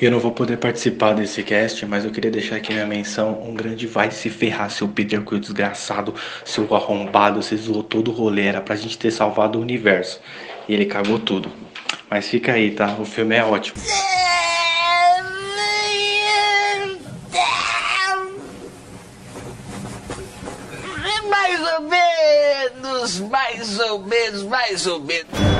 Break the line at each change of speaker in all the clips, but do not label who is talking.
Eu não vou poder participar desse cast, mas eu queria deixar aqui minha menção. Um grande vai se ferrar, seu Peter Quill desgraçado, seu arrombado, você zoou todo o rolê. Era pra gente ter salvado o universo. E ele cagou tudo. Mas fica aí, tá? O filme é ótimo.
Mais ou menos, mais ou menos, mais ou menos.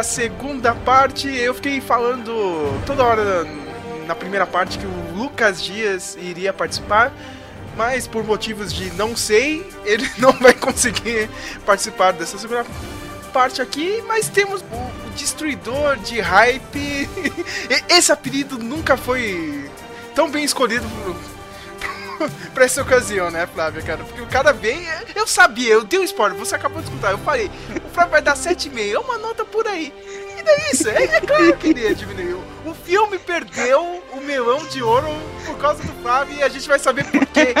A segunda parte. Eu fiquei falando toda hora na primeira parte que o Lucas Dias iria participar, mas por motivos de não sei, ele não vai conseguir participar dessa segunda parte aqui. Mas temos o Destruidor de Hype. Esse apelido nunca foi tão bem escolhido pra essa ocasião, né, Flávia, cara? Porque o cara vem. Eu sabia, eu dei um spoiler, você acabou de escutar. Eu falei, o Flávio vai dar 7,5, é uma nota por aí. E daí isso? É, é claro que ele ia diminuir. O filme perdeu o melão de ouro por causa do Flávio e a gente vai saber por quê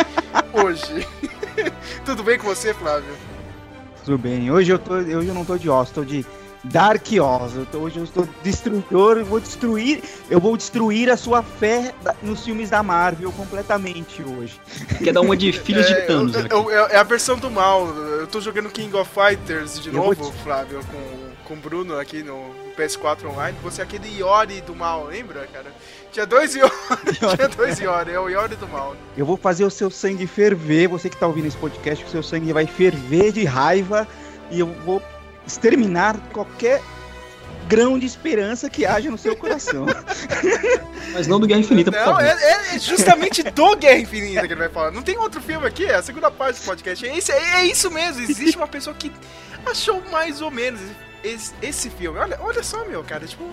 hoje. Tudo bem com você, Flávio?
Tudo bem. Hoje eu, tô, hoje eu não tô de Oz, tô de Dark Oz. Eu tô, hoje eu estou destruidor, eu vou destruir, eu vou destruir a sua fé nos filmes da Marvel completamente hoje.
Quer dar uma de filhos de Thanos.
eu- eu- eu- é a versão do mal. Eu tô jogando King of Fighters de novo, Flávio, com, com o Bruno aqui no PS4 Online. Você é aquele Yori do mal, lembra, cara? Tinha dois Yori, tinha dois Yori, é o Yori do mal.
Eu vou fazer o seu sangue ferver, você que tá ouvindo esse podcast, o seu sangue vai ferver de raiva e eu vou exterminar qualquer grão de esperança que haja no seu coração.
Mas não do Guerra Infinita, por
Não,
favor.
é, é justamente do Guerra Infinita que ele vai falar. Não tem outro filme aqui, é a segunda parte do podcast. É, esse- é isso mesmo, existe uma pessoa que achou mais ou menos esse, esse filme. Olha, olha só, meu, cara, tipo...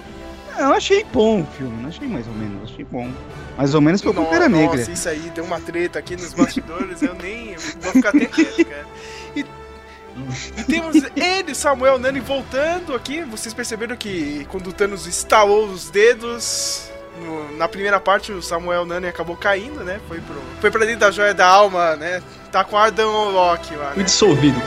eu achei bom o filme, não achei mais ou menos, achei bom. Mais ou menos foi o
no-
Pantera Negra.
Nossa, isso aí deu uma treta aqui nos bastidores, eu nem... eu vou ficar até quieto, cara. E temos ele, Samuel Nani, voltando aqui. Vocês perceberam que quando o Thanos estalou os dedos... no- na primeira parte, o Samuel Nani acabou caindo, né? Foi, pro, foi pra dentro da joia da alma, né? Tá com Adam Locke lá,
Fui
né?
dissolvido.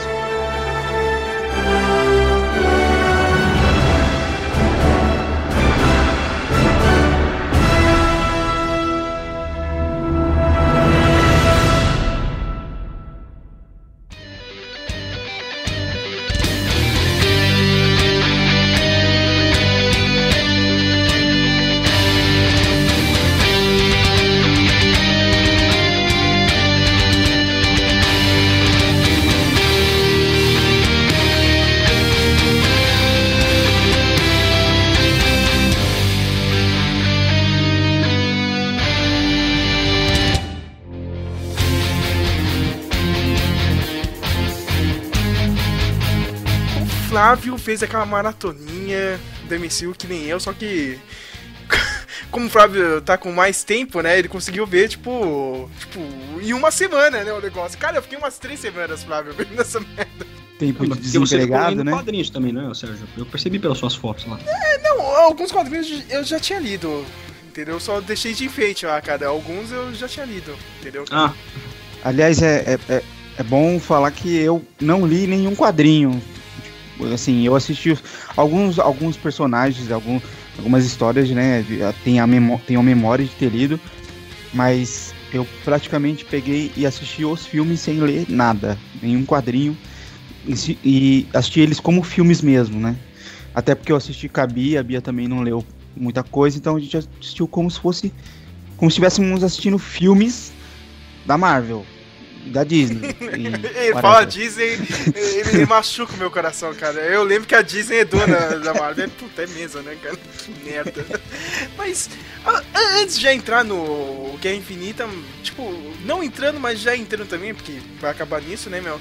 Fez aquela maratoninha do MCU que nem eu, só que. Como o Flávio tá com mais tempo, né? Ele conseguiu ver, tipo. Tipo, em uma semana, né? O negócio. Cara, eu fiquei umas três semanas, Flávio, vendo essa merda.
Tempo de desempregado, né?
quadrinhos também, não é, Sérgio? Eu percebi pelas suas fotos lá.
Não, alguns quadrinhos eu já tinha lido. Entendeu? Eu só deixei de enfeite lá, cara. Alguns eu já tinha lido, entendeu?
Ah,
Aliás, é, é, é, é bom falar que eu não li nenhum quadrinho. Assim, eu assisti alguns, alguns personagens, algum, algumas histórias, né? de- Tenho a, memó tenho a memória de ter lido, mas eu praticamente peguei e assisti os filmes sem ler nada, nenhum quadrinho, e, e assisti eles como filmes mesmo, né? Até porque eu assisti com a Bia, a Bia também não leu muita coisa, então a gente assistiu como se fosse. Como se estivéssemos assistindo filmes da Marvel, da Disney. e
Ele fala Disney, ele, ele machuca o meu coração, cara. Eu lembro que a Disney é dona da Marvel. Puta, é mesmo, né, cara? Que merda. Mas, a- a- antes de já entrar no Guerra Infinita, tipo, não entrando, mas já entrando também, porque vai acabar nisso, né, meu?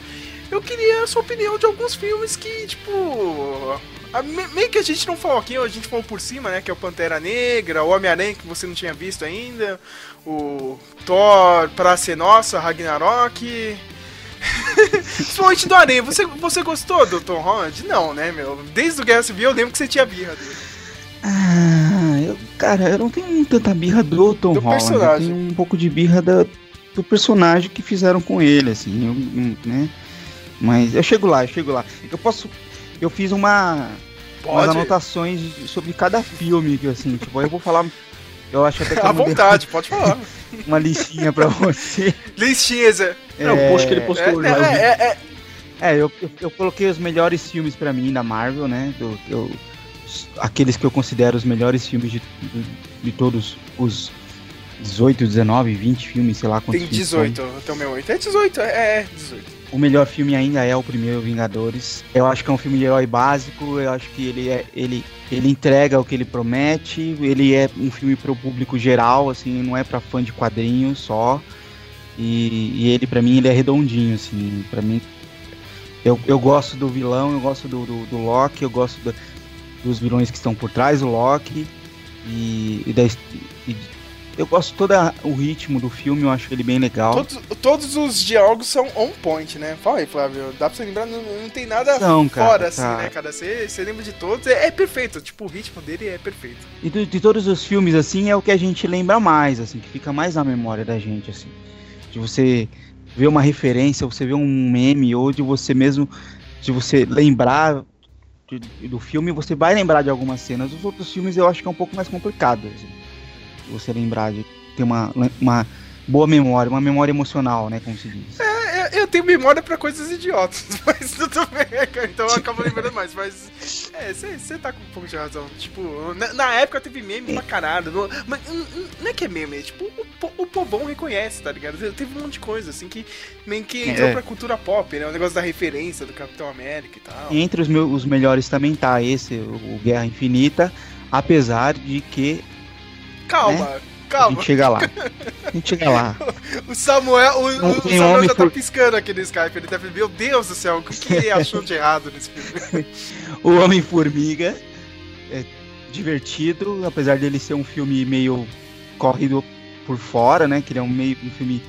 Eu queria a sua opinião de alguns filmes que, tipo. a- me- meio que a gente não falou aqui, a gente falou por cima, né? Que é o Pantera Negra, o Homem-Aranha que você não tinha visto ainda, o Thor, Pra Ser Nossa, Ragnarok. Principalmente do Aranha. Você, você gostou do Tom Holland? Não, né, meu? Desde o Guerra Civil eu lembro que você tinha birra dele.
Ah, eu, cara, eu não tenho tanta birra do Tom
Do
Holland.
personagem.
Eu tenho um pouco de birra da, do personagem que fizeram com ele, assim, eu, né? Mas eu chego lá, eu chego lá. Eu posso. Eu fiz uma. Umas
Pode?
anotações sobre cada filme, que assim, tipo, aí eu vou falar. Eu acho até que
À vontade, pode falar.
uma listinha pra você.
Listinhas. É,
É, o post que ele
é,
postou eu vi.
é, é,
É, eu, eu, eu coloquei os melhores filmes pra mim da Marvel, né? Eu, eu- aqueles que eu considero os melhores filmes de, de, de todos os 18, 19, 20 filmes, sei lá quantos
tem
filmes são.
18 até o meu 8. É 18, é, é 18.
O melhor filme ainda é o primeiro Vingadores. Eu acho que é um filme de herói básico. Eu acho que ele é ele ele entrega o que ele promete. Ele é um filme pro público geral, assim, não é pra fã de quadrinhos só. E, e ele pra mim ele é redondinho, assim, para mim. Eu, eu gosto do vilão, eu gosto do, do, do Loki, eu gosto da- dos vilões que estão por trás do Loki e, e da e- eu gosto todo o ritmo do filme, eu acho ele bem legal.
Todos, todos os diálogos são on point, né? Fala aí, Flávio. Dá pra você lembrar, não, não tem nada
São, cara,
fora, assim,
tá.
né, cara? Você, você lembra de todos, é, é perfeito. Tipo, o ritmo dele é perfeito.
E de, de todos os filmes, assim, é o que a gente lembra mais, assim, que fica mais na memória da gente, assim. De você ver uma referência, você ver um meme, ou de você mesmo, de você lembrar de- do filme, você vai lembrar de algumas cenas. Os outros filmes eu acho que é um pouco mais complicado, assim, você lembrar de ter uma, uma boa memória, uma memória emocional, né, como se diz.
É, eu tenho memória pra coisas idiotas, mas tudo bem, cara, então eu acabo lembrando mais. Mas, é, você tá com um pouco de razão. Tipo, na, na época teve meme pra caralho. Não, mas hum, hum, não é que é meme, é tipo, o, o povão reconhece, tá ligado? Teve um monte de coisa, assim, que meio que entrou
É.
pra cultura pop, né? O negócio da referência do Capitão América e tal.
Entre os, meus, os melhores também tá esse, o Guerra Infinita, apesar de que
Calma,
a
calma.
gente chega lá. A gente chega lá.
O Samuel, o,
Não
o- Samuel já tá
por-
piscando aqui no Skype. Ele deve, meu Deus do céu, o que, que ele achou de errado nesse filme?
O Homem-Formiga é divertido, apesar dele ser um filme meio corrido por fora, né? Que ele é um meio um filme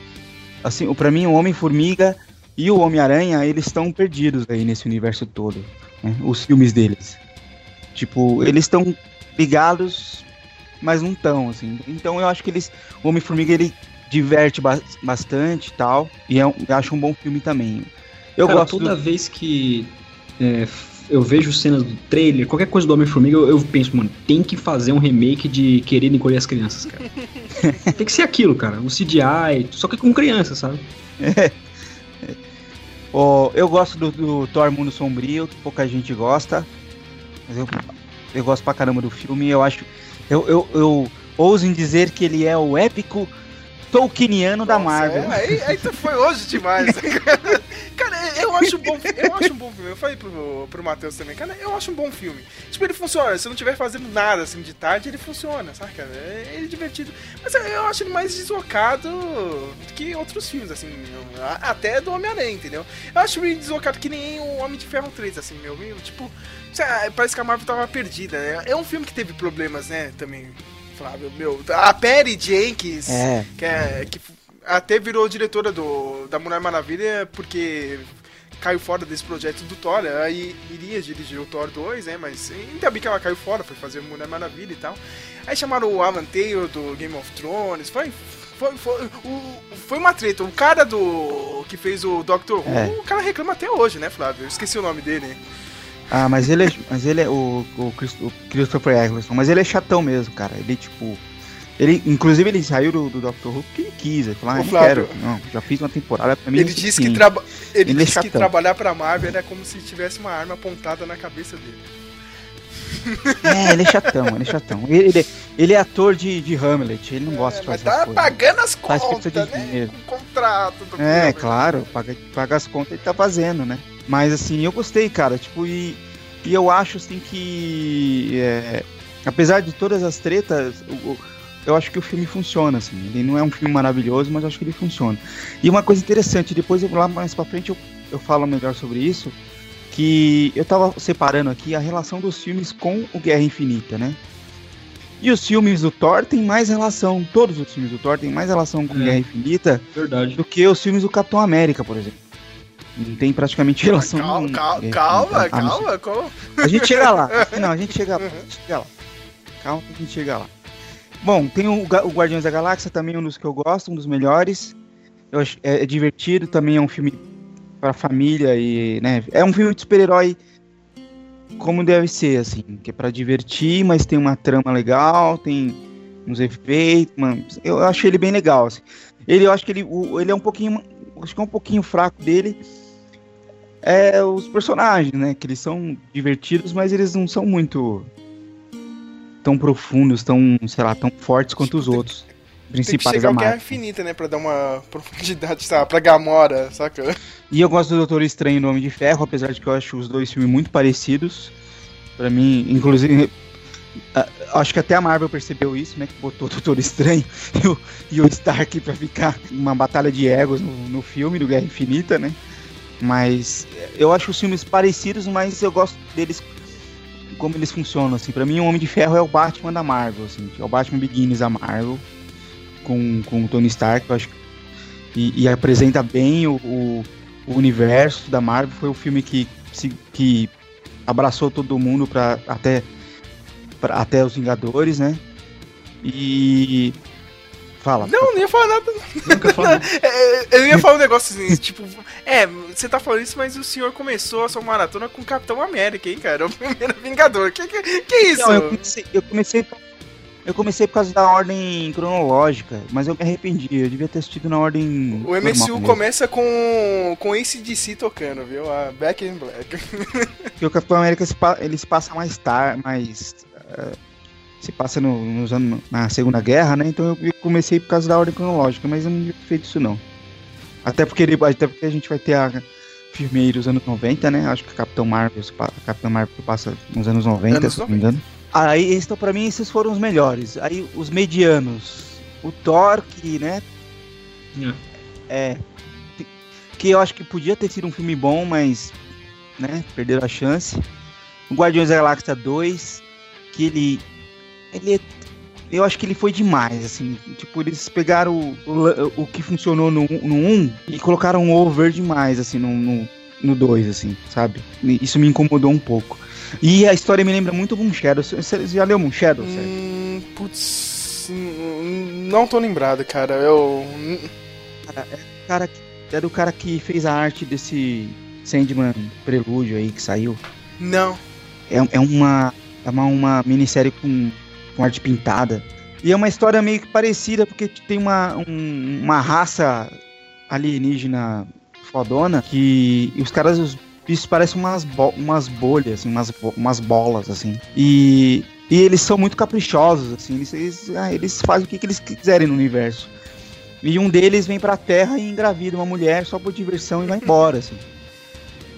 assim, para mim o Homem-Formiga e o Homem-Aranha, eles estão perdidos aí nesse universo todo, né? Os filmes deles. Tipo, eles estão ligados, mas não estão assim. Então eu acho que eles o Homem-Formiga ele diverte ba- bastante e tal, e é um- eu acho um bom filme também. Eu
Cara,
gosto
toda
do...
vez que é, eu vejo cenas do trailer, qualquer coisa do Homem-Formiga, eu, eu penso, mano, tem que fazer um remake de Querer Encolher as Crianças, cara. tem que ser aquilo, cara. Um CGI, só que com criança, sabe?
Ó, eu gosto do, do Thor Mundo Sombrio, que pouca gente gosta. Mas eu, eu gosto pra caramba do filme. Eu acho. Eu, eu, eu ouso em dizer que ele é o épico Tolkieniano da Marvel.
é, aí, aí foi hoje demais. cara, eu acho um bom Eu acho um bom filme. Eu falei pro, pro Matheus também, cara, eu acho um bom filme. Tipo, ele funciona. Se eu não estiver fazendo nada assim de tarde, ele funciona, sabe, cara? É, ele é divertido. Mas eu, acho ele mais deslocado que outros filmes, assim. Até do Homem-Aranha, entendeu? Eu acho ele deslocado que nem o Homem de Ferro 3, assim, meu. tipo, parece que a Marvel tava perdida, né? É um filme que teve problemas, né, também. Flávio, meu. A Perry Jenkins
É,
que, é, que até virou diretora do, da Mulher Maravilha porque caiu fora desse projeto do Thor. Aí iria dirigir o Thor 2, né? Mas ainda bem que ela caiu fora, foi fazer Mulher Maravilha e tal. Aí chamaram o Alan Taylor do Game of Thrones. Foi, foi, foi, o, foi uma treta. O cara do que fez o Doctor Who,
É.
o cara reclama até hoje, né, Flávio? Eu esqueci o nome dele.
Ah, mas ele é, mas ele é o, o, Chris- o Christopher Eccleston, mas ele é chatão mesmo, cara. Ele, tipo. Ele, inclusive, ele saiu do, do Doctor Who porque ele quis. Ele falou, ah, não quero. Não, já fiz uma temporada pra mim.
Ele
é
disse que, traba ele
Ele é
disse que
chatão.
trabalhar pra Marvel era como se tivesse uma arma apontada na cabeça dele.
É, ele é chatão, ele é chatão. Ele, ele, ele é ator de, de Hamlet, ele não gosta de
Mas
fazer essas
tá
coisas.
pagando as contas,
de
né?
dinheiro.
Com contrato do
É, claro, paga, paga as contas ele tá fazendo, né? Mas assim, eu gostei, cara, tipo, e, e eu acho assim que. é, apesar de todas as tretas, o- eu acho que o filme funciona, assim. Ele não é um filme maravilhoso, mas eu acho que ele funciona. E uma coisa interessante, depois eu lá mais pra frente eu, eu falo melhor sobre isso. Que eu tava separando aqui a relação dos filmes com o Guerra Infinita, né? E os filmes do Thor têm mais relação, todos os filmes do Thor têm mais relação com
É.
Guerra Infinita
Verdade.
do que os filmes do Capitão América, por exemplo. Não tem praticamente relação
Calma, calma,
É,
calma,
a-
calma, calma.
A gente chega lá. Não, a gente chega lá. A gente chega lá. Calma que a gente chega lá. Bom, tem o, Guardiões da Galáxia, também um dos que eu gosto, um dos melhores. Acho, é, é divertido, também é um filme pra família e, né, é um filme de super-herói como deve ser, assim, que é pra divertir, mas tem uma trama legal, tem uns efeitos, mano, eu achei ele bem legal, assim. Ele, eu acho que ele, o- ele é um pouquinho, acho que é um pouquinho fraco dele, é os personagens, né? Que eles são divertidos, mas eles não são muito tão profundos, tão, sei lá, tão fortes quanto os outros
Tem que
principais
chegar
da
Guerra
Marvel.
Infinita, né? Pra dar uma profundidade, sabe? Pra Gamora, saca?
E eu gosto do Doutor Estranho e do Homem de Ferro, apesar de que eu acho os dois filmes muito parecidos. Pra mim, inclusive, acho que até a Marvel percebeu isso, né? Que botou o Doutor Estranho e o, e o Stark pra ficar uma batalha de egos no, no filme do Guerra Infinita, né? Mas eu acho os filmes parecidos, mas eu gosto deles como eles funcionam, assim. Pra mim, o Homem de Ferro é o Batman da Marvel, assim. É o Batman Begins da Marvel com, com o Tony Stark, eu acho e, e apresenta bem o, o, o universo da Marvel. Foi o filme que, que abraçou todo mundo para até, pra, até os Vingadores, né? E. Fala.
Não, não ia falar nada.
Nunca falou.
É, eu ia falar um negócio assim, tipo, é, você tá falando isso, mas o senhor começou a sua maratona com Capitão América, hein, cara? O primeiro Vingador. Que, que, que isso?
Não, eu comecei, eu comecei. Eu comecei por causa da ordem cronológica, mas eu me arrependi. Eu devia ter assistido na ordem.
O MCU começa com, com ACDC tocando, viu? A Back in Black.
Porque o Capitão América ele se passa mais tarde, mais. eh, se passa no- nos anos, na Segunda Guerra, né? Então eu- comecei por causa da ordem cronológica, mas eu não devia ter feito isso não. Até porque, até porque a gente vai ter a filme dos anos 90, né? Acho que Capitão Marvel, Capitão Marvel passa nos anos 90,
Anos
se não me engano. Aí, então, pra mim, esses foram os melhores. Aí, os medianos. O Thor, que, né? É. Que eu acho que podia ter sido um filme bom, mas. Né? Perderam a chance. O Guardiões da Galáxia 2, que ele. Ele. é- Eu acho que ele foi demais, assim. Tipo, eles pegaram o, o, o que funcionou no, no 1 e colocaram um over demais, assim, no, no, no 2, assim, sabe? Isso me incomodou um pouco. E a história me lembra muito Moon Shadow. Você já leu Moon Shadow?
Hum, putz. Não tô lembrado, cara. Eu.
cara que- é do cara que fez a arte desse Sandman Prelúdio aí que saiu.
Não.
É, é uma é uma, uma minissérie com, com arte pintada. E é uma história meio que parecida, porque tem uma, um- uma raça alienígena fodona que os caras, os bichos parecem umas, bo- umas bolhas, assim, umas, bo- umas bolas, assim. E, e eles são muito caprichosos, assim, eles, eles, ah, eles fazem o que, que eles quiserem no universo. E um deles vem pra Terra e engravida uma mulher só por diversão e vai embora, assim.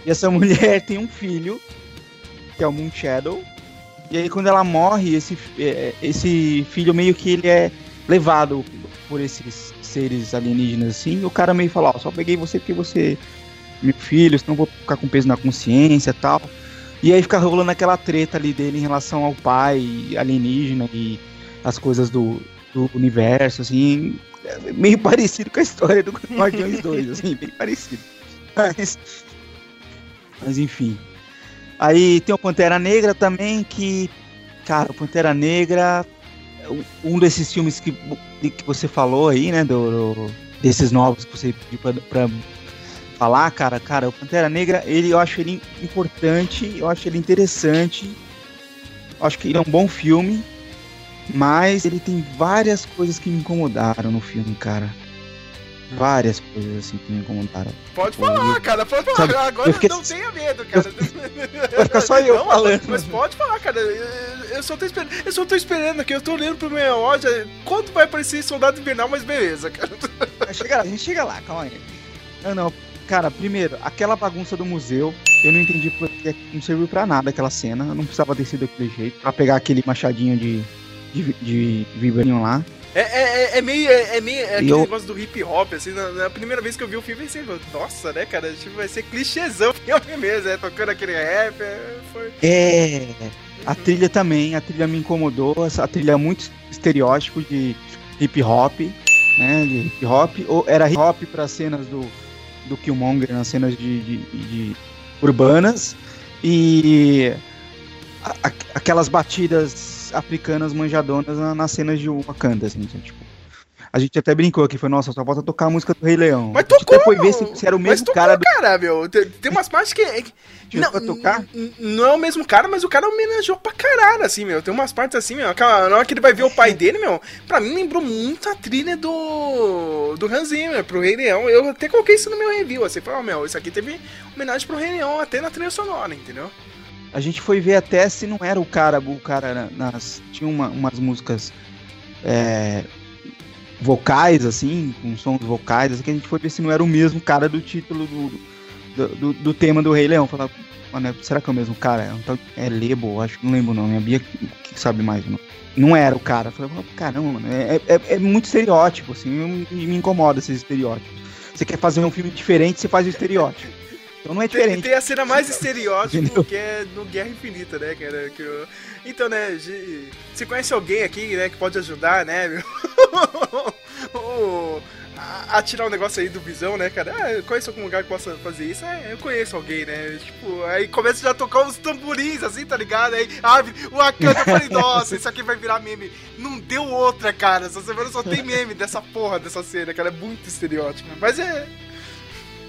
E essa mulher tem um filho, que é o Moon Shadow. E aí quando ela morre, esse, é, esse filho meio que ele é levado por esses seres alienígenas assim. E o cara meio fala, ó, só peguei você porque você é meu filho, senão vou ficar com peso na consciência e tal. E aí fica rolando aquela treta ali dele em relação ao pai alienígena e as coisas do, do universo, assim. É meio parecido com a história do Guardiões 2, assim, bem parecido. Mas, mas enfim. Aí tem o Pantera Negra também, que. Cara, o Pantera Negra. Um desses filmes que, que você falou aí, né? Do, do- desses novos que você pediu pra, pra falar, cara. Cara, o Pantera Negra, ele, eu acho ele importante, eu acho ele interessante. Acho que ele é um bom filme. Mas ele tem várias coisas que me incomodaram no filme, cara. Várias coisas assim que me incomodaram.
Pode falar, cara. Pode falar.
Sabe,
Agora
eu fiquei-
não tenha medo, cara.
Vai ficar só eu
Não,
falando.
Mas pode falar, cara. Eu, eu só tô esperando. Eu só tô esperando aqui. Eu tô olhando pro meu loja. Quando vai aparecer soldado invernal, mas beleza, cara.
Chega lá, a gente chega lá, calma aí. Não, não. Cara, primeiro, aquela bagunça do museu, eu não entendi porque não serviu pra nada aquela cena. Não precisava ter sido daquele jeito. Pra pegar aquele machadinho de, de, de lá.
É, é, é- é meio. É, é meio é aquele
eu-
negócio do hip hop, assim. Na, na primeira vez que eu vi o filme, eu pensei, nossa, né, cara? Tipo, vai ser clichêzão filme mesmo, é, tocando aquele rap. É, foi.
É. A trilha também, a trilha me incomodou. A trilha é muito estereótipo de hip hop, né? De hip hop. Ou era hip hop para cenas do, do Killmonger nas cenas de, de, de urbanas e a- a- aquelas batidas africanas manjadonas na- nas cenas de Wakanda, assim, tipo. A gente até brincou aqui, foi, nossa, só falta tocar a música do Rei Leão.
Mas tocou!
até foi ver se, se era o
mas
mesmo
tocou,
cara do
cara, meu. Tem, tem umas partes que. que-
Chegou a tocar?
Não é o mesmo cara, mas o cara homenageou pra caralho, assim, meu. Tem umas partes assim, meu. Aquela, na hora que ele vai ver o pai dele, meu, pra mim lembrou muito a trilha do. do Hans Zimmer, pro Rei Leão. Eu até coloquei isso no meu review, assim, falei, ó, meu, isso aqui teve homenagem pro Rei Leão até na trilha sonora, entendeu?
A gente foi ver até se não era o cara, o cara na- nas. Tinha uma- umas músicas é, vocais, assim, com sons vocais, assim, que a gente foi ver se não era o mesmo cara do título do, do, do- do tema do Rei Leão. Falar, mano, será que é o mesmo cara? É, é Lebo, acho que não lembro o nome. A Bia que sabe mais o nome. Não era o cara. Eu Falei, caramba, mano, é, é, é muito estereótipo, assim, me incomoda esses estereótipos. Você quer fazer um filme diferente, você faz o estereótipo. Então não é
Tem,
diferente.
tem a cena mais estereótipo
Entendeu?
que é no Guerra Infinita, né, cara? Que eu- Então, né, você conhece alguém aqui, né, que pode ajudar, né? O- a, tirar o negócio aí do visão, né, cara? Ah, eu conheço algum lugar que possa fazer isso? É, eu conheço alguém, né? Tipo, aí começa já a tocar uns tamborins, assim, tá ligado? Aí abre o Akana, eu falei, nossa, isso aqui vai virar meme. Não deu outra, cara. Essa semana só tem meme dessa porra dessa cena, cara. É muito estereótipo. Mas é,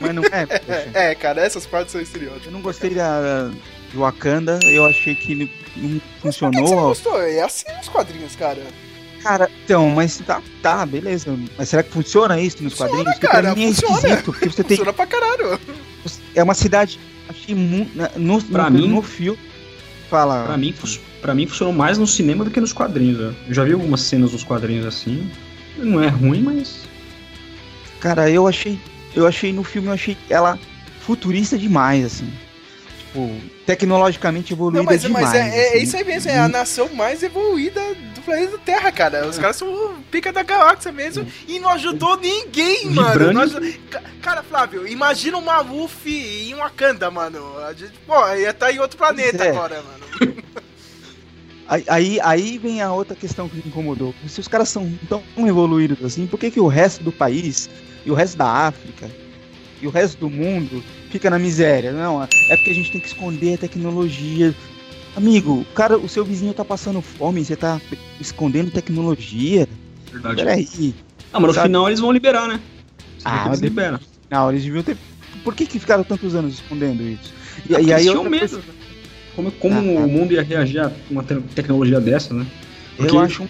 Mas não é.
é, é, cara, essas partes são estereótipos.
Eu não gostei da, do Wakanda, eu achei que não- não
Por que, que você não
funcionou.
gostou? É assim nos quadrinhos, cara.
Cara, então, mas tá, tá, beleza. Mas será que funciona isso nos
Funciona,
quadrinhos? Porque
cara,
pra mim é
funciona.
esquisito, porque você tem.
Funciona pra caralho.
É uma cidade. Achei muito. No,
Pra
no,
mim-
no filme. Fala.
Pra mim, pra mim funcionou mais no cinema do que nos quadrinhos. né? Eu já vi algumas cenas nos quadrinhos assim. Não é ruim, mas.
Cara, eu achei. Eu achei no filme, eu achei ela futurista demais, assim. Tipo, tecnologicamente evoluída
Não, mas,
demais.
mas é, é
assim.
isso aí mesmo, é a nação mais evoluída do planeta Terra, cara. Os caras são pica da galáxia mesmo e não ajudou ninguém, mano.
Vibranium.
Não aju- Ca- Cara, Flávio, imagina uma Luffy em Wakanda, mano. A gente, pô, ia estar em outro planeta
é.
agora, mano.
Aí, aí, aí vem a outra questão que me incomodou. Se os caras são tão evoluídos assim, por que, que o resto do país e o resto da África e o resto do mundo fica na miséria? Não, é porque a gente tem que esconder a tecnologia. Amigo, o cara, o seu vizinho tá passando fome, você tá escondendo tecnologia?
Verdade.
Peraí.
Ah, mas no
Sabe?
final eles vão liberar, né? Você
Ah,
eles liberam.
Não, eles deviam ter. Por que, que ficaram tantos anos escondendo isso? E,
Ah,
e aí outra
medo.
coisa-
né? Como, como
Ah, tá.
o mundo ia reagir a uma te- tecnologia dessa, né? Porque-
eu acho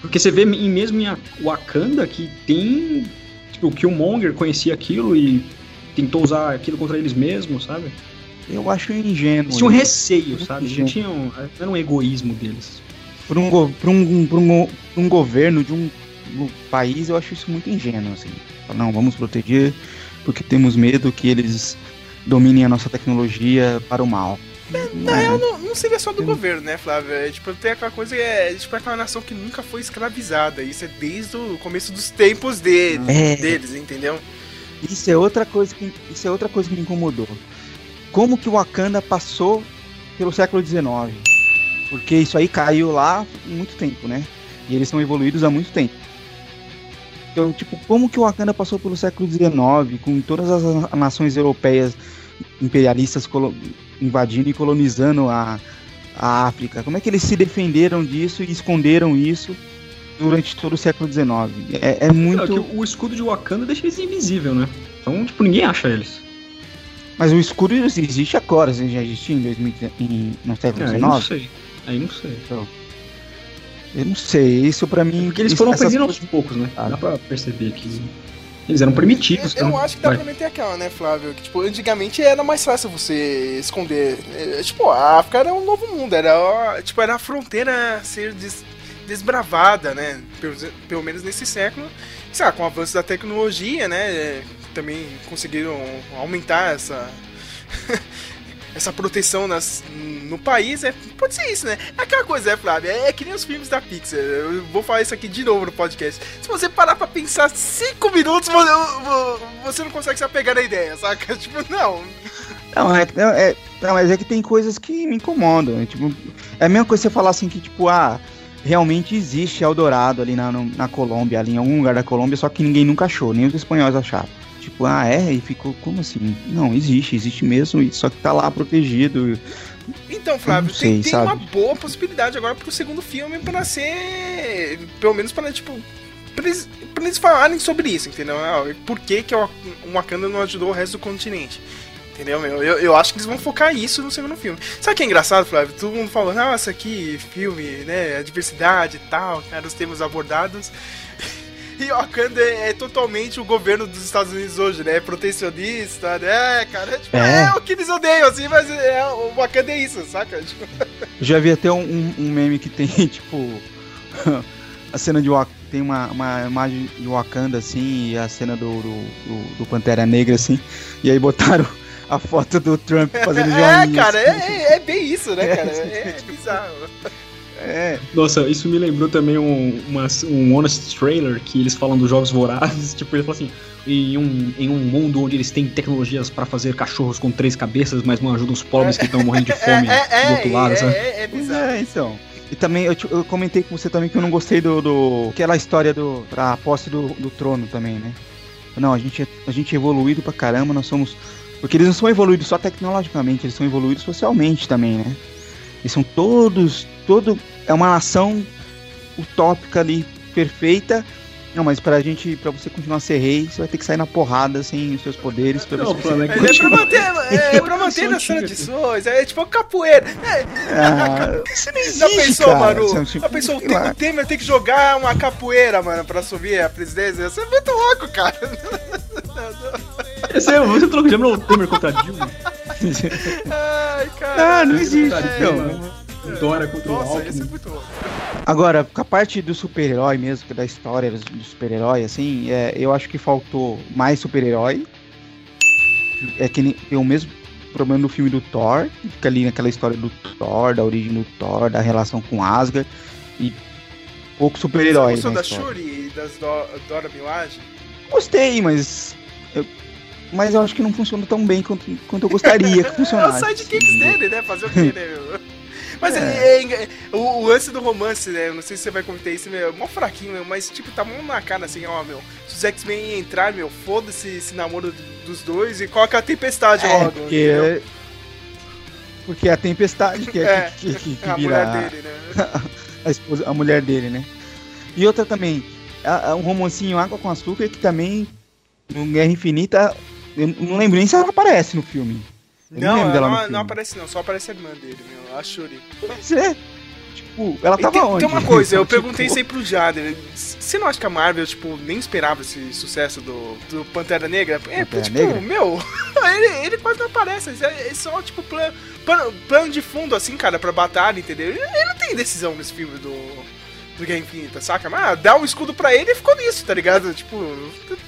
Porque você vê mesmo em Wakanda que tem. Tipo, o Killmonger conhecia aquilo e tentou usar aquilo contra eles mesmos, sabe?
eu acho ingênuo.
Tinham
isso.
receio, sabe? Eles não
Gente.
tinham. Não era um egoísmo deles.
Por um, por um, por um, um governo de um, um país, eu acho isso muito ingênuo, assim. Não, vamos proteger porque temos medo que eles dominem a nossa tecnologia para o mal. Não é.
Não, não seria só do governo, né, Flávio? É, tipo, tem aquela coisa que é, tipo, é aquela nação que nunca foi escravizada. Isso é desde o começo dos tempos dele,
É.
deles, entendeu?
Isso é outra coisa que isso é outra coisa que me incomodou. Como que o Wakanda passou pelo século XIX? Porque isso aí caiu lá há muito tempo, né? E eles são evoluídos há muito tempo. Então, tipo, como que o Wakanda passou pelo século XIX, com todas as na- nações europeias imperialistas invadindo e colonizando a, a África? Como é que eles se defenderam disso e esconderam isso durante todo o século XIX? É, é muito.
É o escudo de Wakanda deixa eles invisível, né? Então, tipo, ninguém acha eles.
Mas o escuro existe agora, assim, já existia em 2000, em, no século
É, aí não
XIX?
sei. Aí não sei.
Eu não sei, isso pra mim...
Porque eles foram aprendendo aos poucos, né?
Ah.
Dá pra perceber que eles eram primitivos.
Eu, eu
então-
acho que dá
Vai.
pra meter aquela, né, Flávio? Que, tipo, antigamente era mais fácil você esconder. É, tipo, a África era um novo mundo, era, tipo, era a fronteira a ser des- desbravada, né? Pelo, pelo menos nesse século. E, sei lá, com o avanço da tecnologia, né? é, Também conseguiram aumentar essa. essa proteção nas, no país, é, pode ser isso, né? É aquela coisa, é, Flávio, é, é que nem os filmes da Pixar. Eu vou falar isso aqui de novo no podcast. Se você parar pra pensar cinco minutos, você, não consegue se apegar na ideia, saca? Tipo, não.
Não, é, é, não, mas é que tem coisas que me incomodam. É, tipo, é a mesma coisa você falar assim que, tipo, ah, realmente existe Eldorado ali na, no- na Colômbia, ali em algum lugar da Colômbia, só que ninguém nunca achou, nem os espanhóis acharam. Tipo, ah, é? E ficou, como assim? Não, existe, existe mesmo, só que tá lá protegido.
Então, Flávio,
sei,
tem, tem
sabe?
uma boa possibilidade agora pro segundo filme pra ser. Pelo menos pra, tipo. Pra eles, pra eles falarem sobre isso, entendeu? Ah, Por que, que o Wakanda não ajudou o resto do continente? Entendeu, meu? Eu, eu acho que eles vão focar isso no segundo filme. Sabe o que é engraçado, Flávio? Todo mundo falando, nossa, que filme, né? A diversidade e tal, cara, os temas abordados. E o Wakanda é, é totalmente o governo dos Estados Unidos hoje, né? É protecionista, né, cara? É, tipo,
É.
é. o que eles odeiam, assim, mas é, o Wakanda é isso, saca? Tipo,
já vi até um, um- meme que tem, tipo, a cena de Wak- tem uma, uma imagem de Wakanda, assim, e a cena do, do, do- do Pantera Negra, assim, e aí botaram a foto do Trump fazendo
é,
joinha.
cara,
assim.
é, é- é bem isso, né, cara? É, é bizarro.
É,
Nossa, isso me lembrou também um, uma- um Honest Trailer que eles falam dos jogos vorazes. Tipo, eles falam assim: em um, em um mundo onde eles têm tecnologias para fazer cachorros com três cabeças, mas não ajudam os pobres que estão morrendo de fome
é, é,
do outro lado,
é,
sabe?
é, é
é, então. E também, eu, te- eu comentei com você também que eu não gostei do. do aquela história do. pra posse do, do trono também, né? Não, a gente, é- a gente é evoluído pra caramba, nós somos. Porque eles não são evoluídos só tecnologicamente, eles são evoluídos socialmente também, né? Eles são todos. Todo. É uma nação utópica ali, perfeita. Não, mas pra gente, pra você continuar a ser rei, você vai ter que sair na porrada sem os seus poderes pra
Não,
você
é
é pra manter, é, é pra manter as tradições, é tipo capoeira. É,
Ah, isso não existe,
Já pensou,
cara.
mano?
É tipo-
Já pensou
lá.
o Temer tem que jogar uma capoeira, mano, pra subir a presidência? Isso é muito louco, cara.
Esse é, você lembra o Temer contra Dilma?
Ai, cara.
Ah, não existe,
Contra
então.
Dória contra o
Nossa, esse é
Alckmin.
muito louco.
Agora, com a parte do super-herói mesmo, que é da história do super-herói, assim, é, eu acho que faltou mais super-herói. É que tem o mesmo problema do filme do Thor, fica ali naquela história do Thor, da origem do Thor, da relação com Asgard, e pouco super-herói.
Você gostou da
história.
Shuri e das Do Dora Milaje?
Gostei, mas. eu- mas eu acho que não funciona tão bem quanto, quanto eu gostaria que
É o
funcionasse.
sidekicks dele, né? Fazer o quê, né? meu? Mas é. é enga- o, o lance do romance, né? Não sei se você vai comentar isso, meu, é mó fraquinho, meu, mas tipo, tá mó na cara assim, ó, meu. Se os X-Men entrar, meu, foda-se esse namoro dos dois e coloca a tempestade
É,
logo.
porque,
entendeu?
porque é a tempestade que, é,
É,
que, que, que
a
vira
mulher dele, né?
a, esposa, a mulher dele, né? E outra também, a- a- um romancinho Água com Açúcar que também, no Guerra Infinita, eu não lembro nem se ela aparece no filme. Eu
Não,
lembro
ela não,
filme.
não aparece não, só aparece a irmã dele, meu, a Shuri.
Mas é, tipo, ela
E
tava
tem,
onde?
tem uma coisa, eu
Tipo,
perguntei isso aí pro Jader. Você não acha que a Marvel, tipo, nem esperava esse sucesso do, do Pantera Negra? É,
Pantera
tipo,
Negra?
meu, ele, ele quase não aparece. É, é só, tipo, plano, plano, plano de fundo, assim, cara, pra batalha, entendeu? Ele não tem decisão nesse filme do, do Guerra Infinita, saca? Mas ah, dá um escudo pra ele e ficou nisso, tá ligado? Tipo,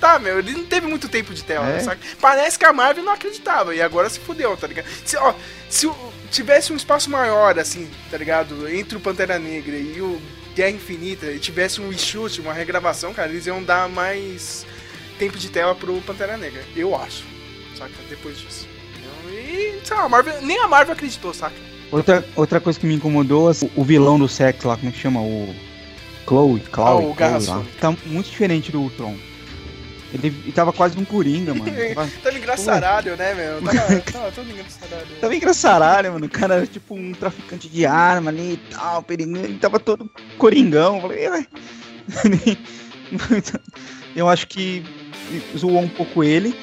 tá, meu, ele não teve muito tempo de tela,
É.
saca? Parece que a Marvel não acreditava e agora se fudeu, tá ligado? Se, ó, se tivesse um espaço maior, assim, tá ligado? Entre o Pantera Negra e o Guerra Infinita e tivesse um reshoot, uma regravação, cara, eles iam dar mais tempo de tela pro Pantera Negra. Eu acho, saca? Depois disso. E, sei lá, a Marvel, nem a Marvel acreditou, saca?
Outra, outra coisa que me incomodou, assim, o vilão do sexo lá, como é que chama? O Chloe, Chloe,
Ah, o
Chloe lá.
Sônica.
Tá muito diferente do Ultron. Ele, ele tava quase um Coringa, mano. Tava,
Tava engraçaralho, né, meu? Tava, tava todo engraçaralho.
tava engraçaralho, mano. O cara era tipo um traficante de arma ali e tal, perigando. Ele tava todo coringão. Eu Falei, "Ué." Eu acho que zoou um pouco ele.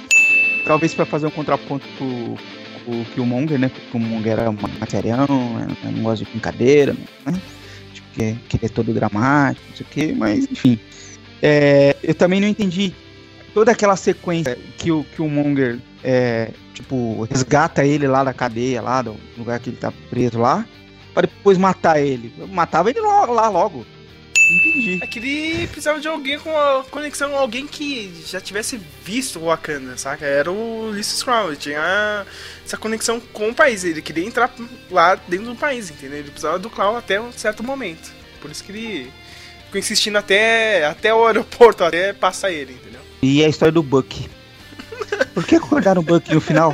Talvez pra fazer um contraponto pro, pro Killmonger, né? Porque o Killmonger era uma material, não gosta de brincadeira, né? Que, é- que é todo dramático, não sei o quê, mas enfim. É, eu também não entendi toda aquela sequência que o Killmonger é, tipo, resgata ele lá da cadeia, lá do lugar que ele tá preso lá, para depois matar ele. Eu matava ele lá, lá logo. Entendi.
É que ele precisava de alguém com a conexão, alguém que já tivesse visto o Wakanda, saca? Era o Ulysses Crow, ele tinha essa conexão com o país, ele queria entrar lá dentro do país, entendeu? Ele precisava do Clown até um certo momento. Por isso que ele ficou insistindo até, até o aeroporto, até passar ele, entendeu?
E a história do Buck. Por que acordaram o Buck no final?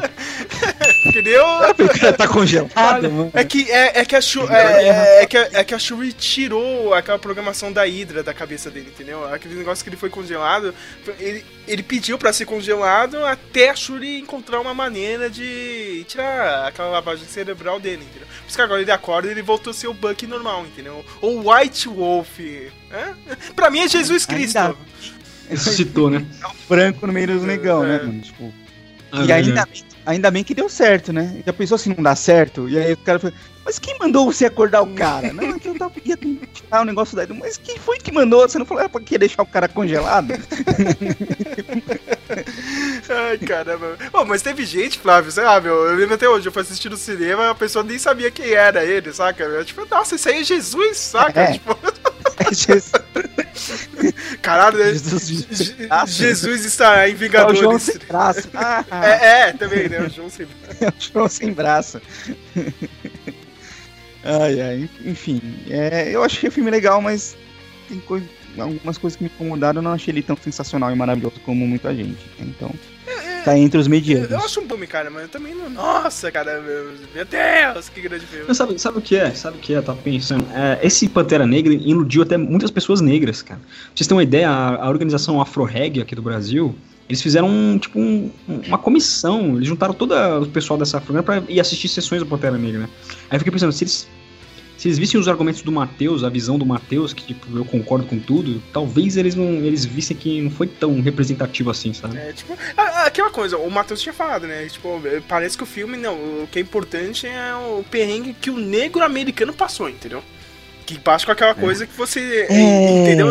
Entendeu?
O cara tá congelado, mano.
É que, é, é que a Shuri, é, é, é que, a- é que a Shuri tirou aquela programação da Hydra da cabeça dele, entendeu? Aquele negócio que ele foi congelado, ele, ele pediu pra ser congelado até a Shuri encontrar uma maneira de tirar aquela lavagem cerebral dele, entendeu? Por isso que agora ele acorda e ele voltou a ser o Bucky normal, entendeu? Ou White Wolf. Hã? Pra mim é Jesus Cristo.
Ainda-
Ressuscitou, né?
Branco no meio dos negão, né,
É.
mano? Tipo,
Ah,
e ainda, bem- ainda bem que deu certo, né? Já pensou se não dá certo? E aí o cara falou, mas quem mandou você acordar o cara? Não, é que eu tava, ia tirar o negócio daí. Mas quem foi que mandou? Você não falou, era pra quê? deixar o cara congelado?
Ai, caramba. Pô, mas teve gente, Flávio, sei lá, meu, eu lembro até hoje, eu fui assistir no cinema a pessoa nem sabia quem era ele, saca? Eu, tipo, nossa, esse aí é Jesus, saca?
É.
Tipo,
Jesus,
caralho, né?
Jesus.
Jesus estará em
é o João
Vingadores.
sem braço. Ah,
É, é, também, né? O João sem
é o João sem braço. ai, ai, enfim. É, eu achei o filme legal, mas tem coi- algumas coisas que me incomodaram. Eu não achei ele tão sensacional e maravilhoso como muita gente. Então, tá entre os
Eu,
medianos.
eu acho um filme, cara, mas eu também não. Nossa, cara, meu, meu Deus, que grande filme.
Mas sabe, sabe o que é? Sabe o que é? Eu tava pensando. É, esse Pantera Negra iludiu até muitas pessoas negras, cara. Pra vocês terem uma ideia, a, a organização Afro-Reg aqui do Brasil, eles fizeram um, tipo um- uma comissão. Eles juntaram todo o pessoal dessa Afro pra ir assistir sessões do Pantera Negra, né? Aí eu fiquei pensando, se eles. Se eles vissem os argumentos do Matheus, a visão do Matheus, que tipo, eu concordo com tudo, talvez eles não eles vissem que não foi tão representativo assim, sabe?
É, tipo, aquela coisa, o Matheus tinha falado, né? Tipo, parece que o filme, não, o que é importante é o perrengue que o negro americano passou, entendeu? Que baixa com aquela coisa que você.
É.
Entendeu?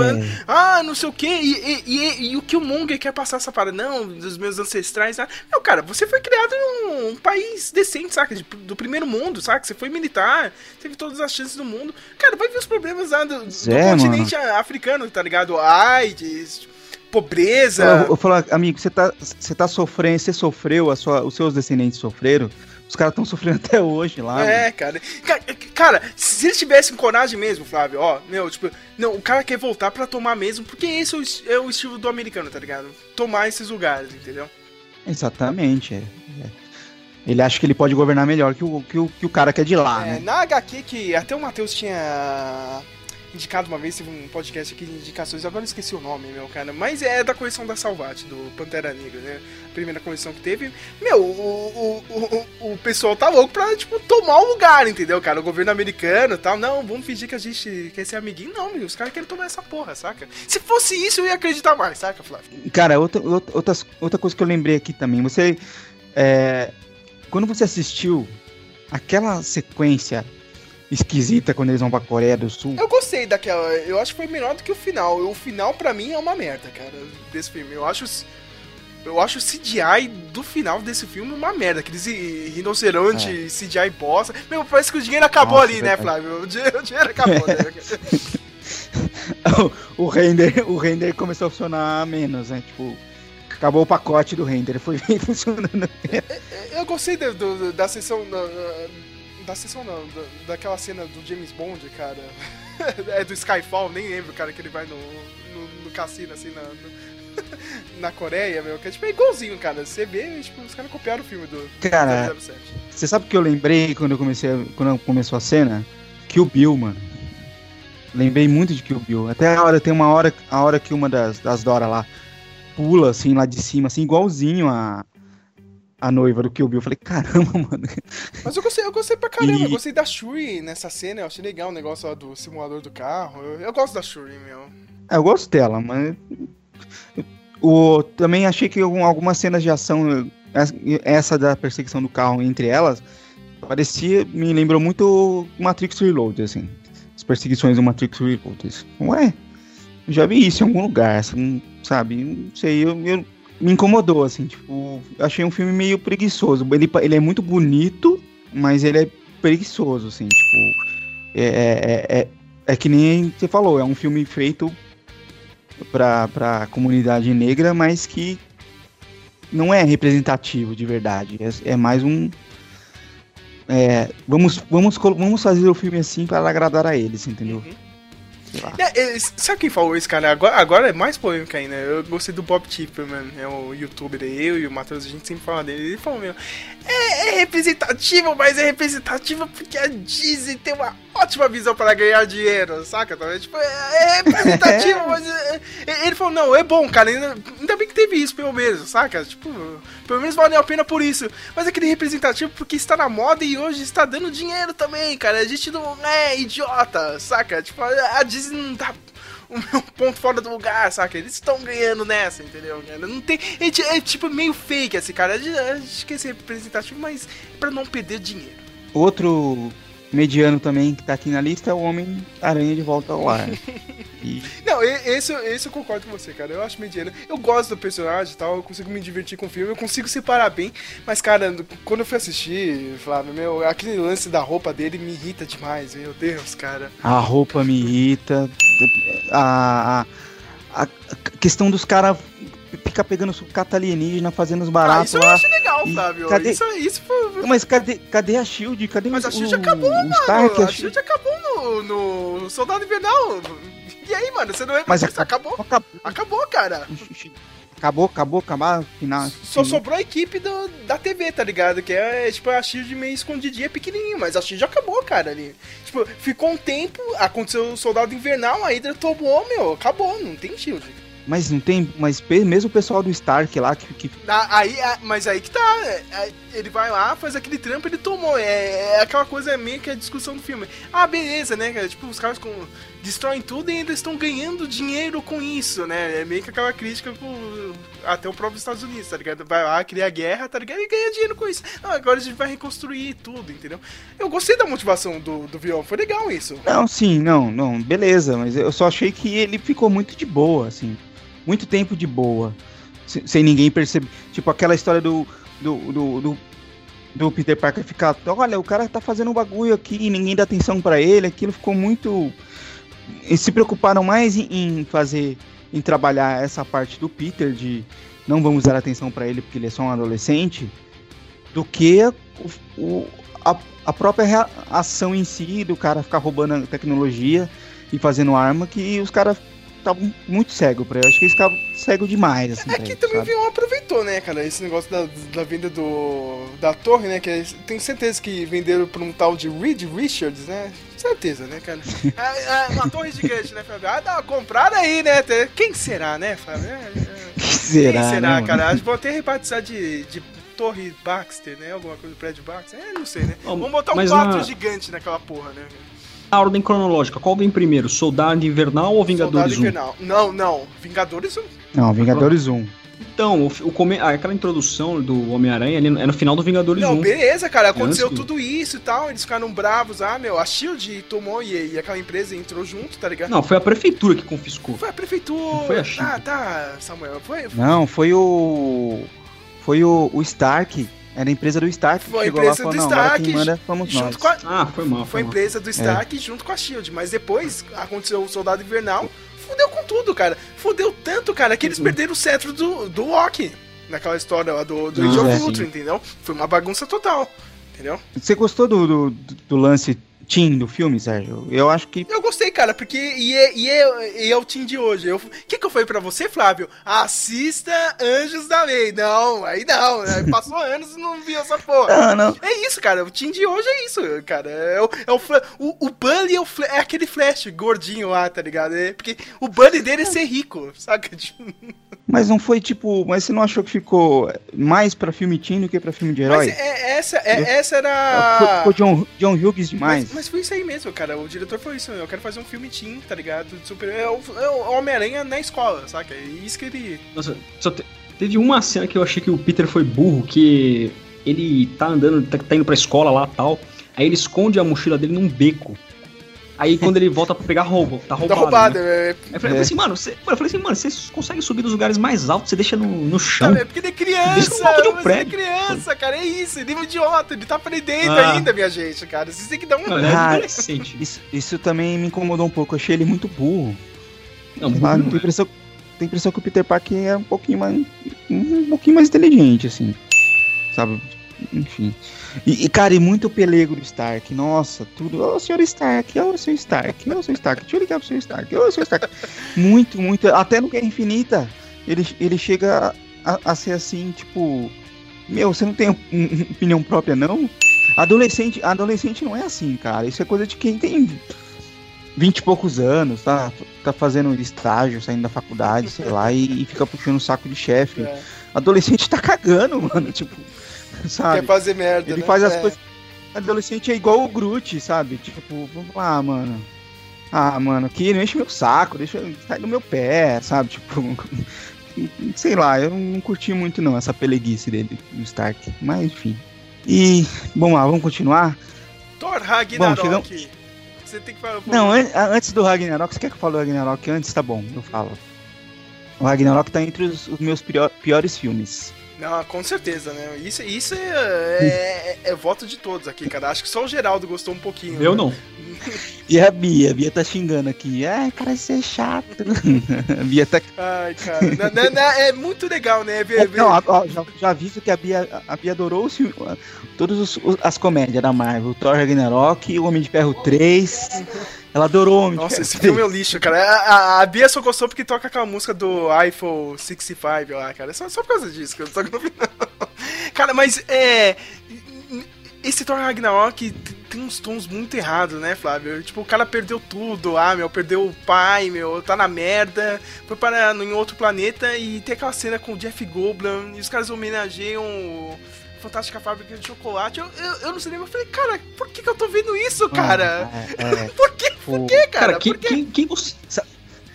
Ah, não sei o quê. E, e, e, e o que o Monger quer passar essa parada? Não, dos meus ancestrais. Ah. Não, cara, você foi criado num país decente, saca? De- do primeiro mundo, saca? Você foi militar, teve todas as chances do mundo. Cara, vai ver os problemas lá do, do
É,
continente africano, tá ligado? AIDS, pobreza.
Eu, eu falo, amigo, você tá, você tá sofrendo, você sofreu, a sua, os seus descendentes sofreram. Os caras estão sofrendo até hoje lá. mano.
É, cara. Ca- Cara, se eles tivessem coragem mesmo, Flávio, ó, meu, tipo, não, o cara quer voltar pra tomar mesmo, porque esse é o, é o estilo do americano, tá ligado? Tomar esses lugares, entendeu?
Exatamente. é, é. Ele acha que ele pode governar melhor que o, que o, que o cara que é de lá,
É,
né?
na HQ que até o Matheus tinha indicado uma vez, teve um podcast aqui de indicações, agora eu esqueci o nome, meu cara, mas é da coleção da Salvate, do Pantera Negra, né? Primeira coleção que teve. Meu, o, o, o, o pessoal tá louco pra, tipo, tomar o lugar, entendeu, cara? O governo americano e tal. Não, vamos fingir que a gente quer ser amiguinho. Não, meu, os caras querem tomar essa porra, saca? Se fosse isso, eu ia acreditar mais, saca, Flávio?
Cara, outra, outra, outra coisa que eu lembrei aqui também. Você. é, quando você assistiu aquela sequência esquisita quando eles vão pra Coreia do Sul.
Eu gostei daquela. Eu acho que foi melhor do que o final. O final, pra mim, é uma merda, cara, desse filme. Eu acho. Eu acho o CGI do final desse filme uma merda. Aqueles rinoceronte CGI bosta. Meu, parece que o dinheiro acabou
Nossa,
ali, né. Flávio? O dinheiro, o dinheiro acabou, né?
o render, o render começou a funcionar menos, né? Tipo, acabou o pacote do render, foi funcionando.
Eu gostei da, do- da sessão. Da, da sessão não, da, daquela cena do James Bond, cara. é do Skyfall, nem lembro, cara, que ele vai no, no, no cassino, assim, na, no- na Coreia, meu. Que é tipo é igualzinho, cara. Você vê, tipo, os caras copiaram o filme do
Cara,
007.
você sabe o que eu lembrei quando eu comecei, quando começou a cena? Kill Bill, mano. Lembrei muito de Kill Bill. Até a hora, tem uma hora, a hora que uma das, das Dora lá pula, assim, lá de cima, assim, igualzinho a, a noiva do Kill Bill. Eu falei, caramba, mano.
Mas eu gostei, eu gostei pra caramba.
E-
Eu gostei da Shuri nessa cena. Eu achei legal o negócio lá do simulador do carro. Eu, eu gosto da Shuri, meu.
É, eu gosto dela, mas. O, também achei que algum- algumas cenas de ação, essa- da perseguição do carro entre elas, parecia. Me lembrou muito Matrix Reload, assim. As perseguições do Matrix Reload. Ué, já vi isso em algum lugar, assim, sabe? Não sei, eu, eu- me incomodou, assim, tipo, achei um filme meio preguiçoso. Ele, ele é muito bonito, mas ele é preguiçoso, assim, tipo. É, é, é, é que nem você falou, é um filme feito pra, pra comunidade negra, mas que não é representativo de verdade. É, é mais um. é, vamos, vamos, vamos fazer o filme assim para agradar a eles, entendeu?
Uhum. É, é, sabe quem falou isso, cara? Agora, agora é mais polêmica ainda. Eu gostei do Bob Tipperman, é o youtuber eu e o Matheus, a gente sempre fala dele. Ele falou, meu, é, é representativo, mas é representativo porque a Disney tem uma ótima visão para ganhar dinheiro, saca? É, tipo, é, é representativo, mas é, é, ele falou, não, é bom, cara, ainda, ainda bem que teve isso, pelo menos, saca? Tipo, pelo menos valeu a pena por isso. Mas aquele representativo porque está na moda e hoje está dando dinheiro também, cara. A gente não é idiota, saca? Tipo, a Disney não tá o meu ponto fora do lugar, saca? Eles estão ganhando nessa, entendeu? Não tem. É, é tipo meio fake esse cara. A gente, a gente quer ser representativo, mas é pra não perder dinheiro.
Outro mediano também que tá aqui na lista é o Homem-Aranha de Volta ao Lar.
E... Não, esse, esse eu concordo com você, cara. Eu acho mediano. Eu gosto do personagem e tal, eu consigo me divertir com o filme, eu consigo separar bem. Mas, cara, quando eu fui assistir, Flávio, meu, aquele lance da roupa dele me irrita demais, meu Deus, cara.
A roupa me irrita. A, a, a questão dos caras ficar pegando sucata alienígena, fazendo os baratos ah,
isso
lá.
Eu acho legal, Flávio. Cadê... Isso, isso foi...
Mas cadê, cadê a Shield? Cadê
Mas a Shield o, acabou, o mano. Stark, a, a Shield acabou no, no Soldado Invernal. E aí, mano, você não é
Mas acabou,
acabou. Acabou, cara.
Acabou, acabou, acabou, final.
Só sobrou a equipe do, da TV, tá ligado? Que é, é tipo a Shield meio escondidinha, pequenininho, mas a Shield acabou, cara, ali. Tipo, ficou um tempo, aconteceu o Soldado Invernal, a Hydra tomou, meu, acabou, não tem Shield.
Mas não tem. Mas mesmo o pessoal do Stark lá que. que...
Aí, mas aí que tá. É, ele vai lá, faz aquele trampo ele tomou. É, é, aquela coisa meio que a discussão do filme. Ah, beleza, né, cara? Tipo, os caras com, destroem tudo e ainda estão ganhando dinheiro com isso, né? É meio que aquela crítica pro, até o próprio Estados Unidos, tá ligado? Vai lá, cria guerra, tá ligado? E ganha dinheiro com isso. Não, agora a gente vai reconstruir tudo, entendeu? Eu gostei da motivação do, do vilão, foi legal isso.
Não, sim, não, não, beleza, mas eu só achei que ele ficou muito de boa, assim muito tempo de boa, sem ninguém perceber. Tipo aquela história do, do, do, do, do Peter Parker ficar, olha, o cara tá fazendo um bagulho aqui e ninguém dá atenção para ele, aquilo ficou muito. Eles se preocuparam mais em, em, fazer, em trabalhar essa parte do Peter de não vamos dar atenção para ele porque ele é só um adolescente, do que o, o, a, a própria ação em si do cara ficar roubando a tecnologia e fazendo arma que os caras estavam muito cego pra ele. Acho que eles ficavam cego demais, assim.
É que também o Vion aproveitou, né, cara? Esse negócio da, da venda do, da torre, né? Que tenho certeza que venderam pra um tal de Reed Richards, né? Certeza, né, cara? é, é uma torre gigante, né, Fábio? Ah, dá uma comprada aí, né? Quem será, né, Fábio? É, é...
Quem será? Quem será,
né, cara? Acho que vou até rebatizar de, de Torre Baxter, né? Alguma coisa do prédio Baxter. É, não sei, né? Vamos botar um 4 gigante naquela porra, né?
a ordem cronológica, qual vem primeiro? Soldado Invernal ou Vingadores Soldado 1? Invernal.
Não, não. Vingadores 1.
Não, Vingadores 1.
Então, o, o come, aquela introdução do Homem-Aranha é no final do Vingadores
não,
1.
Não, beleza, cara. Aconteceu Antes tudo isso e tal. Eles ficaram bravos. Ah, meu, a Shield tomou e, e, aquela empresa entrou junto, tá ligado?
Não, foi a prefeitura que confiscou.
Foi a prefeitura. Não foi a Shield. Ah, tá, Samuel. Foi,
foi... Não, foi o. Foi o, o Stark era a empresa do Stark
foi chegou lá e falou, do Stark, quem
manda fomos nós.
A... Ah, foi mal. Foi, foi a empresa do é. Stark é. junto com a SHIELD. Mas depois aconteceu o Soldado Invernal, fudeu com tudo, cara. Fudeu tanto, cara, que eles uhum. perderam o cetro do, do Loki. Naquela história lá do, do Age of é, Ultron, entendeu? Foi uma bagunça total, entendeu?
Você gostou do, do, do lance team do filme, Sérgio? Eu acho que.
Eu gostei, cara, porque. E é, e é, e é o team de hoje. O que, que eu falei pra você, Flávio? Assista Anjos da Lei. Não, aí não. Aí passou anos e não viu essa porra. Não, não. É isso, cara. O team de hoje é isso, cara. É o, é o, o, o Bunny é, o, é aquele Flash gordinho lá, tá ligado? É porque o Bunny dele é ser rico, saca?
Mas não foi tipo. Mas você não achou que ficou mais pra filme teen do que pra filme de herói? Mas
é, essa, é, essa era.
Ficou John, John Hughes demais.
Mas, mas foi isso aí mesmo, cara. O diretor foi isso. Eu quero fazer um filme teen, tá ligado? super É o, é o Homem-Aranha na escola, saca? É isso que ele.
Nossa, só te, teve uma cena que eu achei que o Peter foi burro, que ele tá andando, tá, tá indo pra escola lá tal. Aí ele esconde a mochila dele num beco. Aí quando ele volta pra pegar roubo, tá roubado. Tá roubado, né? é. Aí eu falei, é. assim, mano, você, eu falei assim, mano, você consegue subir dos lugares mais altos, você deixa no, no chão.
é porque ele é criança, deixa no alto de um prédio. é criança, cara, é isso, ele é um idiota, ele tá aprendendo ah. ainda, minha gente, cara. Vocês têm que dar um.
É ah, isso, isso também me incomodou um pouco, eu achei ele muito burro. Não, burro, não tem impressão, tem impressão que o Peter Parker é um pouquinho mais. um pouquinho mais inteligente, assim. Sabe? Enfim. E, e, cara, e muito pelego do Stark. Nossa, tudo. Ô, oh, senhor Stark, ô, oh, senhor Stark, ô, oh, senhor Stark. Deixa eu ligar pro senhor Stark, ô, senhor Stark. Muito, muito. Até no Guerra Infinita, ele, ele chega a, a ser assim, tipo. meu, você não tem um- opinião própria, não? Adolescente, adolescente não é assim, cara. Isso é coisa de quem tem 20 e poucos anos, tá, tá fazendo estágio, saindo da faculdade, sei lá, e, e fica puxando o saco de chefe.
É.
Adolescente tá cagando, mano. Tipo, sabe?
Quer fazer merda,
Ele
né?
faz as
É.
coisas. Adolescente é igual o Groot, sabe? Tipo, vamos lá, mano. Ah, mano, aqui não enche meu saco, deixa sai do meu pé, sabe? Tipo, sei lá, eu não curti muito não essa peleguice dele, do Stark. Mas enfim. E, vamos lá, vamos continuar?
Thor Ragnarok.
chegamos-
Você tem que falar.
Não, an- antes do Ragnarok, você quer que eu fale do Ragnarok antes? Tá bom, eu falo. O Ragnarok tá entre os, os meus pior- piores filmes.
Não, com certeza, né? Isso, isso é, é, é voto de todos aqui, cara. Acho que só o Geraldo gostou um pouquinho.
Eu
né?
não.
E a Bia, a Bia tá xingando aqui. Ai, cara, isso é chato. a Bia tá
Ai, cara. Não, não, não, é muito legal, né? Ver, ver-
Não, ó, já, já aviso que a Bia, a Bia adorou os todas as comédias da Marvel. Thor Ragnarok, o Homem de Ferro 3. Ela adorou Homem
Nossa, esse filme é um lixo, cara. A, a- a Bia só gostou porque toca aquela música do iPhone 65 lá, cara. Só, só por causa disso que eu tô no. Cara, mas é. Esse Thor Ragnarok tem uns tons muito errados, né, Flávio? Tipo, o cara perdeu tudo, ah, meu, perdeu o pai, meu, tá na merda, foi para em outro planeta e tem aquela cena com o Jeff Goldblum e os caras homenageiam o Fantástica Fábrica de Chocolate. Eu, eu, eu no cinema falei, cara, por que, que eu tô vendo isso, cara?
É, é,
Por que, por que, cara?
Cara, quem,
Por quê?
quem, quem, você-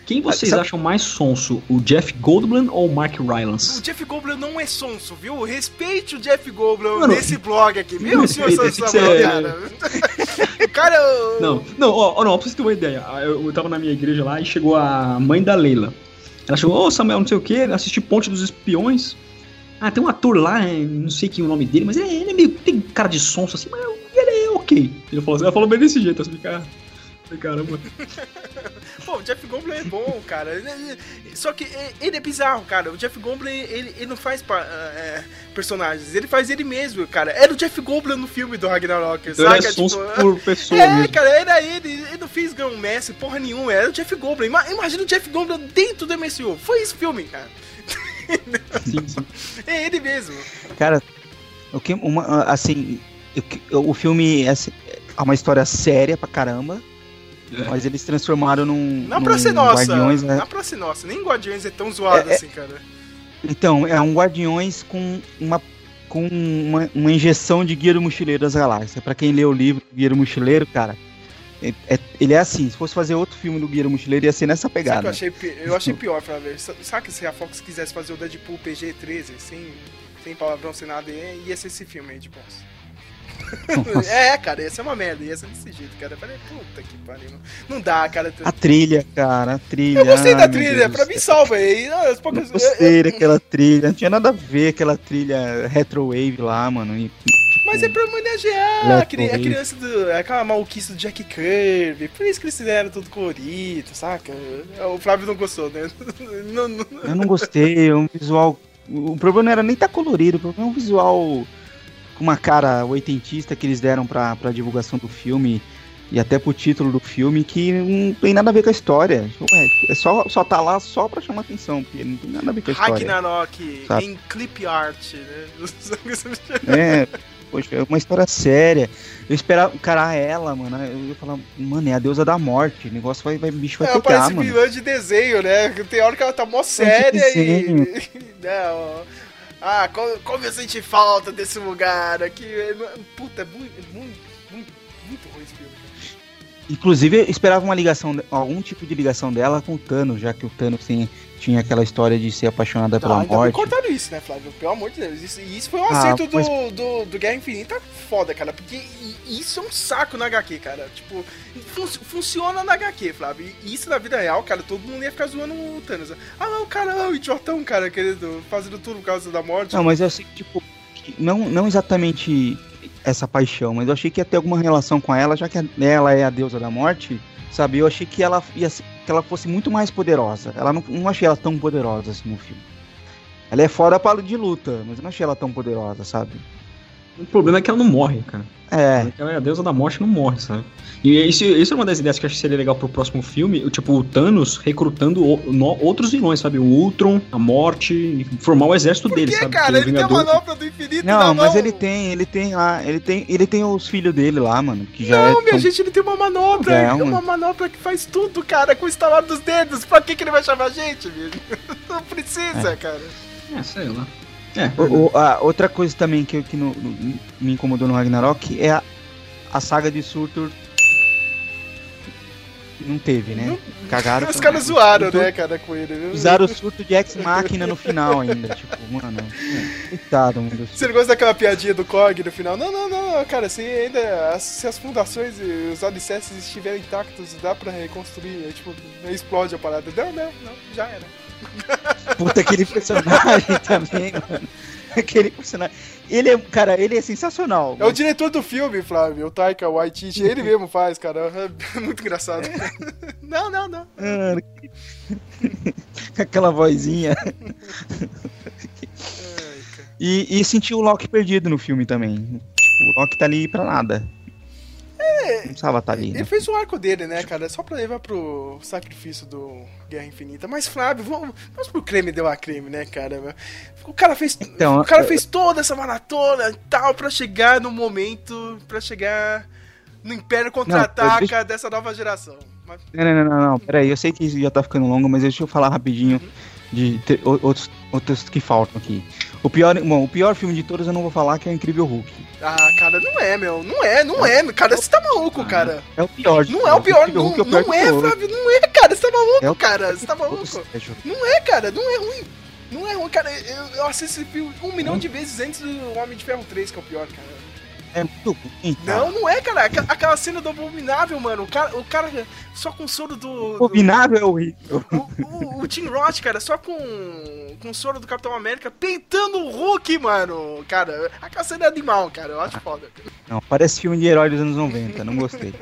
quem vocês
sabe-
acham mais sonso? O Jeff Goldblum ou o Mark
O
Rylance?
Jeff Goldblum não é sonso, viu? Respeite o Jeff Goldblum
Mano,
nesse blog aqui, meu
não
senhor
ser-
cara. o cara. o-
Não, não, ó, ó, não, pra vocês terem uma ideia. Eu, eu tava na minha igreja lá e chegou a mãe da Leila. Ela chegou, ô Samuel, não sei o que, assisti Ponte dos Espiões. Ah, tem um ator lá, é, não sei quem é o nome dele, mas ele, ele é meio. tem cara de sonso assim, mas ele é ok. Ele falou, assim, ela falou bem desse jeito, assim, cara. Caramba.
Pô, o Jeff Goldblum é bom, cara. Ele- ele- Só que é- ele é bizarro, cara. O Jeff Goldblum, ele, ele não faz é, personagens, ele faz ele mesmo, cara. Era o Jeff Goldblum no filme do Ragnarok,
Então ele
saca?
é sonso
Tipo,
por pessoa
É,
mesmo.
cara, era ele. Ele não fez Grão Messi, porra nenhuma. Era o Jeff Goldblum. Ima- Imagina o Jeff Goldblum dentro do MCU. Foi esse filme, cara.
Sim, sim.
É ele mesmo.
Cara, o que, uma, assim, o, filme é, é uma história séria pra caramba,
É.
mas eles transformaram num.
Não
num
pra ser nossa.
Guardiões, né?
Não pra ser nossa. Nem Guardiões é tão zoado
É, é-
assim, cara.
Então, é um Guardiões com uma com uma, uma injeção de Guia do Mochileiro das Galáxias. Pra quem lê o livro Guia do Mochileiro, cara, é- é- ele é assim. Se fosse fazer outro filme do Guia Mochileiro, ia ser nessa pegada.
eu achei, eu achei pior, Flávio? Sa- Sabe que se a Fox quisesse fazer o Deadpool PG-13, sem, sem palavrão, sem nada, ia ia ser esse filme aí de.
Nossa.
é, cara, ia ser uma merda, ia ser desse jeito, cara. Eu falei, puta que pariu. Não, dá, cara.
A trilha, cara, a trilha.
Eu gostei da trilha, pra mim salva aí. As poucas,
gostei daquela trilha, não tinha nada a ver aquela trilha retrowave lá, mano. e,
Mas é pra homenagear a, cri- a criança do. aquela maluquice do Jack Kirby. Por isso que eles fizeram tudo colorido, saca? O Flávio não gostou, né? Não, não-
Eu não gostei, é um visual. O problema não era nem tá colorido, o problema é um visual com uma cara oitentista que eles deram pra, pra divulgação do filme e até pro título do filme que não tem nada a ver com a história. É, é só, só tá lá só pra chamar atenção, porque não tem nada a ver com a história.
Ragnarok em clip art, né?
É, poxa, é uma história séria. Eu esperava encarar ela, mano. Eu ia falar, mano, é a deusa da morte. O negócio vai, vai bicho vai
Ela
pegar,
parece
mano.
vilã de desenho, né? Tem hora que ela tá mó séria e.
desenho.
Não. Ah, como, como eu senti falta desse lugar aqui. Puta, é muito, muito, muito, muito ruim esse filme.
Inclusive, eu esperava uma ligação, algum tipo de ligação dela com o Thanos, já que o Thanos tem, tinha aquela história de ser apaixonada pela
Não,
morte.
cortaram isso, né, Flávio? Pelo amor de Deus. Isso, isso foi um
Ah,
acerto do, do, do Guerra Infinita foda, cara. Porque isso é um saco na HQ, cara. Tipo, fun- funciona na HQ, Flávio. E isso na vida real, cara, todo mundo ia ficar zoando o Thanos. Ah, não, cara, é o idiotão, cara, querendo, fazendo tudo por causa da morte.
Não, mas eu sei que, tipo, não, não exatamente essa paixão, mas eu achei que ia ter alguma relação com ela, já que ela é a deusa da morte, sabe? Eu achei que ela ia ser- que ela fosse muito mais poderosa. Ela não, não achei ela tão poderosa assim no filme. Ela é foda para de luta, mas eu não achei ela tão poderosa, sabe?
O problema é que ela não morre, cara.
É,
Ela é a deusa da morte não morre, sabe? E isso, isso é uma das ideias que eu acho que seria legal pro próximo filme, o- tipo, o Thanos recrutando o- no- outros vilões, sabe? O Ultron, a morte, formar o exército
Por
dele,
que,
sabe?
cara? Ele tem a manopla do infinito
não, mas
mão.
ele tem, ele tem lá, ele tem, ele tem os filhos dele lá, mano, que já
Não,
é,
minha
são-
gente, ele tem uma manopla.
É,
É
uma-
uma manopla que faz tudo, cara, com o estalar dos dedos. Pra que, que ele vai chamar a gente, velho? Não precisa, cara.
É, sei lá. É,
O- o- a outra coisa também que, que no- no- me incomodou no Ragnarok é a, a saga de Surtur. Não teve, né? Cagaram.
Os caras zoaram,
Surtur-
né, cara, com ele. viu?
Usaram o surto de ex-máquina no final ainda. Tipo, mano. é, Coitado, mano.
Você não gosta daquela piadinha do Kog no final? Não, não, não, cara, se ainda. as- Se as fundações e os alicerces estiverem intactos, dá pra reconstruir. Aí, tipo, explode a parada. Não, não, não, já era.
Puta, aquele personagem também, mano. Aquele personagem. Ele é, cara, ele é sensacional.
É o diretor do filme, Flávio, o Taika Waititi. Ele mesmo faz, cara. É muito engraçado. Não, não, não.
Mano, Aquela vozinha.
Ai, cara.
E, e senti o Loki perdido no filme também. Tipo, o Loki tá ali pra nada. É. Não precisava estar ali.
Ele
Né?
fez o arco dele, né, cara? Só pra levar pro sacrifício do Guerra Infinita. Mas, Flávio, vamos, vamos pro creme deu a creme, né, cara? O cara fez.
Então,
o cara
eu-
fez toda essa maratona e tal pra chegar no momento. pra chegar no Império Contra-Ataca
deixa-
dessa nova geração. Mas-
Não, não, não, não, não. Peraí, eu sei que isso já tá ficando longo, mas deixa eu falar rapidinho de te- o- outros, outros que faltam aqui. O pior, bom, o pior filme de todos eu não vou falar, que é o Incrível Hulk.
Ah, cara, não é, meu. Não é, não é. Cara, você tá maluco, cara.
É o pior de
Não é o pior, não,
Hulk é o pior
não é. Flávio, não é, cara. Você tá maluco,
É o-
cara. Você tá maluco. Não é, cara, não é ruim. Não é ruim, cara. Eu, eu assisto esse filme um milhão de vezes antes do Homem de Ferro 3, que é o pior, cara.
É muito ruim, cara.
Não, não é, cara. Aquela, cena do Abominável, mano. O cara, o cara só com o soro do. do
Abominável é horrível.
o, o, o Tim Roth, cara, só com, com o soro do Capitão América peitando o Hulk, mano. Cara, aquela cena é animal, cara. Eu acho foda.
Não, parece filme de herói dos anos 90, não gostei.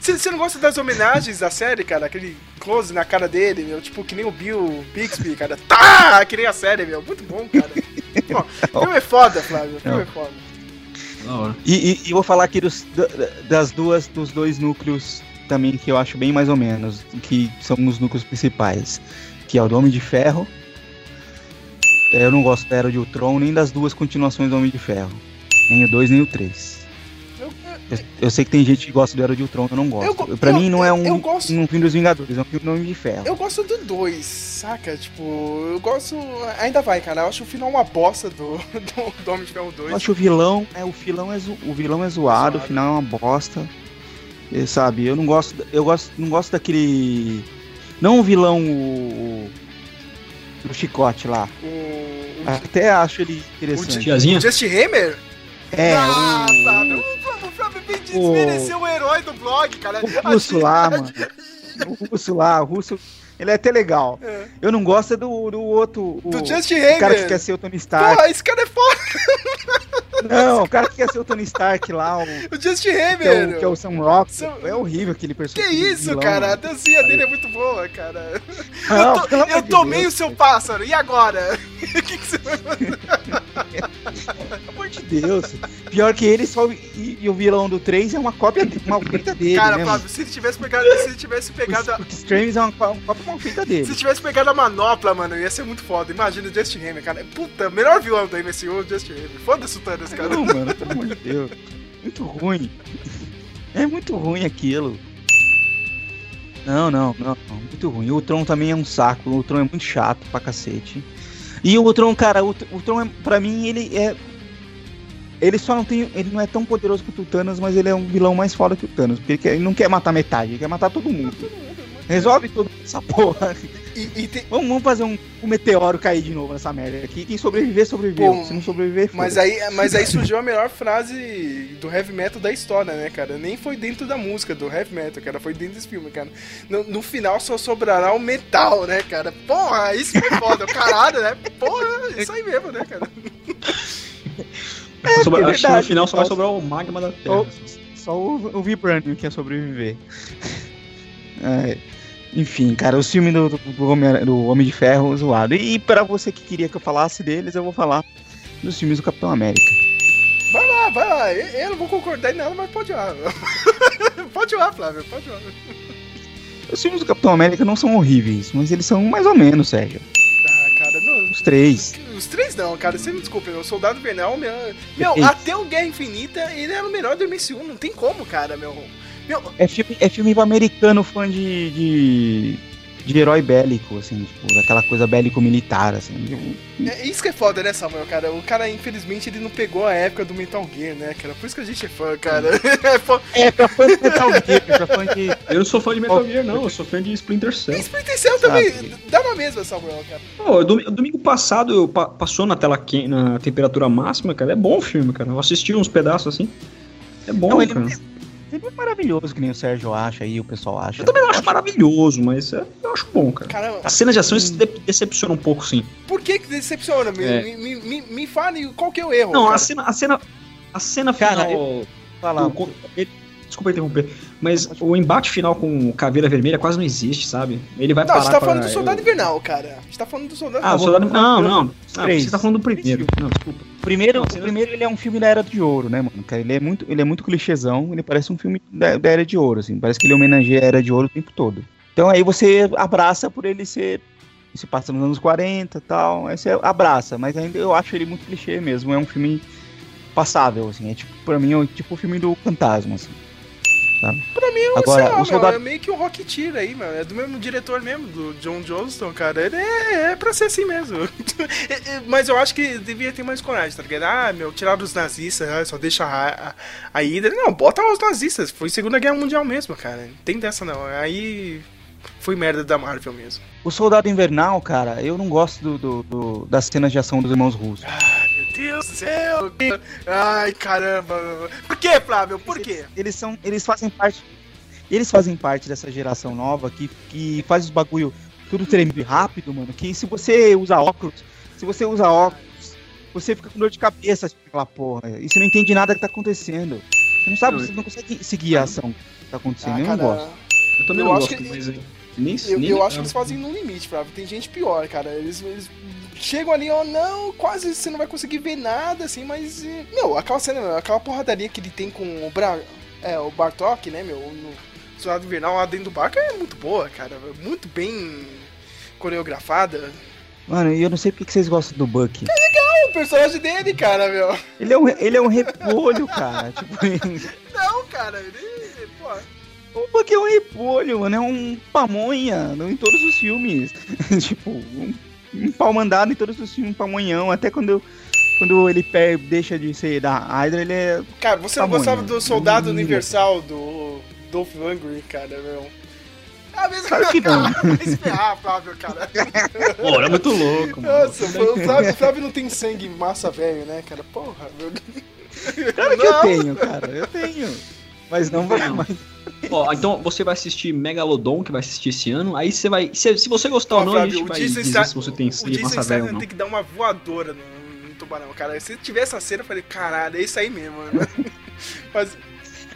Você não gosta das homenagens da série, cara? Aquele close na cara dele, meu. Tipo, que nem o Bill Bixby, cara. Tá! Que nem a série, meu. Muito bom, cara. O filme é foda, Flávio. Filme é foda.
E, e- e vou falar aqui dos, da- das duas, dos dois núcleos também que eu acho bem mais ou menos, que são os núcleos principais, que é o do Homem de Ferro. É, Eu não gosto da Era de Ultron, nem das duas continuações do Homem de Ferro. Nem o 2, nem o 3.
Eu,
Eu, sei que tem gente que gosta do Era de Ultron, eu não gosto.
Eu go-
pra
eu-
mim não é um,
eu gosto-
um filme dos Vingadores, é um filme do Homem de Ferro.
eu gosto do 2, saca? Tipo, eu gosto. Ainda vai, cara. Eu acho o final uma bosta do, do, do Homem de Ferro 2.
Eu acho o vilão, é, o vilão é, zo- o vilão é zoado,
Zoado.
o final é uma bosta. E, sabe, eu não gosto, eu gosto, não gosto daquele não o vilão o, o chicote lá.
O, o,
Até acho ele interessante.
O Just Hammer?
É,
ah,
o,
o, desmereceu o herói do blog, cara.
o russo lá, mano. O russo lá, o russo, ele é até legal.
É.
Eu não gosto é do, do outro, o,
Do Just
o cara que
Hammer.
quer ser o Tony Stark.
Porra, esse cara é foda.
Não, o cara que quer ser o Tony Stark lá, o,
O Just
que, é
Hammer.
o, que é o Sam Rock.
Sam-
É horrível aquele
Que
personagem.
isso,
vilão,
cara? A
mano.
dancinha dele é muito boa, cara.
Não,
eu to- eu tomei
Deus,
o seu pássaro, e agora? O que, que você vai fazer?
Pelo amor de Deus. Pior que ele só. E, e o vilão do 3 é uma cópia, de- uma feita dele.
Cara,
né,
Flávio, se ele tivesse pegado. Se ele tivesse pegado.
O, Strange é uma, có- uma cópia mal feita
Se
dele.
ele tivesse pegado a manopla, mano, ia ser muito foda. Imagina o Justin Hammer, cara. Puta, melhor vilão da MCU, o Justin Hammer. Foda-se o Thanos, cara.
Não, mano, pelo amor de Deus. Muito ruim. É muito ruim aquilo. Não, não, não, muito ruim. O Ultron também é um saco. O Ultron é muito chato pra cacete. E o Ultron, cara, o o Ultron, é, pra mim, ele é. Ele só não tem. Ele não é tão poderoso quanto o Thanos, mas ele é um vilão mais foda que o Thanos. Porque ele, quer- ele não quer matar metade, ele quer matar todo mundo. Resolve toda essa porra.
E, e tem-
Vamos, vamos fazer um, um meteoro cair de novo nessa merda aqui. Quem sobreviver, sobreviveu.
Pô,
Se não sobreviver,
Mas aí, mas aí surgiu a melhor frase do heavy metal da história, né, cara? Nem foi dentro da música do heavy metal, cara. Foi dentro desse filme, cara. No, no final só sobrará o metal, né, cara? Porra, isso foi foda. Caralho, né? Porra, isso aí mesmo, né, cara?
Sobra-
é
acho que no final só vai sobrar o magma da Terra.
Só, só o, o Vibranium que ia sobreviver. É, enfim, cara, o filme do, do, Homem, do Homem de Ferro zoado. E pra você que queria que eu falasse deles, eu vou falar dos filmes do Capitão América.
Vai lá, vai lá. Eu, eu não vou concordar em nada, mas pode ir lá. pode ir lá, Flávio, pode ir lá.
Os filmes do Capitão América não são horríveis, mas eles são mais ou menos, Sérgio.
Ah, cara, não.
Os três.
Os três não, cara, você me desculpe, o Soldado Invernal, meu, meu até o Guerra Infinita, ele era o melhor do MCU, não tem como, cara, meu. Meu,
É filme, é filme americano fã de, de, de herói bélico, assim, tipo, daquela coisa bélico-militar, assim. tipo,
é isso que é foda, né, Samuel, cara? O cara, infelizmente, ele não pegou a época do Metal Gear, né, cara? Por isso que a gente é fã, cara. É fã-
É, pra fã de Metal Gear, pra fã de...
Eu não sou fã de Metal Gear, não. Eu sou fã de Splinter Cell.
Splinter Cell também,
Sabe.
dá na mesma, Samuel, cara.
Pô, domi- domingo passado eu pa- passou na tela quente, na temperatura máxima, cara. É bom o filme, cara. Eu assisti uns pedaços assim. É bom,
Não, ele,
cara.
Ele é maravilhoso, que nem o Sérgio acha aí, o pessoal acha.
Eu também não acho maravilhoso, mas é- eu acho bom, cara.
Caramba,
As cenas de ação de- decepcionam um pouco, sim.
por que que decepciona? Me,
É.
me, me, me, fale qual que é o erro.
Não,
cara.
a cena, a cena, a cena
Cara,
final.
Fala,
o- com- ele- desculpa interromper, mas o embate final com o Caveira Vermelha quase não existe, sabe? Ele vai
Não,
parar
gente tá
pra-
falando do Soldado
eu-
Invernal, cara. A gente tá falando do Soldado
Ah, o soldado. Não, não. não você tá falando do primeiro. Não, desculpa.
Primeiro, o primeiro ele é um filme da Era de Ouro, né, mano? Cara, Ele é muito, ele é muito clichêzão, ele parece um filme da, da Era de Ouro, assim. Parece que ele homenageia a Era de Ouro o tempo todo. Então aí você abraça por ele ser. Se passa nos anos 40 e tal. Aí você abraça, mas ainda eu acho ele muito clichê mesmo. É um filme passável, assim. É tipo, pra mim, é tipo o filme do Fantasma, assim.
Pra mim,
Agora,
lá,
o
meu,
soldado-
é meio que o Rocketeer aí, mano. É do mesmo diretor mesmo, do John Johnston, cara. Ele é, é pra ser assim mesmo. É, é, Mas eu acho que devia ter mais coragem, tá ligado? Ah, meu, tirar os nazistas, ah, só deixa a, a, a Hydra. Não, bota os nazistas. Foi Segunda Guerra Mundial mesmo, cara. Não tem dessa não. Aí foi merda da Marvel mesmo.
O Soldado Invernal, cara, eu não gosto do, do- do- das cenas de ação dos irmãos russos.
Meu Deus do céu. Ai, caramba. Por que, Flávio? Por quê?
Eles são. Eles fazem parte. Eles fazem parte dessa geração nova que, que faz os bagulho tudo treme rápido, mano. Que se você usa óculos, se você usa óculos, você fica com dor de cabeça assistindo aquela porra. E você não entende nada que tá acontecendo. Você não sabe,
Não,
você não consegue seguir a ação que tá acontecendo.
Ah,
eu não gosto.
Eu também
Eu
não
acho
gosto,
que-
mas. Nem,
Eu,
nem
eu acho que eles fazem no limite, Flávio. Tem gente pior, cara. Eles, eles chegam ali, ó, não, quase você não vai conseguir ver nada, assim, mas. Meu, aquela cena, aquela porradaria que ele tem com o, Bra... é, o Bartok, né, meu? No Soldado Invernal lá dentro do barco é muito boa, cara. Muito bem coreografada.
Mano, e eu não sei porque que vocês gostam do Bucky.
É o personagem dele, cara, meu.
Ele é um, ele é um repolho, cara. Tipo,
Não, cara, ele. Pô,
o Bucky é um repolho, mano. É um pamonha em todos os filmes. tipo, um, um pau mandado em todos os filmes, um pamonhão. Até quando, eu- quando ele deixa de ser da Hydra, ele é.
cara, você não gostava do Soldado. Universal do Dolph Lundgren, cara, meu? Ah, mesmo.
Claro que não.
Vai se ferrar, Flávio, cara.
Pô, é muito louco, mano.
Nossa, o Flávio, Flávio não tem sangue massa velho, né, cara? Porra, meu.
Claro que eu tenho, cara. Eu tenho. Mas não vai
Não.
mais.
Ó, então você vai assistir Megalodon, que vai assistir esse ano. Aí você vai. Se, se você gostar ou não,
Flávio,
a gente
o
vai dizer
Statham-
se você tem
o
massa velho ou
Statham
não.
tem que dar uma voadora no, no tubarão, cara. Se tiver essa cena, eu falei, caralho, é isso aí mesmo, mano. Mas,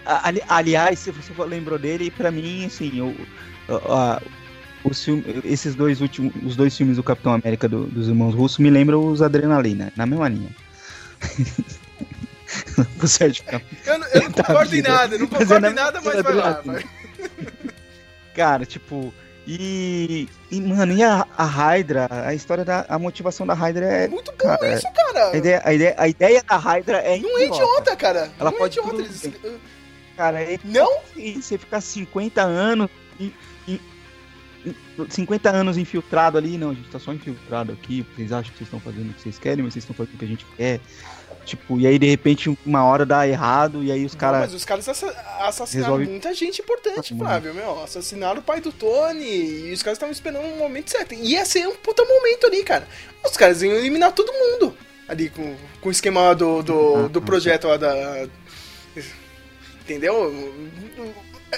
ali- aliás, se você lembrou dele, pra mim, assim, o, os filme- esses dois últimos, os dois filmes do Capitão América do- dos irmãos russos me lembram os Adrenalina, na mesma linha. o Sérgio fica
eu, não- eu não
Tá
concordo em nada, não
Mas
concordo
é
em
na-
nada, mas
é
vai lá, vai.
Cara, tipo. E, e, mano, e a, a Hydra, a história da a motivação da Hydra é.
Muito bom
Cara,
isso, cara.
A ideia, a, ideia, a ideia da Hydra é.
Não é idiota, cara.
Ela
não
pode
é idiota. Eles-
Cara, é
Não?
e você ficar 50 anos. em- em- 50 anos infiltrado ali, não, a gente tá só infiltrado aqui, vocês acham que vocês estão fazendo o que vocês querem, mas vocês estão fazendo o que a gente quer. Tipo, e aí de repente uma hora dá errado, e aí os caras.
mas os caras assa- assassinaram
Resolve-
muita gente importante,
mundo.
Flávio, meu. Assassinaram o pai do Tony e os caras estavam esperando um momento certo. E ia ser um puta momento ali, cara. Os caras iam eliminar todo mundo ali com, com o esquema do, do,
Ah,
do
ah,
projeto lá da. Entendeu?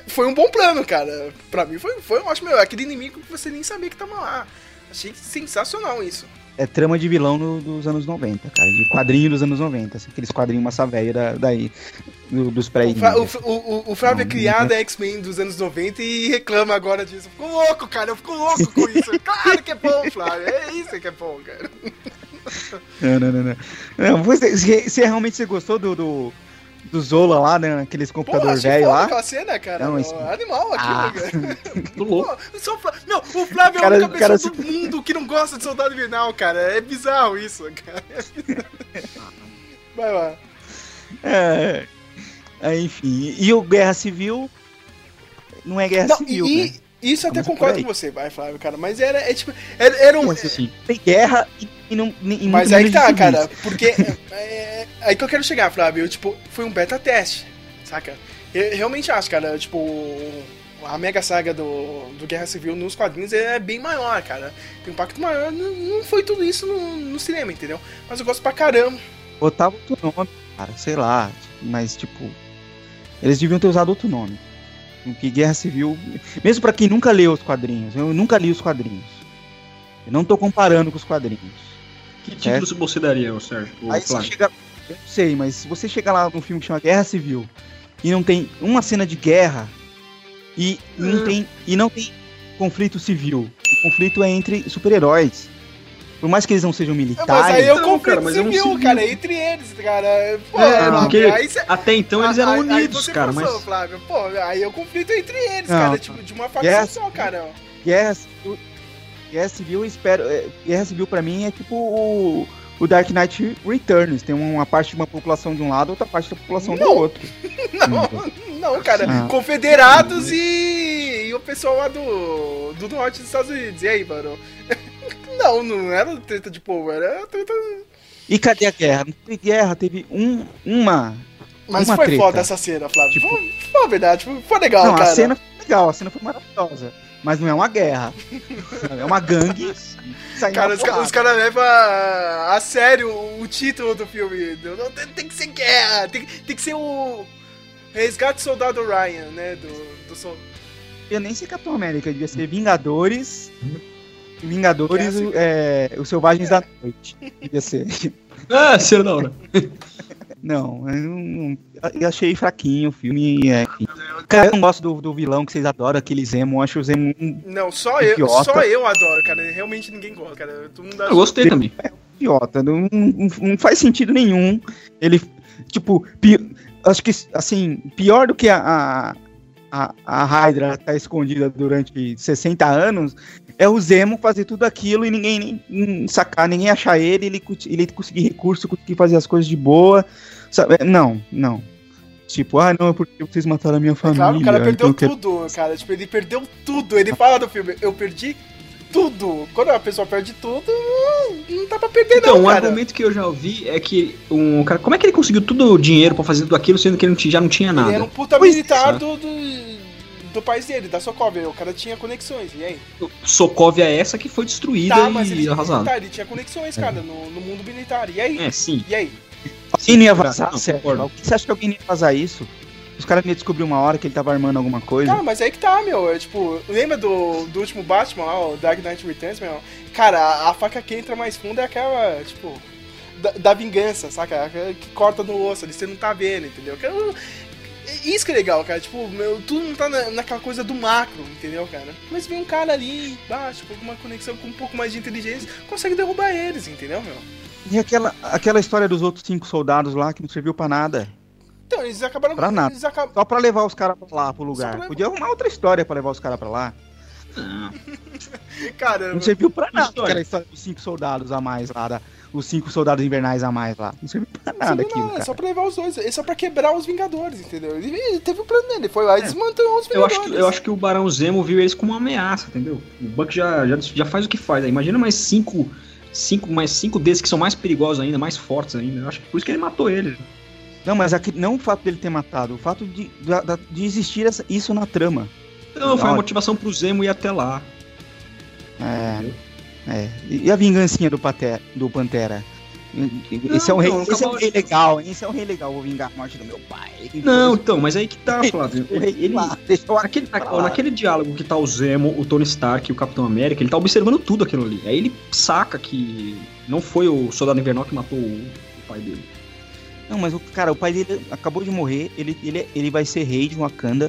Foi um bom plano, cara. Pra mim foi, foi ótimo. Meu, aquele inimigo que você nem sabia que tava lá. Achei sensacional isso.
É trama de vilão no- dos anos 90, cara. De quadrinho dos anos 90, assim, aqueles quadrinhos massa velha da, daí, do- dos pré
O, Fra- o, o, o- o Flávio é criado é X-Men dos anos 90 e reclama agora disso. Fico louco, cara. Eu fico louco com isso. Claro que é bom, Flávio. É isso que é bom, cara.
Não, não, não, não. Não, você, se, se realmente você gostou do, do, do Zola lá, né? Aqueles
Pô,
computador velho lá.
aquela cena, cara.
Não, isso-
Animal aquilo,
Ah.
cara.
Tô louco.
Pô, só o Flá- Meu, o Flávio é
Cara,
única
o cara
pessoa do mundo que não gosta de Soldado Invernal, cara. É bizarro isso, cara. É bizarro. Vai lá.
É, é, enfim, e o Guerra Civil não é Guerra
Não,
Civil,
e
né?
isso eu até
Começa
concordo com você, vai, Flávio, cara. Mas era, é, tipo, era, era um...
Assim,
Tem guerra e, e não. E
Mas aí que
menos
tá, cara, porque é, é aí que eu quero chegar, Flávio. Eu, tipo, foi um beta teste, saca? Eu realmente acho, cara, tipo, a mega saga do, do Guerra Civil nos quadrinhos é bem maior, cara. Tem um impacto maior. Não, não foi tudo isso no, no cinema, entendeu? Mas eu gosto pra caramba.
Botava outro nome, cara, sei lá. Mas, tipo, eles deviam ter usado outro nome. Porque Guerra Civil. Mesmo pra quem nunca leu os quadrinhos, eu nunca li os quadrinhos. Eu não tô comparando com os quadrinhos.
Que título você daria, Sérgio?
Aí você chega. Eu não sei, mas se você chegar lá num filme que chama Guerra Civil e não tem uma cena de guerra e não
Hum.
tem e não tem conflito civil. O conflito é entre super-heróis. Por mais que eles não sejam militares.
Mas aí eu
Não,
conflito
cara, mas é um
civil,
civil.
cara, entre eles, cara. Pô,
É,
Flávio,
porque
aí cê-
Até então eles eram
aí- aí
unidos,
você
cara, mas.
Flávio. Pô, aí eu conflito entre eles,
Não,
cara, tipo, de uma facção
Guerra
só, cara.
Guerra Civil, Guerra Civil eu espero. é, Guerra Civil pra mim é tipo o, o Dark Knight Returns. Tem uma parte de uma população de um lado, outra parte da população do
Não.
outro.
Não, não, cara.
Ah.
Confederados e, e o pessoal lá do, do norte dos Estados Unidos. E aí, mano? Não, não era treta de povo, era treta.
E cadê a guerra? Não teve guerra, teve um, uma.
Mas
Uma
foi
treta.
foda essa cena, Flávio.
Tipo-
Foi, foi verdade, foi, foi legal,
não,
cara.
a cena foi legal, a cena foi maravilhosa. Mas não é uma guerra. é uma gangue.
Cara, os, ca-
porrada.
os caras levam a, a sério o título do filme. Não, tem, tem que ser guerra, tem, tem que ser o Resgate do Soldado Ryan, né? Do, do sol-
Eu nem sei Capitão América, devia ser Vingadores. Vingadores, é, os Selvagens da Noite. Devia ser.
Ah, seria da hora.
Não, eu, não- eu achei fraquinho o filme. É. Cara, eu não gosto do, do vilão que vocês adoram, aquele Zemo. Eu acho o Zemo um
Não, só eu,
Idiota.
só eu adoro, cara. Realmente ninguém gosta, cara. Todo mundo acha-
Eu gostei também.
idiota. Não, não, não faz sentido nenhum. Ele, tipo, pi- acho que, assim, pior do que a, a, a Hydra tá escondida durante 60 anos, é o Zemo fazer tudo aquilo e ninguém nem sacar, ninguém achar ele, ele, ele conseguir recurso, conseguir fazer as coisas de boa. Sabe? Não, não. Tipo, ah, não, é porque vocês mataram a minha família.
Claro, o cara perdeu
então eu quero-
tudo, cara. Tipo, ele perdeu tudo. Ele fala do filme, eu perdi tudo. Quando a pessoa perde tudo, não dá pra perder,
Então,
não,
um
cara.
argumento que eu já ouvi é que um cara, como é que ele conseguiu todo o dinheiro pra fazer tudo aquilo, sendo que ele não tinha- já não tinha
Ele
nada?
era um puta
Pois é.
militar do, do, do país dele, da Sokovia. O cara tinha conexões, e aí?
Sokovia é essa que foi destruída
Tá, mas ele
e
tinha,
arrasada.
militar, ele tinha conexões, cara, no, no mundo militar. E aí?
É, sim.
E aí?
Não ia vazar,
Não,
você acha que alguém ia vazar isso? Os caras iam descobrir uma hora que ele tava armando alguma coisa.
Cara, mas aí que tá, meu. É tipo, lembra do, do último Batman lá, o Dark Knight Returns, meu? Cara, a, a faca que entra mais fundo é aquela, tipo, da, da vingança, saca? Que corta no osso ali, você não tá vendo, entendeu? Isso que é legal, cara. Tipo, meu, tudo não tá na, naquela coisa do macro, entendeu, cara? Mas vem um cara ali embaixo, com alguma conexão com um pouco mais de inteligência, consegue derrubar eles, entendeu, meu?
E aquela, aquela história dos outros cinco soldados lá que não serviu pra nada.
Eles acabaram.
Pra nada.
Eles acabam.
Só pra levar os caras pra lá, pro lugar.
pra-
Podia arrumar outra história pra levar os caras pra lá.
Caramba.
Não serviu pra nada
história?
aquela história dos cinco soldados a mais lá, da- os cinco soldados invernais a mais lá. Não serviu pra nada
Não,
aquilo,
não, é
cara.
só pra levar os dois. É só pra quebrar os Vingadores, entendeu? Ele, ele teve o plano dele, foi lá e desmantelou os
Eu
Vingadores.
acho, que, eu acho que o Barão Zemo viu eles como uma ameaça, entendeu? O Buck já, já, já faz o que faz. Aí. Imagina mais cinco, cinco, mais cinco desses que são mais perigosos ainda, mais fortes ainda. Eu acho que por isso que ele matou ele.
Não, mas aqui, não o fato dele ter matado, o fato de, da- de existir essa- isso na trama.
Não, foi
Não.
a motivação pro Zemo ir até lá.
É. é. E a vingancinha do, Pate- do Pantera? Esse é um rei,
não,
esse é um rei legal, hein? Esse é um rei legal, vou vingar a morte do meu pai.
Não, então, mas aí que tá, Flávio. Ele, naquele,
lá.
naquele diálogo que tá o Zemo, o Tony Stark e o Capitão América, ele tá observando tudo aquilo ali. Aí ele saca que não foi o Soldado Invernal que matou o, o pai dele.
Não, mas o cara, o pai dele acabou de morrer, ele, ele, ele vai ser rei de Wakanda.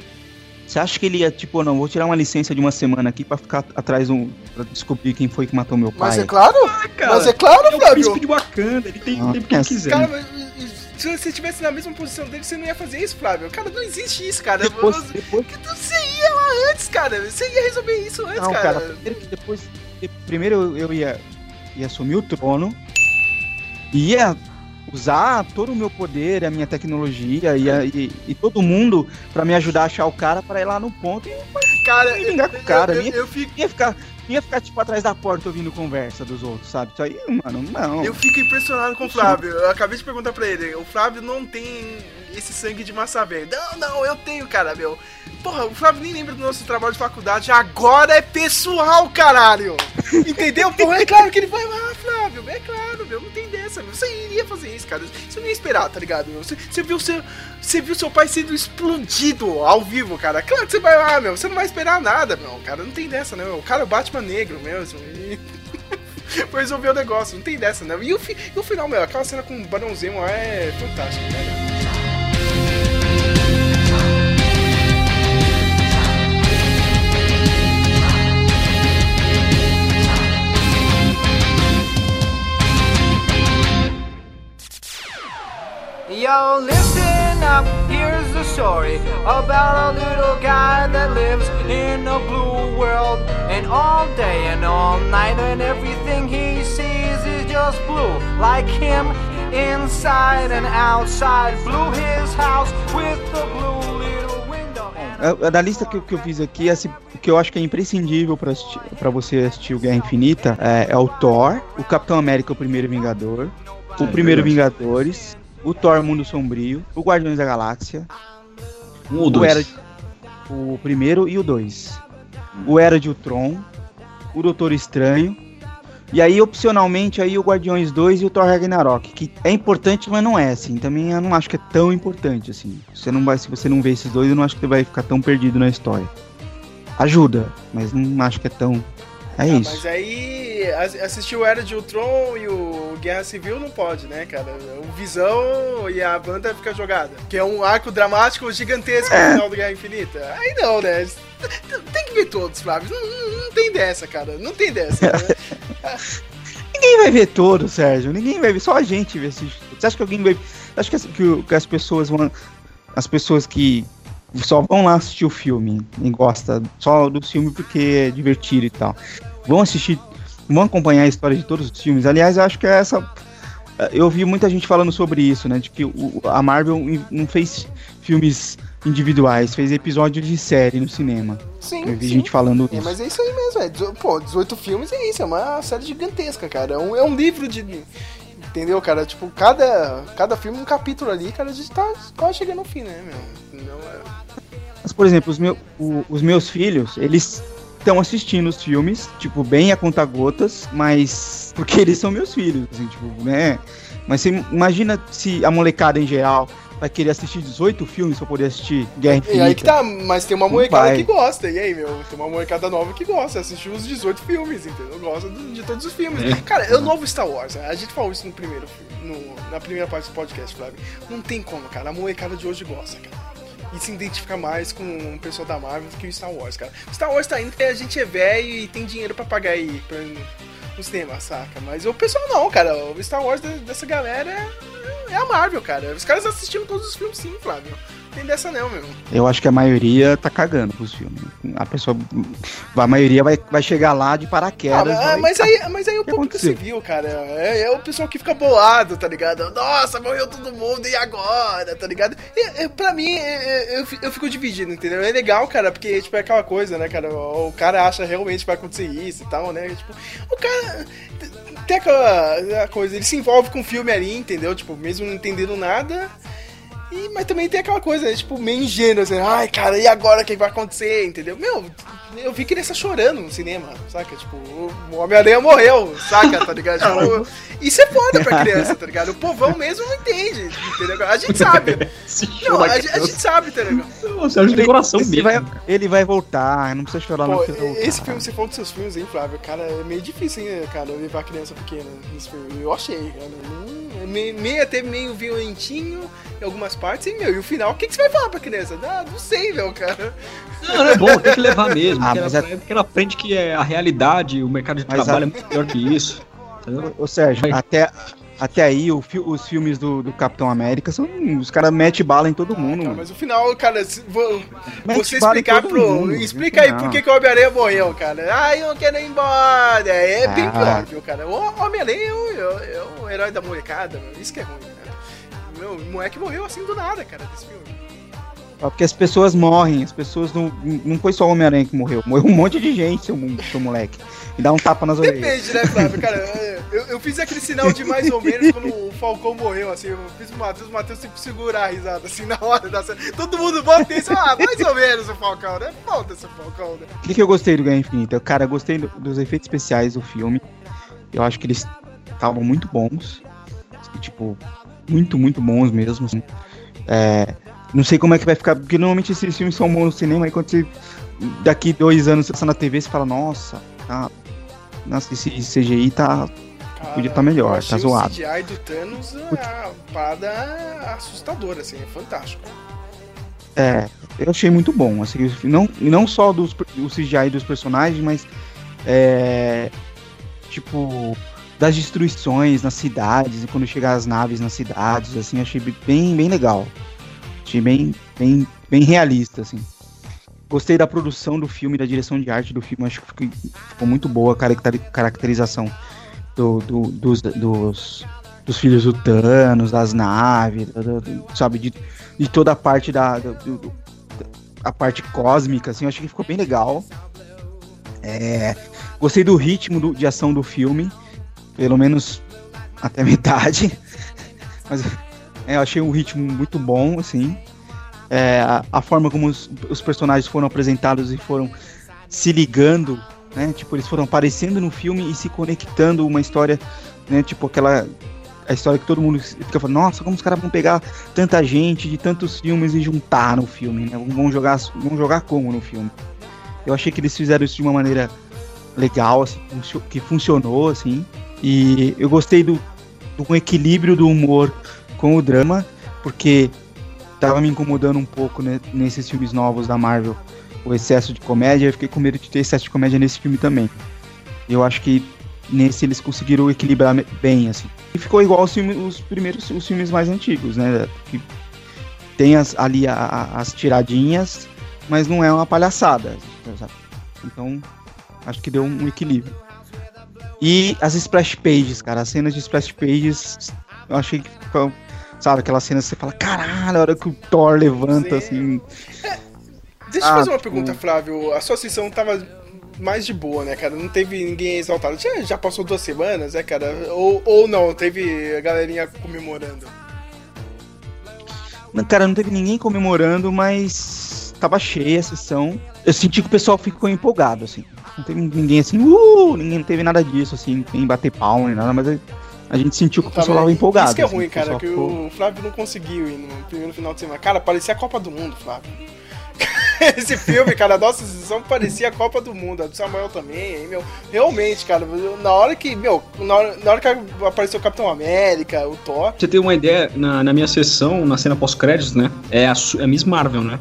Você acha que ele ia, tipo, não, vou tirar uma licença de uma semana aqui pra ficar atrás um. pra descobrir quem foi que matou meu pai?
Mas é claro,
Ah, cara,
mas é claro,
ele é o
Flávio.
príncipe de Wakanda, ele tem o
Ah,
tempo que ele
é.
quiser.
Cara, mas- Se você estivesse na mesma posição dele, você não ia fazer isso, Flávio. Cara, não existe isso, cara.
Depois,
Você-
depois,
Você ia lá antes, cara. Você ia resolver isso antes,
não,
cara.
cara, primeiro que depois. de- Primeiro eu- eu ia, ia assumir o trono, ia usar todo o meu poder, a minha tecnologia ia, e, e todo mundo pra me ajudar a achar o cara pra ir lá no ponto e
Cara,
ia ligar com o cara.
eu,
ia,
eu, eu fico.
ia ficar, ia ficar tipo atrás da porta ouvindo conversa dos outros, sabe? Isso aí, mano, não.
Eu fico impressionado com o Flávio. Eu acabei de perguntar pra ele. O Flávio não tem esse sangue de massa verde. Não, não, eu tenho, cara, meu. Porra, o Flávio nem lembra do nosso trabalho de faculdade. Agora é pessoal, caralho. Entendeu? Porra, é claro que ele vai lá, Flávio. É claro, meu. Não tem Você iria fazer isso, cara. Você não ia esperar, tá ligado? Você, você viu seu. Você viu seu pai sendo explodido ao vivo, cara. Claro que você vai lá, meu. Você não vai esperar nada, meu. Cara, não tem dessa, né? O cara é o Batman negro mesmo. E... Foi resolver o negócio, não tem dessa, né? E o, fi- e o final, meu, aquela cena com o Barão Zemo é fantástico, cara.
Yo, listen up, here's the story about a little guy that lives in a blue world. And all day and all night, and everything he sees is just blue. Like him, inside and outside. Blue his house with the blue little window. And
é da lista que, eu- que eu fiz aqui, esse, o que eu acho que é imprescindível pra, assistir- pra você assistir o Guerra Infinita é, é o Thor, o Capitão América, o primeiro Vingador, o
É,
primeiro. Vingadores, o Thor Mundo Sombrio, o Guardiões da Galáxia,
Um ou
o
dois.
Era de- o primeiro e o dois, o Era de Ultron, o Doutor Estranho, e aí opcionalmente aí o Guardiões 2 e o Thor Ragnarok, que é importante, mas não é assim. Também eu não acho que é tão importante assim. Você não vai, se você não vê esses dois, eu não acho que você vai ficar tão perdido na história. Ajuda, mas não acho que é tão é
Ah,
isso.
mas aí, as- assistir o Era de Ultron e o Guerra Civil não pode, né, cara? O Visão e a banda fica jogada. Que é um arco dramático gigantesco no final do Guerra Infinita. Aí não, né? Tem que ver todos, Flávio. Não, não- tem dessa, cara. Não tem dessa. né?
Ninguém vai ver todo, Sérgio. Ninguém vai ver, só a gente assistir. Você acha que alguém vai acha que, as- que que as pessoas vão as pessoas que só vão lá assistir o filme e gosta só do filme porque é divertido e tal. Vão assistir, vão acompanhar a história de todos os filmes. Aliás, eu acho que é essa. Eu vi muita gente falando sobre isso, né? De que o- a Marvel não fez filmes individuais, fez episódios de série no cinema.
Sim,
Eu vi
sim.
gente falando
É,
isso.
mas é isso aí mesmo, é. Pô, 18 filmes é isso, é uma série gigantesca, cara. É um, é um livro de. Entendeu, cara? Tipo, cada, cada filme, um capítulo ali, cara, a gente tá quase chegando ao fim, né, meu? Não é...
Mas, por exemplo, os, meu, o- os meus filhos, eles estão assistindo os filmes, tipo, bem a conta gotas, mas. Porque eles são meus filhos, assim, tipo, né? Mas você imagina se a molecada em geral vai querer assistir 18 filmes pra poder assistir Guerra Infinita.
E aí que tá, mas tem uma molecada que gosta, e aí, meu? Tem uma molecada nova que gosta, assistiu os 18 filmes, entendeu? Gosta de todos os filmes.
É.
Cara, é o novo Star Wars, a gente falou isso no primeiro filme, no- na primeira parte do podcast, Flávio. Não tem como, cara, a molecada de hoje gosta, cara. E se identifica mais com o pessoal da Marvel do que o Star Wars, cara. O Star Wars tá indo porque a gente é velho e tem dinheiro pra pagar aí pra, no cinema, saca? Mas o pessoal não, cara. O Star Wars de- dessa galera é, é a Marvel, cara. Os caras assistiram todos os filmes sim, Flávio. Tem dessa não, meu.
Eu acho que a maioria tá cagando pros filmes. A pessoa. A maioria vai, vai chegar lá de
Ah,
paraquedas.
mas,
vai-
mas aí, mas aí o
que
público
aconteceu?
civil, cara, é, é o pessoal que fica bolado, tá ligado? Nossa, morreu todo mundo, e agora, tá ligado? E, e, pra mim, é, é, eu, eu fico dividido, entendeu? É legal, cara, porque, tipo, é aquela coisa, né, cara? O, o cara acha realmente que vai acontecer isso e tal, né? Tipo, o cara... Tem aquela coisa, ele se envolve com o filme ali, entendeu? Tipo, mesmo não entendendo nada... E, mas também tem aquela coisa, né, tipo, meio ingênua, assim, ai, cara, e agora o que vai acontecer, entendeu? Meu, eu vi criança chorando no cinema, saca? Tipo, o Homem-Aranha morreu, saca, tá ligado? Tipo, isso é foda pra criança, tá ligado? O povão mesmo não entende, entendeu? A gente sabe. Não, a, gente- a gente sabe, tá ligado?
O Sérgio tem coração
Ele
mesmo.
vai, ele vai voltar, não precisa chorar
Pô,
não. precisa voltar.
esse filme, você falou dos seus filmes, hein, Flávio? Cara, é meio difícil, hein, cara, levar criança pequena nesse filme. Eu achei, cara. Não, é meio, meio até meio violentinho em algumas partes, e, meu, e o final, o que, que você vai falar pra criança? Ah, não sei, meu, cara.
Não, não é bom, tem que levar mesmo.
Ah,
porque,
mas
ela,
é-
porque ela aprende que é a realidade, o mercado de
Mas
trabalho
a-
é muito pior que isso. Entendeu?
Ô Sérgio,
Vai.
até, até aí o fi- os filmes do, do Capitão América são. Os caras metem bala em todo mundo,
Cara,
mano.
mas o final, cara, se- vou- você explicar pro.
mundo,
explica aí por que, que o Homem-Aranha morreu, cara. Ai, eu não quero ir embora. É bem
Ah.
cara? O Homem-Aranha é o, é o herói da molecada, mano. Isso que é ruim, cara. Meu, o moleque morreu assim do nada, cara, desse filme.
Só Porque as pessoas morrem, as pessoas não. Não foi só o Homem-Aranha que morreu. Morreu um monte de gente, seu, seu moleque. Me dá um tapa nas orelhas.
Depende, né, Flávio? Cara, eu, eu fiz aquele sinal de mais ou menos quando o Falcão morreu, assim. Eu fiz o Matheus, o Matheus sempre segurar a risada, assim, na hora da cena. Todo mundo bota isso, ah, mais ou menos o Falcão, né? Falta esse Falcão, né?
O que, que eu gostei do Guerra Infinita? Cara, eu gostei do- dos efeitos especiais do filme. Eu acho que eles estavam muito bons. Tipo, muito, muito bons mesmo. assim. É, não sei como é que vai ficar, porque normalmente esses filmes são bons no cinema, e quando você. Daqui dois anos você passa na TV, você fala, nossa, tá, nossa, esse CGI tá.
Cara,
Podia tá melhor,
achei
tá zoado.
O CGI do Thanos é uma parada assustadora, assim, é fantástico.
É, eu achei muito bom. Assim, não, não só dos, o CGI dos personagens, mas. É, tipo. Das destruições nas cidades, e quando chegar as naves nas cidades, assim, achei bem, bem legal. Achei bem, bem, bem realista, assim. Gostei da produção do filme, da direção de arte do filme, acho que ficou, muito boa a caracteri- caracterização do, do- dos, dos, dos filhos do Thanos, das naves, do- do- sabe, de, de toda a parte da, a parte cósmica, assim, achei que ficou bem legal. É, gostei do ritmo do- de ação do filme, pelo menos até metade. Mas eu achei um ritmo muito bom, assim. É, a, a forma como os, os personagens foram apresentados e foram se ligando, né? Tipo, eles foram aparecendo no filme e se conectando uma história, né? Tipo, aquela a história que todo mundo fica falando, nossa, como os caras vão pegar tanta gente de tantos filmes e juntar no filme, né? Vão jogar, vão jogar como no filme? Eu achei que eles fizeram isso de uma maneira legal, assim, que funcionou, assim. E eu gostei do, do equilíbrio do humor com o drama, porque tava me incomodando um pouco né, nesses filmes novos da Marvel, o excesso de comédia. Eu fiquei com medo de ter excesso de comédia nesse filme também. Eu acho que nesse eles conseguiram equilibrar bem, assim. E ficou igual os, filmes, os primeiros os filmes mais antigos, né? Que tem as, ali a- a- as tiradinhas, mas não é uma palhaçada. sabe? Então, acho que deu um equilíbrio. E as splash pages, cara, as cenas de splash pages, eu achei que sabe, aquelas cenas que você fala, caralho, a hora que o Thor levanta,
Sim.
assim,
Deixa eu
Ah,
fazer uma
tipo-
pergunta, Flávio. A sua sessão tava mais de boa, né, cara? Não teve ninguém exaltado. Já, já passou duas semanas, né, cara? Ou, ou não, teve a galerinha comemorando.
Cara, não teve ninguém comemorando, mas tava cheia a sessão. Eu senti que o pessoal ficou empolgado, assim. Não teve ninguém assim, uh, ninguém teve nada disso, assim, nem bater palma, nem nada, mas a- gente sentiu que o
Tá
pessoal tava empolgado.
Isso que é
assim,
ruim,
o
cara, que
ficou-
o Flávio não conseguiu ir no primeiro final de semana. Cara, parecia a Copa do Mundo, Flávio. Esse filme, cara, a nossa sessão parecia a Copa do Mundo, a do Samuel também, hein, meu. Realmente, cara, na hora que, meu, na hora, na hora que apareceu o Capitão América, o Thor,
Pra você ter uma ideia, na, na minha sessão, na cena pós-créditos, né? É a, é a Miss Marvel, né?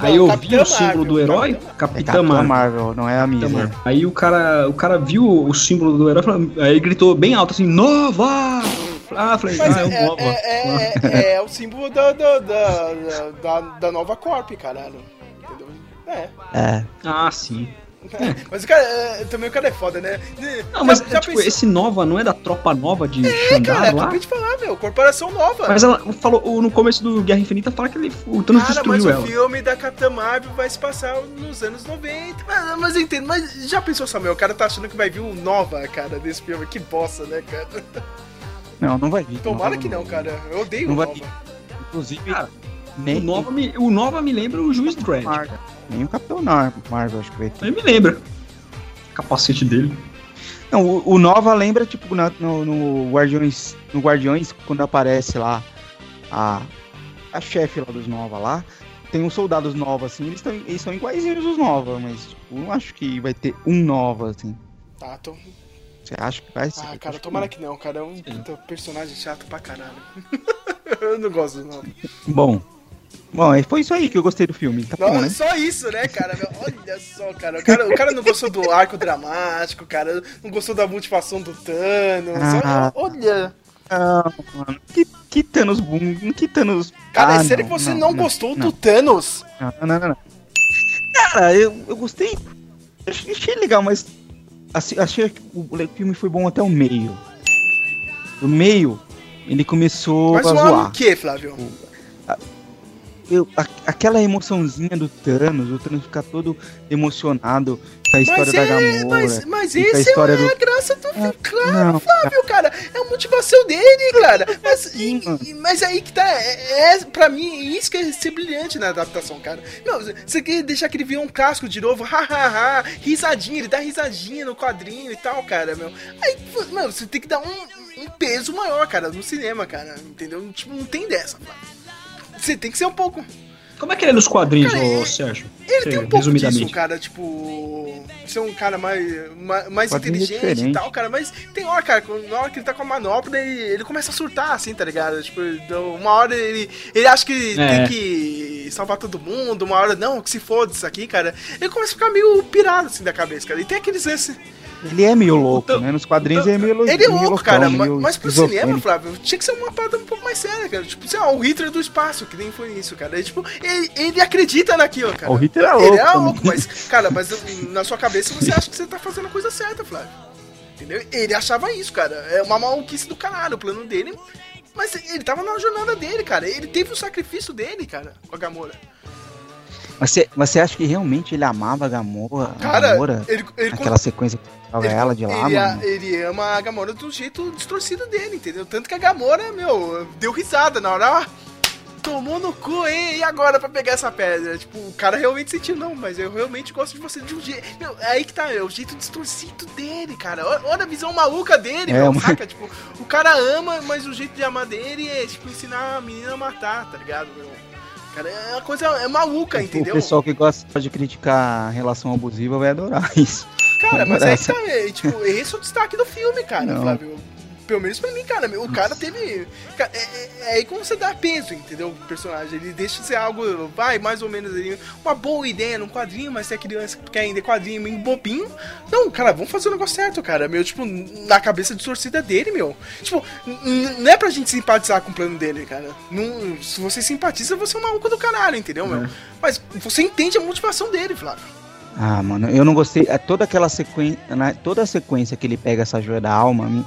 Aí eu vi
Capitã
o símbolo
Marvel,
do herói,
Capitã
É
Capitã
Capitã
Marvel.
Marvel, não é a.
Marvel. Aí o cara, o cara viu o símbolo do herói, falou- aí ele gritou bem alto assim, Nova! Ah, falei,
Mas
ah, é o
é,
Nova.
é, é, é o símbolo da, da, da, da, da nova Corp, caralho. Entendeu? É.
É.
Ah, sim.
Mas o cara, é, também o cara é foda, né?
Não, mas
já, já
tipo,
pensou-
esse Nova não é da tropa nova de
É,
Xandar
cara,
lá?
acabei de falar, meu, corporação nova.
Mas ela falou, no começo do Guerra Infinita fala que ele, o Thanos
Cara, mas
destruiu
o
ela.
filme da Capitã Marvel vai se passar nos anos 90. Mas, mas eu entendo, mas já pensou, Samuel? O cara tá achando que vai vir o Nova, cara, desse filme. Que bosta, né, cara?
Não, não vai vir.
Tomara que não, cara. Eu odeio
Não
o Nova.
vir. Inclusive,
Cara,
nem,
O Nova, me, o Nova me lembra o Juiz Dredd.
Nem o Capitão Mar- Marvel, acho que vai ter.
Ele me lembra. Capacete dele.
Não, o, o Nova lembra, tipo, na- no, no Guardiões, no Guardiões, quando aparece lá a, a chefe lá dos Nova lá, tem uns soldados Nova, assim, eles, tão, eles são iguaizinhos os Nova, mas, tipo, eu não acho que vai ter um Nova, assim.
Tá, tô...
Você acha que vai ser?
Ah, cara, tomara
não.
que não, cara. É um personagem chato pra caralho. eu não gosto do Nova.
Bom, bom, é- foi isso aí que eu gostei do filme, tá bom,
Não,
né?
Só isso, né, cara? Olha só, cara. O, cara. o cara não gostou do arco dramático, cara. Não gostou da motivação do Thanos.
Ah.
Olha.
Não, mano. Que, que Thanos boom, que Thanos...
Cara,
Ah,
é sério que você não, gostou do Thanos?
Não, não, não, não. Cara, eu, eu gostei. Achei, achei legal, mas achei que o filme foi bom até o meio. No meio, ele começou
Mas
a
zoar
zoar.
o que, Flávio?
Eu, a- aquela emoçãozinha do Thanos, o Thanos ficar todo emocionado com a história
Mas
da
é,
Gamora.
mas, mas
e com a
é
do-
a graça do filme, claro,
Não,
Flávio, cara. É a motivação dele, cara. Mas,
Sim, mano.
e- mas aí que tá. É, é, pra mim, isso que é ser brilhante na adaptação, cara. Não, você quer deixar aquele vilão casco de novo, hahaha, risadinha, ele dá risadinha no quadrinho e tal, cara, meu. Aí, meu, você tem que dar um, um peso maior, cara, no cinema, cara. Entendeu? Tipo, não tem dessa, Flávio. Você tem que ser um pouco.
Como é que ele é nos quadrinhos,
Cara,
ô Sérgio?
Ele
Sei,
tem um pouco disso, cara, tipo. Ser um cara mais, mais, mais
é
inteligente e
diferente.
tal, cara. Mas tem hora, cara, quando- na hora que ele tá com a manopla, ele, ele começa a surtar, assim, tá ligado? Tipo, então, uma hora ele, ele acha que
É.
tem que salvar todo mundo, uma hora, não, que se foda isso aqui, cara. Ele começa a ficar meio pirado, assim, da cabeça, cara. E tem aqueles lances.
Ele é meio louco,
Então-
né? Nos quadrinhos ele é meio louco.
Ele é louco,
loucão,
cara,
meio
mas pro
esquizofrênico.
cinema, Flávio, tinha que ser uma parada um pouco mais séria, cara. Tipo, sei lá, o Hitler do espaço, que nem foi isso, cara. Ele, tipo, ele, ele acredita naquilo, cara.
O Hitler é louco.
Ele é louco, mas, cara, mas na sua cabeça você acha que você tá fazendo a coisa certa, Flávio. Entendeu? Ele achava isso, cara. É uma maluquice do caralho, o plano dele. Mas ele tava na jornada dele, cara. Ele teve o sacrifício dele, cara, com a Gamora.
Mas você, você acha que realmente ele amava a Gamora? a
Cara,
Gamora?
ele, ele,
Aquela sequência que
ele-
ela de lá,
ele,
mano.
ele ama a Gamora do jeito distorcido dele, entendeu? Tanto que a Gamora, meu, deu risada na hora. Ah, tomou no cu, hein? E agora pra pegar essa pedra? Tipo, o cara realmente sentiu, não, mas eu realmente gosto de você de um jeito. Meu, é aí que tá, é o jeito distorcido dele, cara. Olha, olha a visão maluca dele,
É,
meu,
mas-
saca? Tipo, o cara ama, mas o jeito de amar dele é, tipo, ensinar a menina a matar, tá ligado, meu? Cara, é uma coisa é maluca,
O
entendeu?
pessoal que gosta de criticar a relação abusiva vai adorar isso.
Cara, mas aí
essa.
tá, é, tipo, esse é o destaque do filme, cara,
Não.
Flávio. Pelo menos pra mim, cara, o cara teve. é, é- é aí como você dá peso, entendeu? O personagem. Ele deixa de ser algo, vai, mais ou menos ali, uma boa ideia num quadrinho, mas tem a criança que quer ainda quadrinho meio bobinho. Não, cara, vamos fazer o negócio certo, cara. Meu, tipo, na cabeça distorcida dele, meu. Tipo, não é pra gente simpatizar com o plano dele, cara. Não, se você simpatiza, você é um maluco do caralho, entendeu, meu? Mas você entende a motivação dele, Flávio.
Ah, mano, eu não gostei. é, Toda aquela sequência. né, Toda a sequência que ele pega essa joia da alma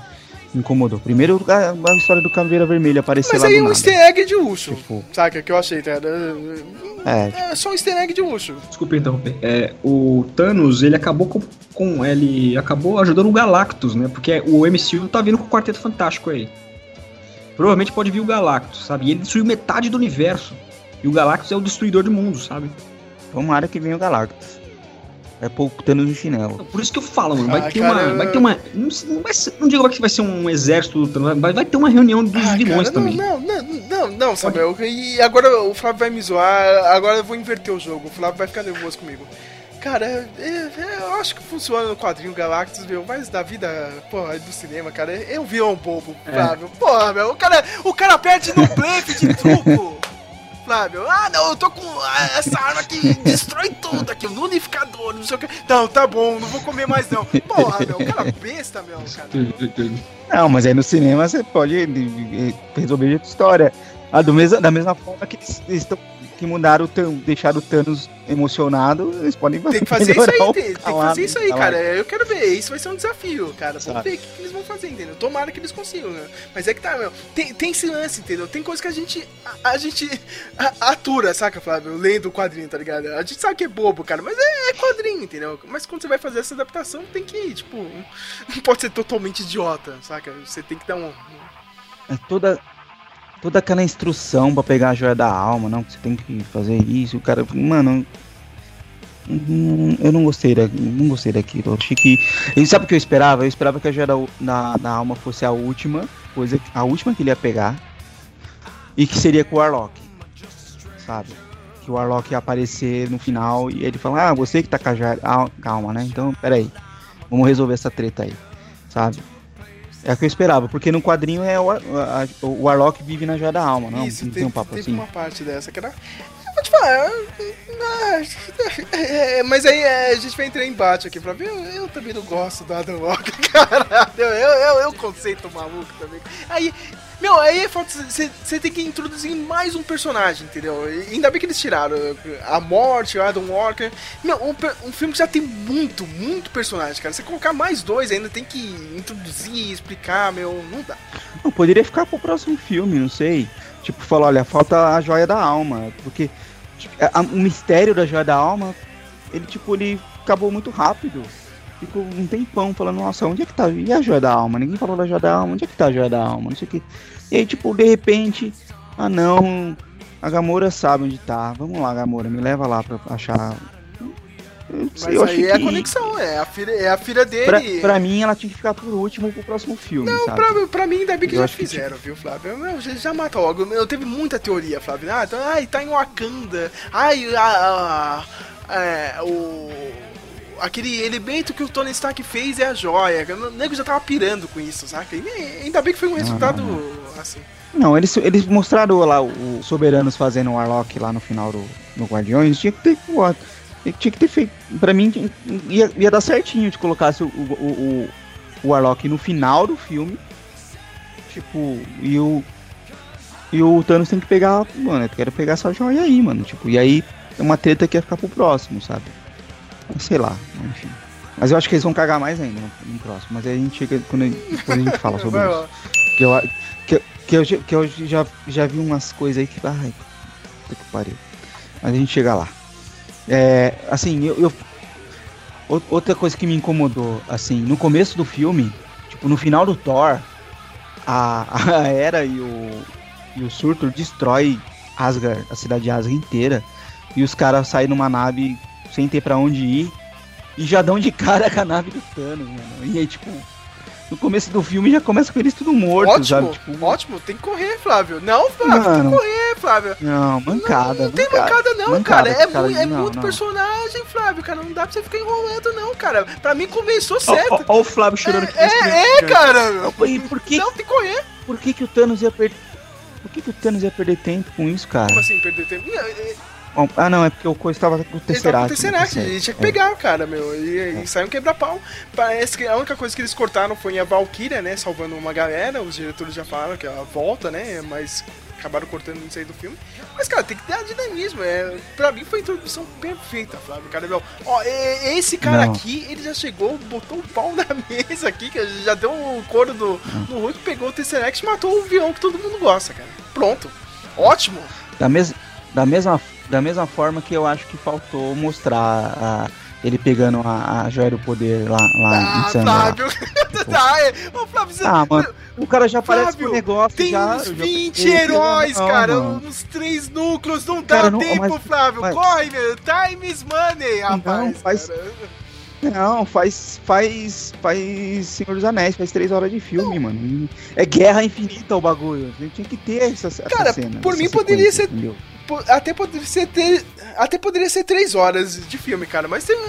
incomodou. Primeiro a, a história do Caveira Vermelha aparecer
Mas
lá
aí
do
é um
nada.
easter egg de luxo.
Tipo,
Saca, que eu achei, tá?
É.
É só um easter egg de luxo.
Desculpa interromper. É, o Thanos, ele acabou com, com- Ele acabou ajudando o Galactus, né? Porque o MCU tá vindo com o Quarteto Fantástico aí. Provavelmente pode vir o Galactus, sabe? E ele destruiu metade do universo. E o Galactus é o destruidor de mundos, sabe?
tomara que venha o Galactus. É pouco Thanos no chinelo.
Por isso que eu falo, mano. Vai
Ah,
ter
cara,
uma. Vai ter uma. Não, não, vai ser- não digo que vai ser um exército do vai, vai ter uma reunião dos
Ah,
vilões
cara,
também.
Não, não, não, não, não, Samuel. E agora o Flávio vai me zoar, agora eu vou inverter o jogo. O Flávio vai ficar nervoso comigo. Cara, é- é- eu acho que funciona no quadrinho Galactus, meu, mas da vida, porra, do cinema, cara, eu vi um bobo,
É.
Flávio. Porra, meu, o cara, o cara perde no blefe de truco. Flávio, ah não, eu tô com ah, essa arma que destrói tudo aqui, um unificador, não sei o que. Não, tá bom, não vou comer mais não. Porra, meu, cara besta, meu, cara.
Não, mas aí no cinema você pode eh, resolver outra história. Ah, do mesmo, da mesma forma que eles estão que mudaram o Thanos, deixaram o Thanos emocionado, eles podem
Tem que fazer isso aí,
o
tem, tem que fazer isso aí, cara. Eu quero ver, isso vai ser um desafio, cara. Vamos ver o que, que eles vão fazer, entendeu? Tomara que eles consigam, né? Mas é que tá, meu. Tem, tem esse lance, entendeu? Tem coisa que a gente. A, a gente a- atura, saca, Flávio? Lendo o quadrinho, tá ligado? A gente sabe que é bobo, cara, mas é, é quadrinho, entendeu? Mas quando você vai fazer essa adaptação, tem que, tipo. Não pode ser totalmente idiota, saca? Você tem que dar um.
É toda, toda aquela instrução pra pegar a joia da alma, não, que você tem que fazer isso, o cara, mano, eu não gostei, da, não gostei daquilo, eu achei que, e sabe o que eu esperava? Eu esperava que a joia da, da, da alma fosse a última, coisa, a última que ele ia pegar, e que seria com o Warlock, sabe? Que o Warlock ia aparecer no final e ele fala, ah, você que tá com a joia, ah, calma, né, então, peraí, vamos resolver essa treta aí, sabe? É o que eu esperava, porque no quadrinho é o, a- o Warlock vive na joia da alma, não?
isso,
não
teve,
tem um papo
teve
assim.
uma parte dessa que era. Eu vou te falar. ah, é, mas aí é, a gente vai entrar em embate aqui, Flávio. Eu, eu também não gosto do Adam Walker, cara. Eu, eu, eu, eu conceito maluco também. Aí Meu, aí é. Você tem que introduzir mais um personagem, entendeu? Ainda bem que eles tiraram a morte, o Adam Walker. Meu, um, um filme que já tem muito, muito personagem, cara. Você colocar mais dois ainda tem que introduzir, explicar, meu, não dá.
Não, poderia ficar pro próximo filme, não sei. Tipo, falar, olha, falta a joia da alma. Porque tipo, a- o mistério da joia da alma, ele, tipo, ele acabou muito rápido. Ficou um tempão falando, nossa, onde é que tá? E a joia da alma? Ninguém falou da joia da alma, onde é que tá a joia da alma? Não sei o que. E aí, tipo, de repente, ah não, a Gamora sabe onde tá. Vamos lá, Gamora, me leva lá pra achar. Eu,
Mas
eu
aí é a
que-
conexão, é a filha, é a filha
Pra,
dele.
pra mim, ela tinha que ficar por último pro próximo filme,
Não,
sabe?
pra, pra mim ainda bem que
Eu
já
que,
fizeram, viu, Flávio? Meu, já, já matou logo. Eu teve muita teoria, Flávio. Ah, então, ai, tá em Wakanda. Ai, a, a- é, o. Aquele elemento que o Tony Stark fez é a joia. O nego já tava pirando com isso, saca? E ainda bem que foi um resultado assim.
Não, eles, eles mostraram lá o Soberanos fazendo o Warlock lá no final do, do Guardiões. Tinha que ter. Tinha que ter feito. Pra mim, ia, ia dar certinho de colocasse o, o, o, o Warlock no final do filme. Tipo, e o. E o Thanos tem que pegar. Mano, eu quero pegar essa joia aí, mano. Tipo, e aí é uma treta que ia ficar pro próximo, sabe? Sei lá, enfim. Mas eu acho que eles vão cagar mais ainda no, no próximo. Mas aí a gente chega. Quando a, depois a gente fala sobre isso. Que eu, que, que eu, já- que eu já, já vi umas coisas aí que. Ai, puta que pariu. Mas a gente chega lá. É, assim, eu, eu- ou- Outra coisa que me incomodou, assim, no começo do filme, tipo, no final do Thor, a, a Hera e o, e o Surtur destrói Asgard, a cidade de Asgard inteira. E os caras saem numa nave sem ter pra onde ir. E já dão de cara com a nave do Thanos, mano. E aí, tipo, no começo do filme já começa com eles tudo morto,
Ótimo,
sabe? Tipo,
ótimo, tem que correr, Flávio. Não, Flávio, tem
Mano.
que correr, Flávio.
Não, mancada.
Não tem mancada, não,
mancada,
cara. É,
cara,
mui- é
não,
muito
não.
personagem, Flávio, cara. Não dá pra você ficar enrolando, não, cara. Pra mim começou certo.
ó, o Flávio chorando que
É, é, cara.
E por que,
Não, tem que correr.
por que, que o Thanos ia perder. Por que, que o Thanos ia perder tempo com isso, cara?
Como assim, perder tempo? Não, ele
Ó, Ah, não, é porque o Coisa estava com o
tava
Tesseract.
com o Tesseract,
né?
ele tinha que
É.
pegar, cara, meu. E, e saiu um quebra-pau. Parece que a única coisa que eles cortaram foi a Valkyria, né? Salvando uma galera. Os diretores já falaram que ela volta, né? Mas acabaram cortando isso aí do filme. Mas, cara, tem que dar dinamismo. É, pra mim foi a introdução perfeita, Flávio. Cara, meu. Ó, é- esse cara
Não.
aqui, ele já chegou, botou o pau na mesa aqui, que já deu o couro do, do Hulk, pegou o Tesseract e matou o vilão que todo mundo gosta, cara. Pronto. Ótimo.
Da, mes da, mesma, da mesma forma que eu acho que faltou mostrar a- ele pegando a, a joia do poder lá, lá
Ah,
em Sandra.
Flávio. tá, é. Ô, Flávio, você.
Ah, mano, o cara já aparece com o negócio
Tem
já.
uns
eu já
20
pensei,
heróis,
não,
cara.
mano.
Uns três núcleos. Não dá
Cara, não,
tempo,
mas-
Flávio.
mas-
Corre, meu. Time is money, rapaz.
faz-
cara.
Não, faz, faz, faz Senhor dos Anéis, faz três horas de filme, mano. É guerra infinita o bagulho. A gente tinha que ter essa, essa
Cara,
cena.
por
essa
mim poderia ser-
entendeu?
Até poderia ser ter, até poderia ser três horas de filme, cara. Mas eu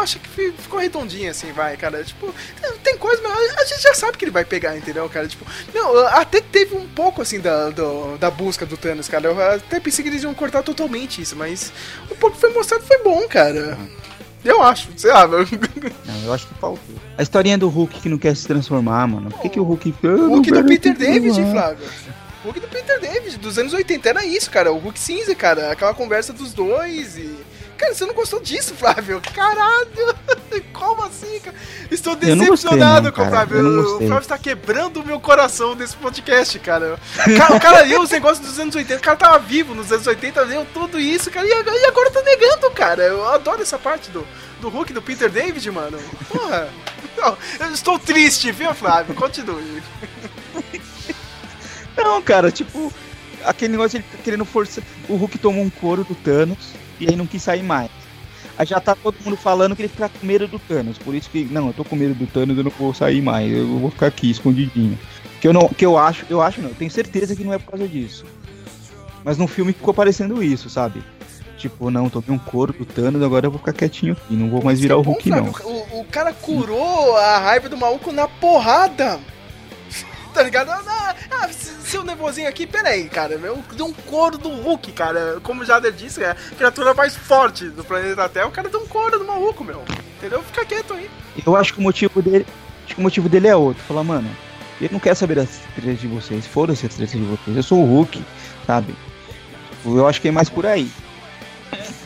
acho que fi- ficou redondinho assim, vai, cara. Tipo, tem- coisa, mas a gente já sabe que ele vai pegar, entendeu, cara? Tipo, não, até teve um pouco assim da, do- da busca do Thanos, cara. Eu até pensei que eles iam cortar totalmente isso, mas o pouco que foi mostrado foi bom, cara. Eu acho, sei lá, meu.
Não, eu acho que faltou. A historinha do Hulk que não quer se transformar, mano. Por que, que o Hulk.
O Hulk do Peter David, Flávio. O Hulk do Peter David, dos anos 80, era isso, cara. O Hulk cinza, cara. Aquela conversa dos dois e. Cara, você não gostou disso, Flávio? Caralho! Como assim, cara? Estou
gostei,
decepcionado
não,
com o. Flávio. O. Flávio está quebrando o meu coração nesse podcast, cara. Cara, o cara leu os negócios dos anos 80. O cara tava vivo nos anos 80, leu tudo isso, cara. E agora, e agora tá negando, cara. Eu adoro essa parte do, do Hulk, do Peter David, mano. Porra. Não, eu estou triste, viu, Flávio? Continue.
Não, cara, tipo, aquele negócio de ele querendo forçar. O Hulk tomou um couro do Thanos e aí não quis sair mais. Aí já tá todo mundo falando que ele fica com medo do Thanos. Por isso que, não, eu tô com medo do Thanos, eu não vou sair mais. Eu vou ficar aqui, escondidinho. Que eu não, que eu acho, eu acho não, eu tenho certeza que não é por causa disso. Mas no filme ficou parecendo isso, sabe? Tipo, não, tomei um couro do Thanos, agora eu vou ficar quietinho aqui, não vou mais virar o Hulk, não.
O, o cara curou a raiva do maluco na porrada. Tá ligado? Ah, ah, seu nervosinho aqui, peraí, cara. Eu dei um couro do Hulk, cara. Como o Jader disse, é a criatura mais forte do planeta Terra. O cara deu um couro do maluco, meu. Entendeu? Fica quieto aí.
Eu acho que o motivo dele. Acho que o motivo dele é outro. Falar, mano, Ele não quer saber das tretas de vocês. Foda-se as tretas de vocês. Eu sou o Hulk, sabe? Eu acho que é mais por aí.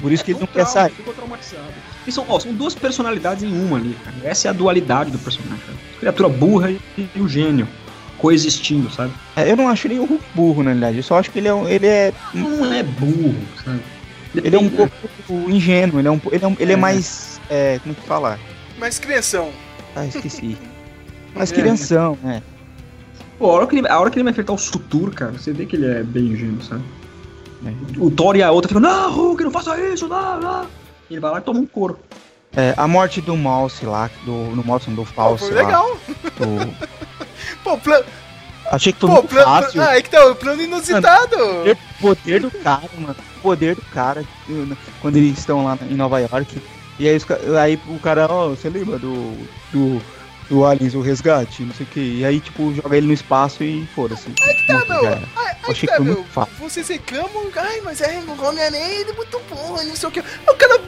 Por isso que ele não quer sair.
Ficou traumatizado. E são, ó, são duas personalidades em uma ali, cara. Essa é a dualidade do personagem. Cara. Criatura burra e, e o gênio coexistindo, sabe?
É, eu não acho nem o Hulk burro, na realidade. Eu só acho que ele é, um- ele é,
Não é burro, sabe?
ele é um
Depende,
pouco ingênuo. Ele é, um, ele é, um- ele é
É.
mais. É, como que fala?
Mas crianção.
Ah, esqueci. Mais
É.
crianção, né?
Pô, a hora, que ele, a hora que ele vai enfrentar o Sutur, cara, você vê que ele é bem ingênuo, sabe?
É.
O Thor e a outra ficam, não, Hulk, não faça isso, não, não. E ele vai lá e toma um couro.
É, a morte do Mouse lá, do, no Mouse, do Falso
foi
lá.
legal.
do-
Pô, plan...
Achei que foi
Pô,
fácil.
Ah, aí que tá o plano inusitado.
poder, poder do cara, mano. Poder do cara eu- quando eles estão lá em Nova York. E aí, os aí o cara, ó, você lembra do. do. do Aliens, o resgate, não sei o que. E aí, tipo, joga ele no espaço e foda-se.
tá,
Morto,
meu.
já era.
Ai,
Eu achei que
tá, meu. Vocês reclamam, ai, mas é o Homem-Aranha, ele é muito bom, não sei o que. O cara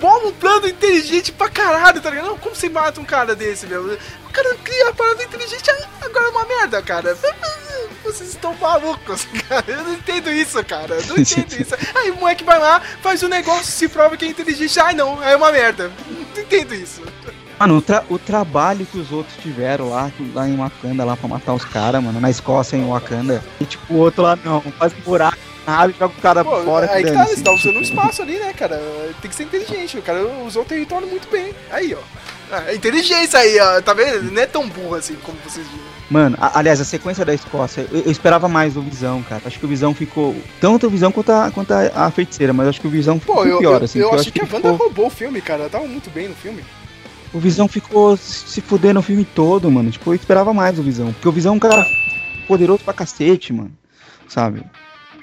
bola um plano inteligente pra caralho, tá ligado? Como você mata um cara desse, meu? O cara cria a parada inteligente, agora é uma merda, cara. Vocês estão malucos, cara. Eu não entendo isso, cara. Não entendo isso. Aí o moleque vai lá, faz o negócio, se prova que é inteligente. Ai, não, é uma merda. Não entendo isso.
Mano, o, tra- o trabalho que os outros tiveram lá, lá em Wakanda, lá pra matar os caras, mano, na Escócia, em Wakanda. E tipo, o outro lá não, faz um buraco nave, joga o cara
Pô,
fora.
aí que tá, você tá usando um espaço ali, né, cara? Tem que ser inteligente. O cara usou o território muito bem. Aí, ó. Ah, inteligência aí, ó. Tá vendo? Não é tão burro assim como vocês dizem.
Mano, a- aliás, a sequência da Escócia, eu, eu esperava mais do Visão, cara. Acho que o Visão ficou. Tanto o Visão quanto a, quanto a, a feiticeira, mas acho que o Visão ficou
Pô, eu,
pior,
eu,
assim.
eu
porque
achei que a
ele
Wanda
ficou-
roubou o filme, cara. Ela tava muito bem no filme.
O Visão ficou se fudendo o filme todo, mano. Tipo, eu esperava mais do Visão. Porque o Visão é um cara poderoso pra cacete, mano. Sabe?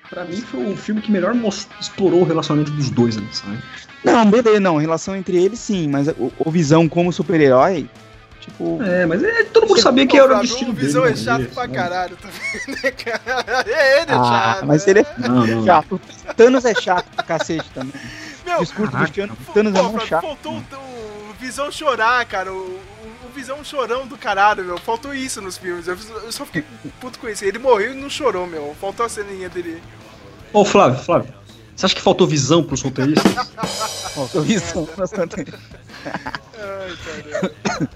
Pra mim foi o filme que melhor explorou o relacionamento dos dois ali, sabe?
Não, beleza, não. Relação entre eles, sim. Mas o, o Visão como super-herói, tipo.
É, mas é, todo mundo sabia que era o destino
O
dele.
Visão é
né?
chato
Isso,
pra
né?
caralho também, né, cara? É, ele é
Ah,
chato.
mas
né?
ele é
Não, não.
chato. Thanos é chato pra cacete também.
Meu,
Discurso
Caraca.
do Cristiano, Thanos é muito chato.
faltou o, o Visão chorar, cara. O, o- o Visão chorão do caralho, meu. Faltou isso nos filmes. Eu, só fiquei puto com isso. Ele morreu e não chorou, meu. Faltou a ceninha dele.
Ô, Flávio, Flávio, você acha que faltou visão pros roteiristas?
Faltou Visão bastante.
Ai, cara.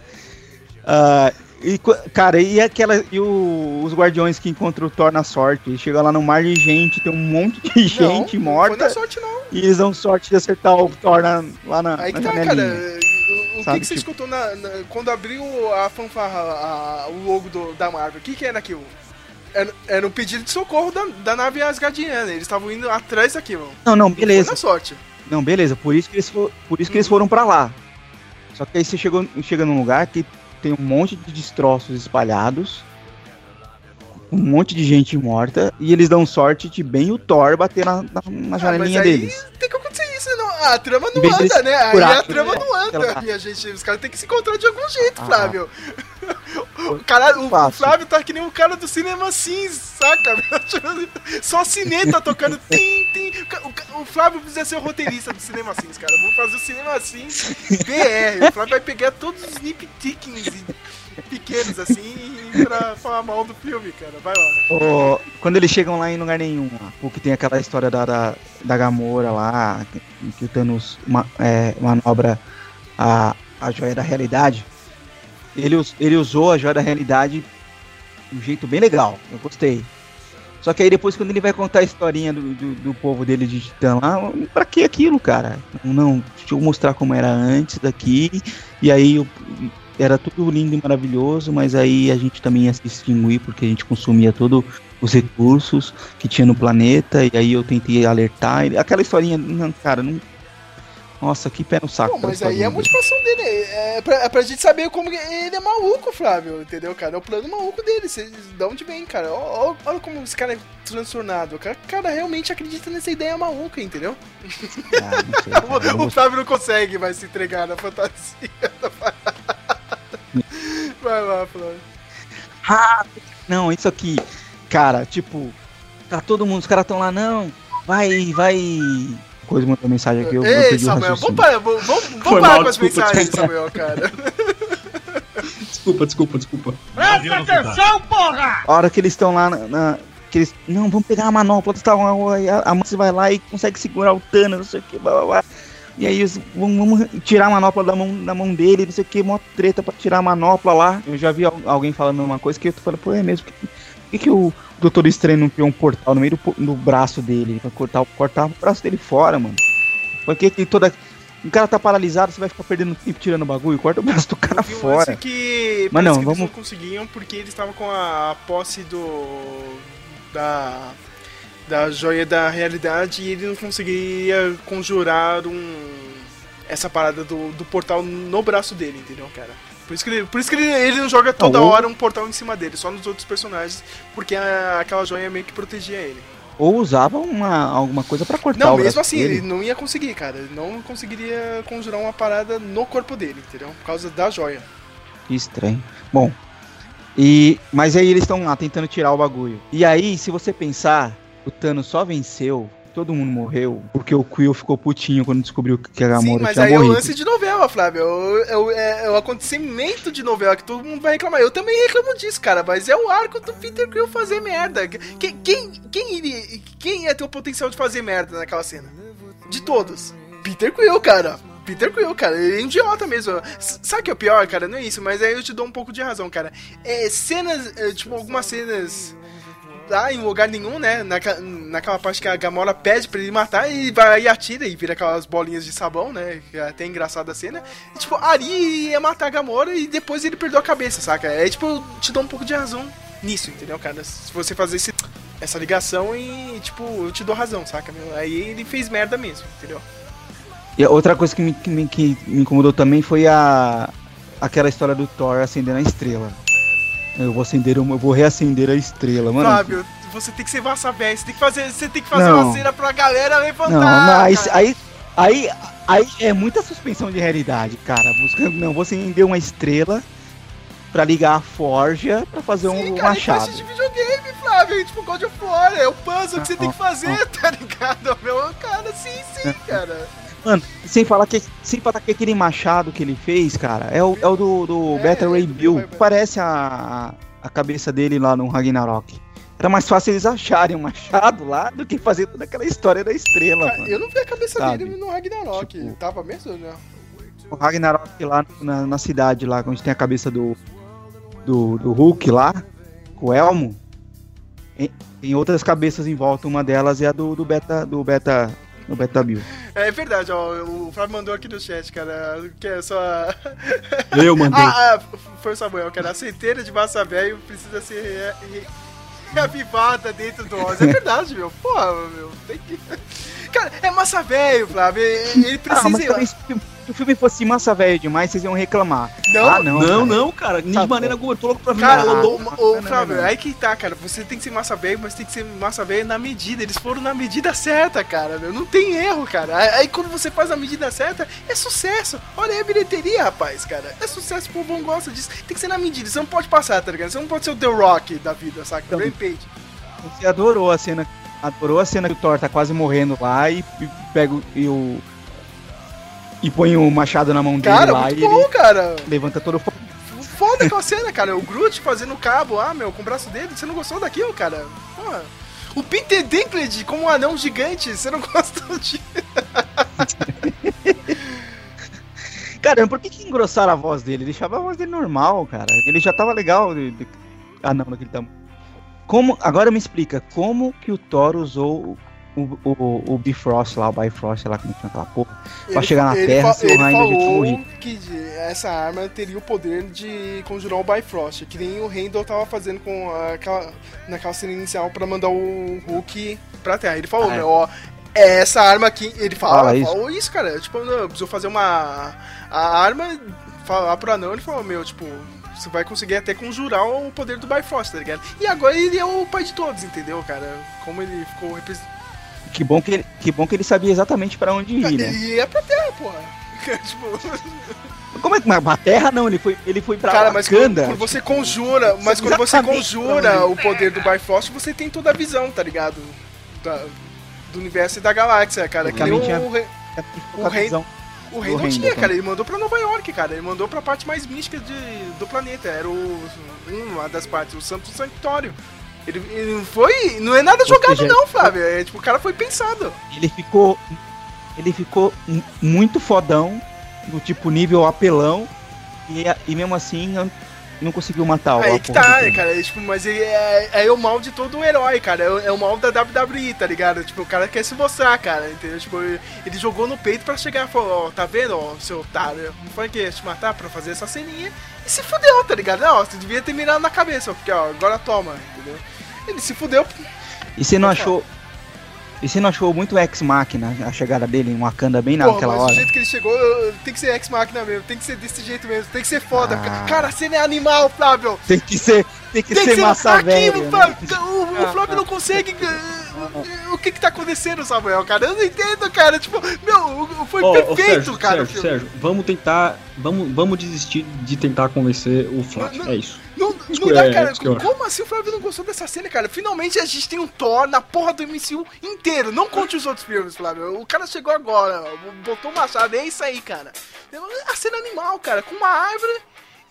Ah, e, cara, e aquela. E o- os guardiões que encontram o Thor na sorte? Chega lá no mar de gente, tem um monte de gente
não,
morta.
Não foi na sorte, não.
E eles dão sorte de acertar o Thor na- lá na,
Aí
na
que tá,
janelinha.
cara. O,
Sabe,
que, que você
tipo-
escutou na, na- quando abriu a fanfarra, a- o logo do- da Marvel? O que, que era aquilo? Era, era um pedido de socorro da, da nave Asgardiana. Eles estavam indo atrás daquilo.
Não, não,
Não foi
beleza.
na sorte.
Não, beleza. Por isso que eles, por isso que eles foram pra lá. Só que aí você chegou, chega num lugar que tem um monte de destroços espalhados. Um monte de gente morta. E eles dão sorte de bem o Thor bater na, na, na janelinha
Ah, mas aí
deles.
Tem que acontecer isso, não. A trama não anda, né? Aí a trama
né?
não anda, minha gente. Os caras têm que se encontrar de algum jeito,
Ah.
Flávio. O, cara, o. Flávio tá que nem o cara do cinema Sims, saca? Só cineta tocando. Tim, tim. O Flávio precisa ser o roteirista do cinema Sims, cara. Vamos fazer o cinema Sims BR. O Flávio vai pegar todos os niptickings e- pequenos assim pra falar mal do filme, cara. Vai lá.
Ô, quando eles chegam lá em lugar nenhum, porque tem aquela história da, da, da Gamora lá, que, o Thanos é, manobra a, a joia da realidade. Ele, ele usou a joia da realidade de um jeito bem legal, eu gostei. Só que aí depois quando ele vai contar a historinha do, do, do povo dele de Titã lá, pra que aquilo, cara? Não, deixa eu mostrar como era antes daqui, e aí eu- era tudo lindo e maravilhoso, mas aí a gente também ia se extinguir porque a gente consumia todos os recursos que tinha no planeta, e aí eu tentei alertar, aquela historinha, não, cara, não. Nossa, que pé no saco. Aquela
mas aí é a motivação dele. É pra, é pra gente saber como ele é maluco, Flávio. Entendeu, cara? É o plano maluco dele. Vocês de onde vem, cara? Ó- Olha como esse cara é transtornado. O cara, cara realmente acredita nessa ideia maluca, entendeu?
Ah, sei,
O. Flávio não consegue mais se entregar na fantasia da parada. Vai lá, Flávio.
Ah, não, isso aqui, cara, tipo, tá todo mundo, os caras tão lá, não, vai, vai. Coisa mandou mensagem aqui, eu,
Ei,
perdi o
Samuel, vamos parar, vamos, vamos, parar com as
desculpa,
mensagens,
desculpa.
Samuel, cara.
Desculpa, desculpa, desculpa.
Presta atenção, porra!
A hora que eles estão lá na, na- que eles, não, vamos pegar a manopla, tá, aí a, a Mantis vai lá e consegue segurar o Thanos, não sei o que, blá blá blá. E aí eles, vamos, tirar a manopla da mão, da mão dele, não sei o que, mó treta pra tirar a manopla lá. Eu já vi al- alguém falando uma coisa que eu tô falando, pô, é mesmo, por que, que, o Doutor Estranho não criou um portal no meio do, do braço dele, pra cortar, cortar o braço dele fora, mano? Por que que toda... O cara tá paralisado, você vai ficar perdendo tempo tirando o bagulho, corta o braço do cara
E um
fora.
que
Mas não,
que eles
vamos-
não conseguiam porque eles estavam com a posse do. da. Da joia da realidade e ele não conseguiria conjurar um. essa parada do, do portal no braço dele, entendeu, cara? Por isso que ele, por isso que ele, ele não joga toda
ou-
hora um portal em cima dele, só nos outros personagens, porque a- aquela joia meio que protegia ele.
Ou usava uma, alguma coisa pra cortar
Não, mesmo assim,
dele.
ele não ia conseguir, cara. Ele não conseguiria conjurar uma parada no corpo dele, entendeu? Por causa da joia.
Que estranho. Bom, e mas aí eles estão lá tentando tirar o bagulho. E aí, se você pensar, o Thanos só venceu, todo mundo morreu, porque o Quill ficou putinho quando descobriu que a
Sim,
Gamora
mas
tinha
aí é o
morrido.
lance de novela, Flávio. É o, é o- é o acontecimento de novela que todo mundo vai reclamar. Eu também reclamo disso, cara, mas é o arco do Peter Quill fazer merda. Quem, quem, quem, iria, quem ia ter o potencial de fazer merda naquela cena? De todos. Peter Quill, cara. Peter Quill, cara, ele é idiota mesmo. S- Sabe o que é o pior, cara? Não é isso, mas aí eu te dou um pouco de razão, cara. É, cenas, é, tipo, algumas cenas lá em lugar nenhum, né? Naquela, naquela parte que a Gamora pede pra ele matar e vai e atira e vira aquelas bolinhas de sabão, né? Que é até engraçada a cena. E, tipo, Ari ia matar a Gamora e depois ele perdeu a cabeça, saca? É tipo, eu te dou um pouco de razão nisso, entendeu, cara? Se você fazer esse- essa ligação e, tipo, eu te dou razão, saca? meu? Aí ele fez merda mesmo, entendeu?
E outra coisa que me, que me, que me incomodou também foi a aquela história do Thor acendendo a estrela. Eu vou acender uma, eu vou reacender a estrela, mano.
Fábio, você tem que ser massa velho, você tem que fazer, você tem que fazer
Não.
uma cena pra galera levantar.
Não, mas
cara.
aí, aí, aí é muita suspensão de realidade, cara. Você, não, você deu uma estrela pra ligar a forja pra fazer
Sim,
um
cara,
machado.
é de videogame, Flávio. Tipo, God of War. É o puzzle que você tem que fazer, tá ligado? Meu, cara, sim, sim, cara.
Mano, sem falar que sem falar que aquele machado que ele fez, cara, é o, é o do, do
É,
Beta Ray Bill. Parece a, a cabeça dele lá no Ragnarok. Era mais fácil eles acharem um machado lá do que fazer toda aquela história da estrela,
Cara,
mano.
eu não vi a cabeça
Sabe?
dele no Ragnarok.
Tipo-
Tava mesmo, né?
O Ragnarok lá na, na cidade, lá, onde tem a cabeça do, do, do Hulk lá, com o Elmo. Tem- Tem outras cabeças em volta, uma delas é a do, do Beta. Do Beta. Do Beta Bill.
É verdade, ó. O Flávio mandou aqui no chat, cara. Que é só.
Eu mandei.
Ah, ah, foi o Samuel, cara. A centeira de massa velho precisa ser re- re- reavivada dentro do Oz. É verdade, meu. Porra, meu. Tem que. Cara, é massa velho, Flávio. Ele
Ah,
precisa.
mas também se, se o filme fosse massa velho demais, vocês iam reclamar.
Não,
ah, não.
Não,
cara.
não, cara. De
Tá
maneira alguma. Eu tô louco pra ver.
Cara, ô, ô,
não,
Flávio,
não, não.
aí que tá, cara. Você tem que ser massa velho, mas tem que ser massa velho na medida. Eles foram na medida certa, cara. Meu. Não tem erro, cara. Aí aí quando você faz a medida certa, é sucesso. Olha aí a bilheteria, rapaz, cara. É sucesso, o povo gosta disso. Tem que ser na medida. Você não pode passar, tá ligado? Você não pode ser o The Rock da vida, saca?
Então,
Rampage.
Você adorou a cena. Adorou a cena que o Thor tá quase morrendo lá e, e pega o- e o. E põe o machado na mão dele
Cara,
lá
muito
e
bom, cara.
levanta todo o.
Foda aquela cena, cara. O Groot fazendo cabo, ah, meu, com o braço dele. Você não gostou daquilo, cara? Porra. O Peter Dinklage como um anão gigante. Você não gostou de...
Caramba, por que, que engrossaram a voz dele? Deixava a voz dele normal, cara. Ele já tava legal. De, de... Ah, não, daquele tamanho. Como, agora me explica, como que o Thor usou o, o, o, Bifrost lá, o Bifrost, sei lá como chama aquela porra, pra chegar na
ele
Terra se o
ele
Heimdall morrido.
que essa arma teria o poder de conjurar o Bifrost, que nem o Heimdall tava fazendo com aquela, naquela cena inicial pra mandar o Hulk pra Terra. Ele falou,
Ah, é.
meu, ó, é essa arma aqui, ele fala,
Fala isso.
falou isso, cara, tipo, não, eu preciso fazer uma a arma, falar pro anão, ele falou, meu, tipo, você vai conseguir até conjurar o poder do Bifrost, tá ligado? E agora ele é o pai de todos, entendeu, cara? Como ele ficou representando.
Que bom que ele, que bom que ele sabia exatamente pra onde ir, né?
Ele ia pra Terra, porra. tipo,
Como é que. Mas pra Terra não, ele foi, ele foi pra
Cara, mas quando,
Wakanda.
você conjura, mas quando você conjura o poder do Bifrost, você tem toda a visão, tá ligado? Da- do universo e da galáxia, cara. Que nem o, re-
Com a
o rei-
visão.
O rei não tinha, cara. Ele mandou pra Nova York, cara. Ele mandou pra parte mais mística de, do planeta. Era o, uma das partes, o Santo Sanctório. Ele, ele não foi. Não é nada
Ou
jogado,
seja,
não, Flávio. É, tipo, o cara foi pensado.
Ele ficou. Ele ficou muito fodão, do tipo nível apelão, e, e mesmo assim não, não conseguiu matar o
Aí que tá, cara? É, tipo, mas ele é, é o mal de todo herói, cara. É, o- é o mal da WWE, tá ligado? Tipo, o cara quer se mostrar, cara, entendeu? Tipo, ele, jogou no peito pra chegar e falou, ó, tá vendo, ó, seu otário? Não foi que te matar pra fazer essa ceninha e se fudeu, tá ligado? Não, você devia ter mirado na cabeça, porque, ó, agora toma, entendeu? Ele se fudeu.
E você não
Pode
achou. E você não achou muito ex-máquina a chegada dele em Wakanda bem
Porra,
naquela
mas
hora?
do jeito que ele chegou, tem que ser ex-máquina mesmo, tem que ser desse jeito mesmo, tem que ser foda.
Ah.
Cara, a cena é animal, Flávio.
Tem que ser, tem que
Tem que
ser
ser
massa velha. né?
Flávio. O, o Flávio não consegue. O que que tá acontecendo, Samuel, cara? Eu não entendo, cara. Tipo, meu, foi
ô,
perfeito,
Sérgio,
cara.
Sérgio. Sérgio, vamos tentar. Vamos, vamos desistir de tentar convencer o Flávio.
Não,
É isso.
Não, não
Escolha-
dá,
é,
cara.
escolha.
Como assim o Flávio não gostou dessa cena, cara? Finalmente a gente tem um Thor na porra do MCU inteiro. Não conte os outros filmes, Flávio. O cara chegou agora, botou o machado. É isso aí, cara. A cena animal, cara, com uma árvore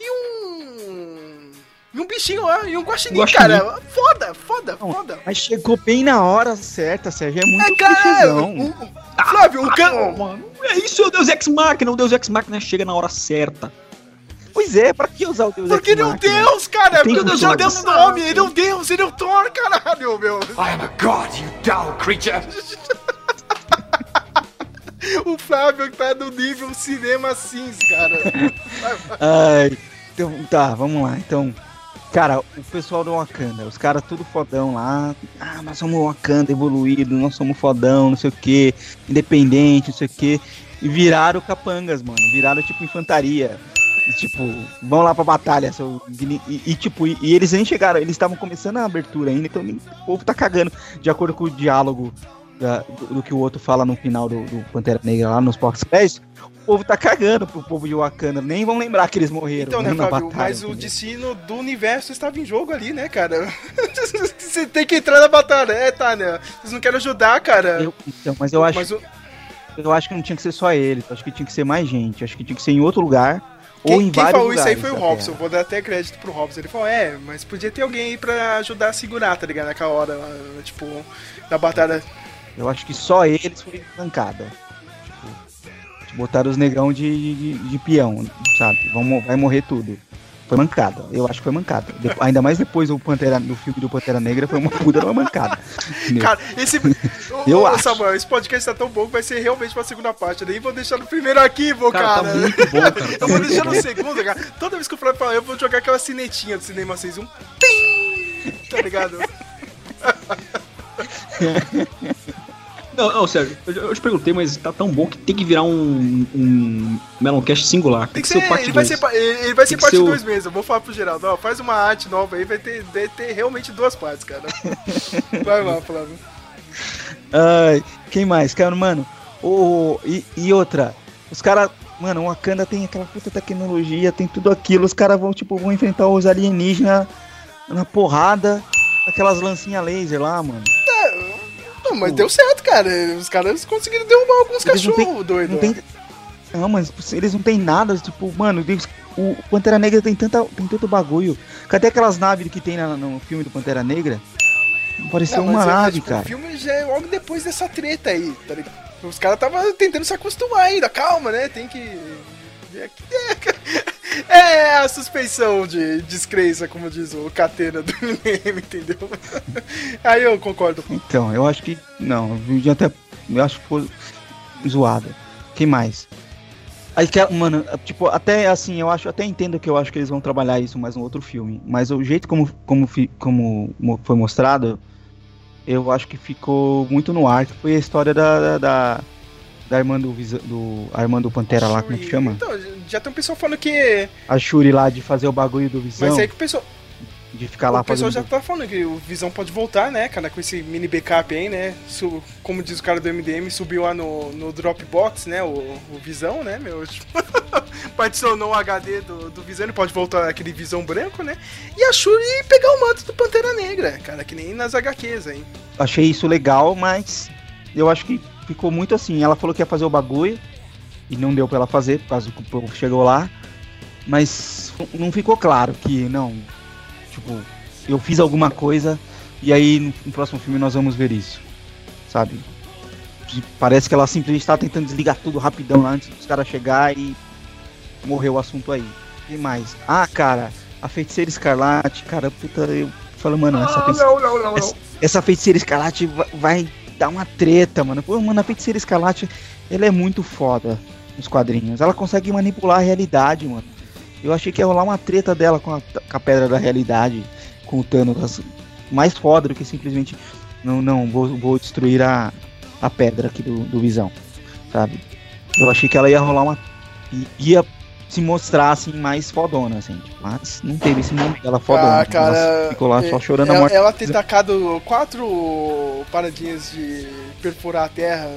e um. E um bichinho lá, e um guaxinim,
Guaxinim.
cara. Foda, foda,
Não,
foda.
Mas chegou bem na hora certa, Sérgio. É muito
É, cara,
clichêzão.
o, o- Flávio, o cara.
mano. É isso, o Deus Ex Machina. O Deus Ex Machina chega na hora certa.
Pois é, pra que usar o Deus
Porque ele é um deus, cara! Meu Deus, já deu um nome! Ele é um deus, ele é um Thor, caralho, meu!
I am a god, you dull creature.
O Flávio tá no nível cinema sims, cara.
Ai, então, tá, vamos lá. Então, cara, o pessoal do Wakanda, os caras tudo fodão lá. Ah, nós somos Wakanda evoluído, nós somos fodão, não sei o que, independente, não sei o que. E viraram capangas, mano. Viraram tipo infantaria. Tipo, vão lá pra batalha. seu- E, e, tipo, e, e eles nem chegaram, eles estavam começando a abertura ainda, então nem- o povo tá cagando. De acordo com o diálogo da- do, do que o outro fala no final do, do Pantera Negra lá nos Pox Pés, o povo tá cagando pro povo de Wakanda. Nem vão lembrar que eles morreram
Então, né,
na
Flávio?
batalha.
Mas o
entendeu?
destino do universo estava em jogo ali, né, cara? Você tem que entrar na batalha. É, tá, né? Vocês não querem ajudar, cara.
Eu- então, mas eu acho,
Mas o-
eu acho que não tinha que ser só ele. Acho que tinha que ser mais gente. Acho que tinha que ser em outro lugar. Ou
quem,
em
quem falou isso aí foi o Robson. Vou dar até crédito pro Robson. Ele falou, é, mas podia ter alguém aí pra ajudar a segurar, tá ligado? Naquela hora, tipo, da batalha.
Eu acho que só eles foram pancada. Tipo, botaram os negão de, de, de peão, sabe? Vão, vai morrer tudo. Foi mancada. Eu acho que foi mancada. De- ainda mais depois do, Pantera, do filme do Pantera Negra, foi uma puta uma mancada. Entendeu?
Cara, esse.
Eu
ô,
acho.
Samuel, esse podcast tá tão bom que vai ser realmente pra segunda parte. Eu nem vou deixar no primeiro arquivo,
Cara,
cara.
tá muito bom, cara.
Eu vou deixar no segundo, cara. Toda vez que o Flávio falar, eu vou jogar aquela cinetinha do Cinema 6 um tim! Tá ligado?
Não, não, Sérgio, eu, eu te perguntei, mas tá tão bom que tem que virar um, um Meloncast singular.
Tem que ser,
parte
ele vai
2.
ser, ele ele vai ser
Tem
parte
ser o-
2 mesmo. Eu vou falar pro Geraldo, ó, faz uma arte nova aí, vai ter, vai ter realmente duas partes, cara. Vai lá, Flávio.
Ai, quem mais? Cara, mano, o, e, e outra, os caras, mano, o Wakanda tem aquela puta tecnologia, tem tudo aquilo, os caras vão, tipo, vão enfrentar os alienígenas na porrada, aquelas lancinhas laser lá, mano.
Não, mas deu certo, cara. Os caras conseguiram derrubar alguns cachorros doidos.
Não tem. Não, mas eles não tem nada, tipo, mano, eles- o Pantera Negra tem, tanta, tem tanto bagulho. Cadê aquelas naves que tem na- no filme do Pantera Negra? Pareceu uma
é,
nave,
tipo,
cara.
O filme já é logo depois dessa treta aí, tá ligado? Os caras estavam tentando se acostumar ainda, calma, né? Tem que. É a suspeição de descrença, como diz o Catena do meme, entendeu? Aí eu concordo.
Então, eu acho que. Não, vídeo até. Eu acho que foi zoado. Quem mais? Aí, mano, tipo, até assim, eu acho, até entendo que eu acho que eles vão trabalhar isso mais no outro filme. Mas o jeito como, como, como mo- foi mostrado, eu acho que ficou muito no ar. Que foi a história da. da, da, da irmã do, do. A irmã do Pantera lá, como é que chama?
Então, já tem um pessoal falando que.
A Shuri lá de fazer o bagulho do Visão.
Mas aí que o pessoal.
De ficar lá
o pessoal
fazendo.
já tá falando que o Visão pode voltar, né, cara, com esse mini backup aí, né? Su- como diz o cara do MDM, subiu lá no, no Dropbox, né? O, o Visão, né, meu? Particionou o HD do, do Visão, ele pode voltar aquele Visão branco, né? E a Shuri pegar o manto do Pantera Negra, cara, que nem nas HQs aí.
achei isso legal, mas eu acho que ficou muito assim. Ela falou que ia fazer o bagulho, E não deu pra ela fazer, por causa que o povo chegou lá. Mas não ficou claro que, não, tipo, eu fiz alguma coisa e aí no, no próximo filme nós vamos ver isso. Sabe? Parece que ela simplesmente tá tentando desligar tudo rapidão lá antes dos caras chegar e morreu o assunto aí. E mais? Ah, cara, a feiticeira escarlate, cara, puta, eu falo, mano, essa, feiticeira,
Ah, não, não, não,
essa, essa feiticeira escarlate va- vai dar uma treta, mano. Pô, mano, a feiticeira escarlate, ela é muito foda nos quadrinhos. Ela consegue manipular a realidade, mano. Eu achei que ia rolar uma treta dela com a, com a pedra da realidade, com o Thanos. Mais foda do que simplesmente, não, não, vou, vou destruir a, a pedra aqui do, do Visão, sabe? Eu achei que ela ia rolar uma. ia se mostrar assim mais fodona, assim. tipo, Mas não teve esse momento dela fodona.
Ah, cara,
ela ficou lá só
é-
chorando a
ela,
morte.
ela ter tacado quatro paradinhas de perfurar a terra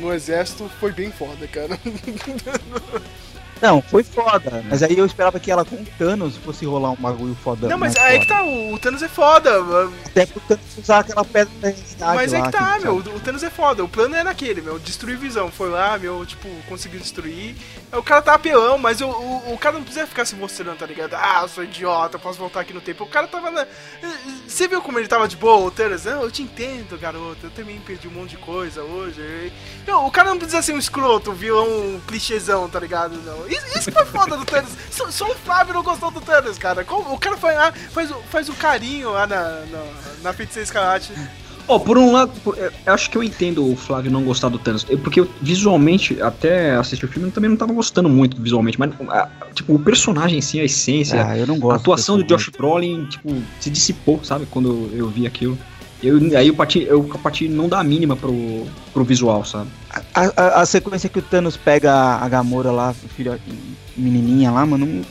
no exército foi bem foda, cara.
Não, foi foda. Mas aí eu esperava que ela com o Thanos fosse rolar um bagulho foda.
Não, mas
mais
aí que tá, o, Thanos é foda.
Até pro Thanos usar aquela pedra da realidade
Mas é
lá,
que tá,
sabe?
meu, o Thanos é foda. O plano era aquele, meu, destruir visão. Foi lá, meu, tipo, conseguiu destruir. O cara tá apelão, mas o, o, o cara não precisa ficar se mostrando, tá ligado? Ah, eu sou idiota, posso voltar aqui no tempo. O cara tava na. Você viu como ele tava de boa, o Thanos? Não, eu te entendo, garoto. Eu também perdi um monte de coisa hoje. Não, o cara não precisa ser um escroto, um vilão um clichêzão, tá ligado? Não. Isso, isso que foi foda do Thanos. Só, só o Flávio não gostou do Thanos, cara. Como- o cara foi lá, faz, o- faz o carinho lá na, na, na Feiticeira Escarlate.
Ó, por um lado, por- eu eu acho que eu entendo o Flávio não gostar do Thanos. Eu- Porque eu, visualmente, até assistir o filme, eu também não tava gostando muito visualmente. Mas, ah, tipo, o personagem em si, a essência,
Ah, eu não
a atuação do Josh Brolin, tipo, se dissipou, sabe? Quando eu vi aquilo. Eu, aí eu parti, eu parti não dá a mínima pro, pro visual, sabe?
A, a- a sequência que o Thanos pega a Gamora lá, filha, menininha lá, mano, não,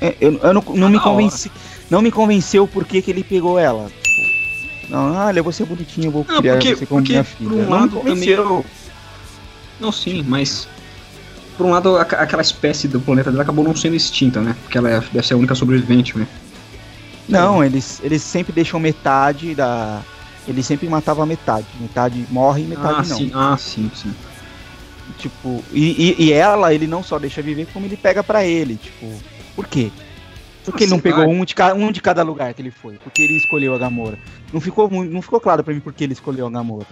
é, eu, eu não, não me
da hora.
convenci, não me convenceu por que ele pegou ela. Tipo, não, olha, eu vou ser bonitinho, eu vou
Não,
criar
porque-
você como
porque,
minha
por
filha.
um
não me
lado,
convenceu.
Não, sim, mas. Por um lado, aqu- aquela espécie do planeta dela acabou não sendo extinta, né? Porque ela é- deve ser a única sobrevivente, né?
Não, eles, eles sempre deixam metade da. Eles sempre matavam metade. Metade morre e metade
Ah,
não.
sim, ah, sim, sim.
Tipo, e, e, e ela, ele não só deixa viver, como ele pega pra ele. Tipo, por quê? Por que ele não
Assim,
pegou um de, ca- um de cada lugar que ele foi? Porque ele escolheu a Gamora. Não ficou, não ficou claro pra mim porque ele escolheu a Gamora.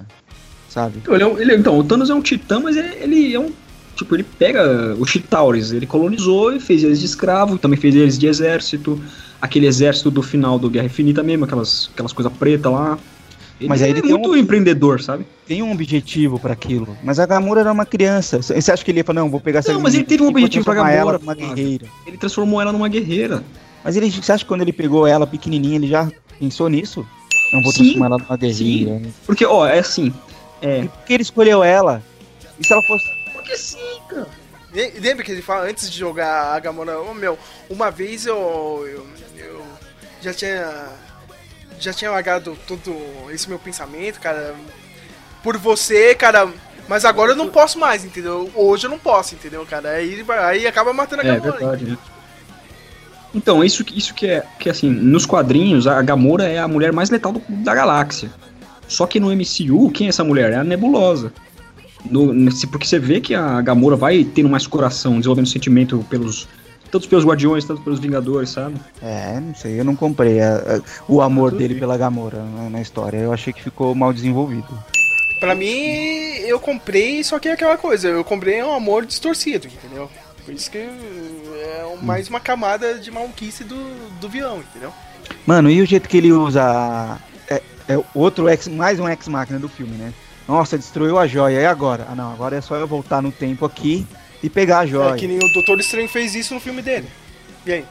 Sabe?
Ele é um- ele- então, o Thanos é um titã, mas ele, ele é um. Tipo, ele pega os Chitauris, ele colonizou e fez eles de escravo, também fez eles de exército. Aquele exército do final do Guerra Infinita mesmo, aquelas, aquelas coisas pretas lá. Ele
Mas aí
é
ele tem
muito
um-
empreendedor, sabe?
Tem um objetivo pra aquilo. Mas a Gamora era uma criança. Você acha que ele ia falar, não, vou pegar essa
Não, mas ele teve um objetivo pra
ela
Gamora, Flávio.
guerreira.
Ele transformou ela numa guerreira.
Mas ele, você acha que quando ele pegou ela pequenininha, ele já pensou nisso? Não vou
Sim,
transformar ela numa guerreira.
Porque, ó, é assim. É.
E por que ele escolheu ela? E se ela fosse.
Porque sim, cara.
Le- Lembra que ele fala antes de jogar a Gamora? Ô meu, uma vez eu, eu, eu já tinha. Já tinha largado todo esse meu pensamento, cara. Por você, cara. Mas agora eu não posso mais, entendeu? Hoje eu não posso, entendeu, cara? Aí, aí acaba matando a
É
Gamora.
verdade, né? Então, isso, que- isso que é que assim, nos quadrinhos, a Gamora é a mulher mais letal do- da galáxia. Só que no MCU, quem é essa mulher? É a Nebulosa. No- nesse- porque você vê que a Gamora vai tendo mais coração, desenvolvendo sentimento pelos. Tanto pelos Guardiões, tanto pelos Vingadores, sabe?
É, não sei, eu não comprei a- a- o amor dele pela Gamora na, na história. Eu achei que ficou mal desenvolvido.
Pra mim, eu comprei, só que é aquela coisa, eu comprei um amor distorcido, entendeu? Por isso que é um- mais uma camada de maluquice do, do vilão, entendeu?
Mano, e o jeito que ele usa. É, é outro ex, mais um ex-máquina do filme, né? Nossa, destruiu a joia. E agora? Ah, não, agora é só eu voltar no tempo aqui e pegar a joia.
É que nem o Doutor Estranho fez isso no filme dele. E aí?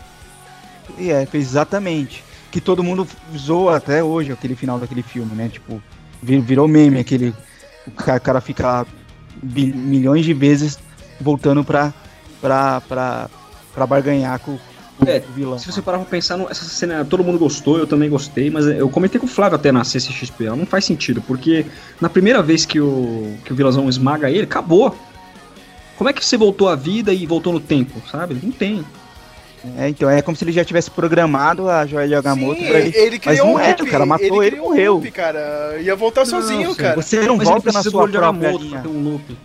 E é, fez exatamente. Que todo mundo zoa até hoje aquele final daquele filme, né? Tipo, vi- virou meme aquele. O cara, cara fica bi- milhões de vezes voltando pra, pra, pra, pra barganhar com, com
É,
vilão.
Se você parar pra pensar, no- essa cena todo mundo gostou, eu também gostei, mas eu comentei com o Flávio até na CCXP, ela não faz sentido, porque na primeira vez que o, que o vilãozão esmaga ele, acabou. Como é que você voltou à vida e voltou no tempo, sabe? Não tem.
É, então é como se ele já tivesse programado a joia de Agamotto
Sim,
pra ele.
ele
Mas
criou
não
um
é, o cara matou ele e
criou um
morreu.
loop, cara. Ia voltar sozinho,
Nossa,
cara.
Você não
Mas ele
volta na
precisa do
sua
olho de
própria linha.
pra ter um loop.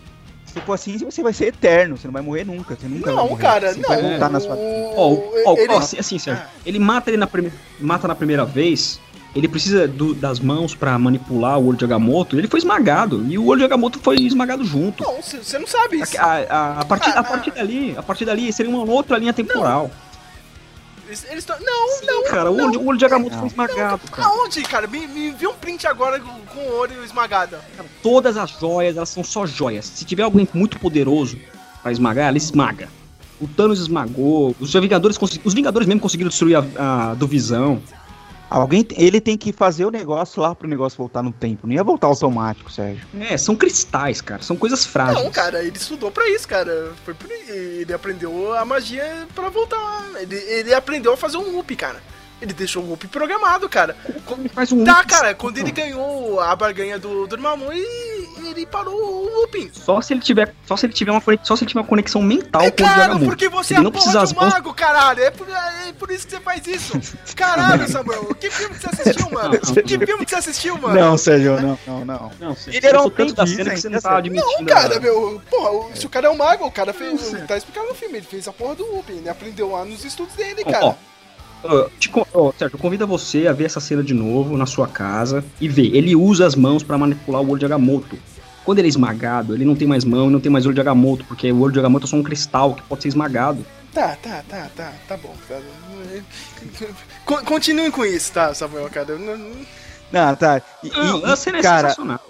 Se for assim, você vai ser eterno, você não vai morrer nunca. Você nunca vai
Não,
morrer.
cara,
você
não.
vai voltar na sua.
Ó, o- ó,
ele-
ó, assim, assim, Sérgio, ele mata ele na, prime... mata na primeira vez, ele precisa do- das mãos pra manipular o olho de Agamotto, ele foi esmagado, e o olho de Agamotto foi esmagado junto.
Não, você não sabe isso.
A, a- a partir,
Ah,
a partir dali, a partir dali seria uma outra linha temporal.
Eles, eles tão- não,
Sim,
não,
cara, o
não.
olho, o olho de Agamotto
Não.
foi esmagado, cara.
Aonde, cara? Me, me envia um print agora com, o olho esmagado.
Cara, Todas as joias, elas são só joias. Se tiver alguém muito poderoso pra esmagar, ela esmaga. O Thanos esmagou, os Vingadores, consegui- os Vingadores mesmo conseguiram destruir a, a do Visão.
Alguém, ele tem que fazer o negócio lá pro negócio voltar no tempo. Não ia voltar automático, Sérgio.
É, são cristais, cara, são coisas frágeis.
Não, cara, ele estudou pra isso, cara. Foi por. Ele aprendeu a magia pra voltar. Ele, ele aprendeu a fazer um loop, cara. Ele deixou o loop programado, cara.
Ele faz um
Tá,
loop-
cara, quando ele ganhou a barganha do, do Dormammu, ele, ele parou o looping.
Só se ele tiver, só se ele tiver uma só se ele tiver uma conexão mental
É
com o
claro,
Agamotto.
porque você
ele
é
não
a
precisa
porra
das
de um
mãos.
mago, caralho. É por, é por isso que você faz isso. Caralho, Samuel. Que filme que você assistiu, mano? Que filme que você assistiu, mano?
Não, Sérgio, não, não, não.
Não, você
Ele era um
tanto da cena que você não tá admitindo.
Não, cara, meu. Porra, o- se o cara é um mago, o cara fez. Tá explicado no filme, ele fez a porra do looping. Ele aprendeu lá nos estudos dele, cara.
ó, ó, te con- ó, Sérgio, convido você a ver essa cena de novo na sua casa e ver. Ele usa as mãos pra manipular o olho de Agamotto. Quando ele é esmagado, ele não tem mais mão e não tem mais olho de Agamotto, porque o olho de Agamotto é só um cristal que pode ser esmagado.
Tá, tá, tá, tá, tá bom, cara. Con- Continuem com isso, tá, Samuel, cara. Não-
tá. E,
Não,
e-
a cena é
cara,
sensacional.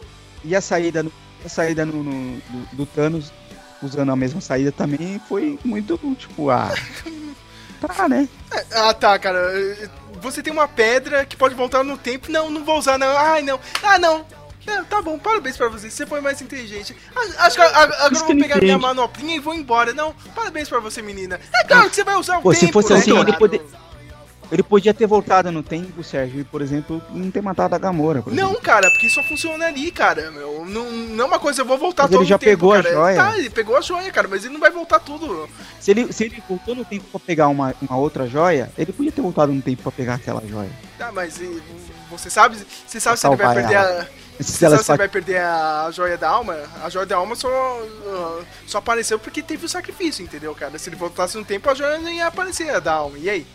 e a saída, a saída no, no- do, do Thanos, usando a mesma saída também, foi muito, tipo, ah... Tá, né?
Ah, tá, cara. Você tem uma pedra que pode voltar no tempo. Não, não vou usar, não. Ai, não. Ah, não. É, tá bom, parabéns pra você. Você foi mais inteligente. Acho que a- a- agora eu vou pegar minha manoplinha e vou embora. Não, parabéns pra você, menina. É claro que você vai usar o
Pô, se
tempo,
fosse
né,
assim, ele poder- Ele podia ter voltado no tempo, Sérgio, e, por exemplo, não ter matado a Gamora.
Não,
exemplo.
cara, porque só funciona ali, cara. Meu. Não, não é uma coisa, eu vou voltar
Mas
todo
ele já
tempo,
pegou a
cara.
joia.
Tá, ele pegou a joia, cara, mas ele não vai voltar tudo.
Se ele, se ele voltou no tempo pra pegar uma, uma outra joia, ele podia ter voltado no tempo pra pegar aquela joia.
Tá, mas você sabe, você sabe se ele vai perder
ela.
a.
Se
Você
ela
ele vai perder a joia da alma? A joia da alma só, ah, só apareceu porque teve o sacrifício, entendeu, cara? Se ele voltasse no tempo, a joia nem ia aparecer, a da alma. E aí?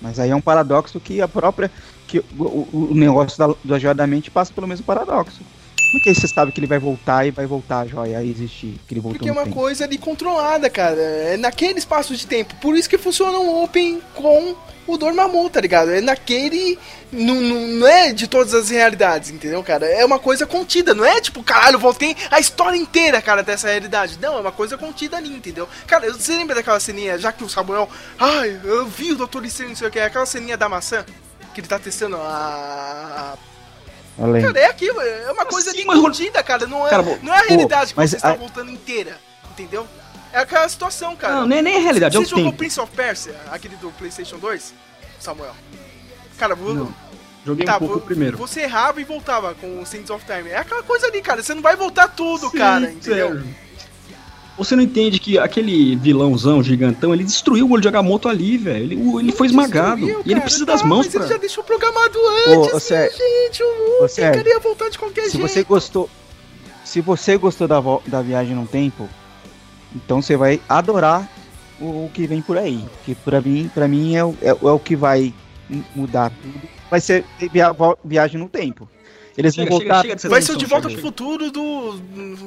Mas aí é um paradoxo que a própria. que o, o- o negócio da, da joia da mente passa pelo mesmo paradoxo. Como é que você sabe que ele vai voltar e vai voltar a joia a existir? Que ele voltou
Porque é uma
tempo?
coisa ali controlada, cara. É naquele espaço de tempo. Por isso que funciona um Open com o Dormammu, tá ligado? É naquele. Não, não, não é de todas as realidades, entendeu, cara? É uma coisa contida, não é tipo, caralho, voltei a história inteira, cara, dessa realidade. Não, é uma coisa contida ali, entendeu? Cara, você lembra daquela ceninha, já que o Samuel. Ai, eu vi o Dr. Estranho, não sei o que, aquela ceninha da maçã? Que ele tá testando a.
Além.
Cara, é aquilo, é uma coisa
Sim,
ali
mas-
contida, cara. Não é,
Cara, pô,
não é a realidade que
mas
você está
a-
voltando inteira, entendeu? É aquela situação, cara.
Não, nem, nem a realidade, é
Você jogou
tempo.
Prince of Persia, aquele do PlayStation 2, Samuel? Cara, vou,
Não, Joguei
tá,
um pouco primeiro.
você errava e voltava com o Sands of Time. É aquela coisa ali, cara. Você não vai voltar tudo,
Sim,
cara, entendeu?
Sérgio. Você não entende que aquele vilãozão gigantão, ele destruiu o olho de Agamotto ali, velho. Ele, ele foi esmagado.
Destruiu,
e ele precisa
tá,
das mãos
mas
pra.
ele já deixou programado antes,
ô, Sérgio,
gente. O
Sérgio,
queria voltar de qualquer
Se
jeito.
você gostou. Se você gostou da, da viagem no tempo, então você vai adorar o, o que vem por aí. Que pra mim, pra mim é, o- é, é o que vai mudar tudo. Vai ser via- viagem no tempo. Eles
Chega,
vão
chega,
voltar.
chega dessa
Vai ser o De Volta
chega,
pro Futuro do,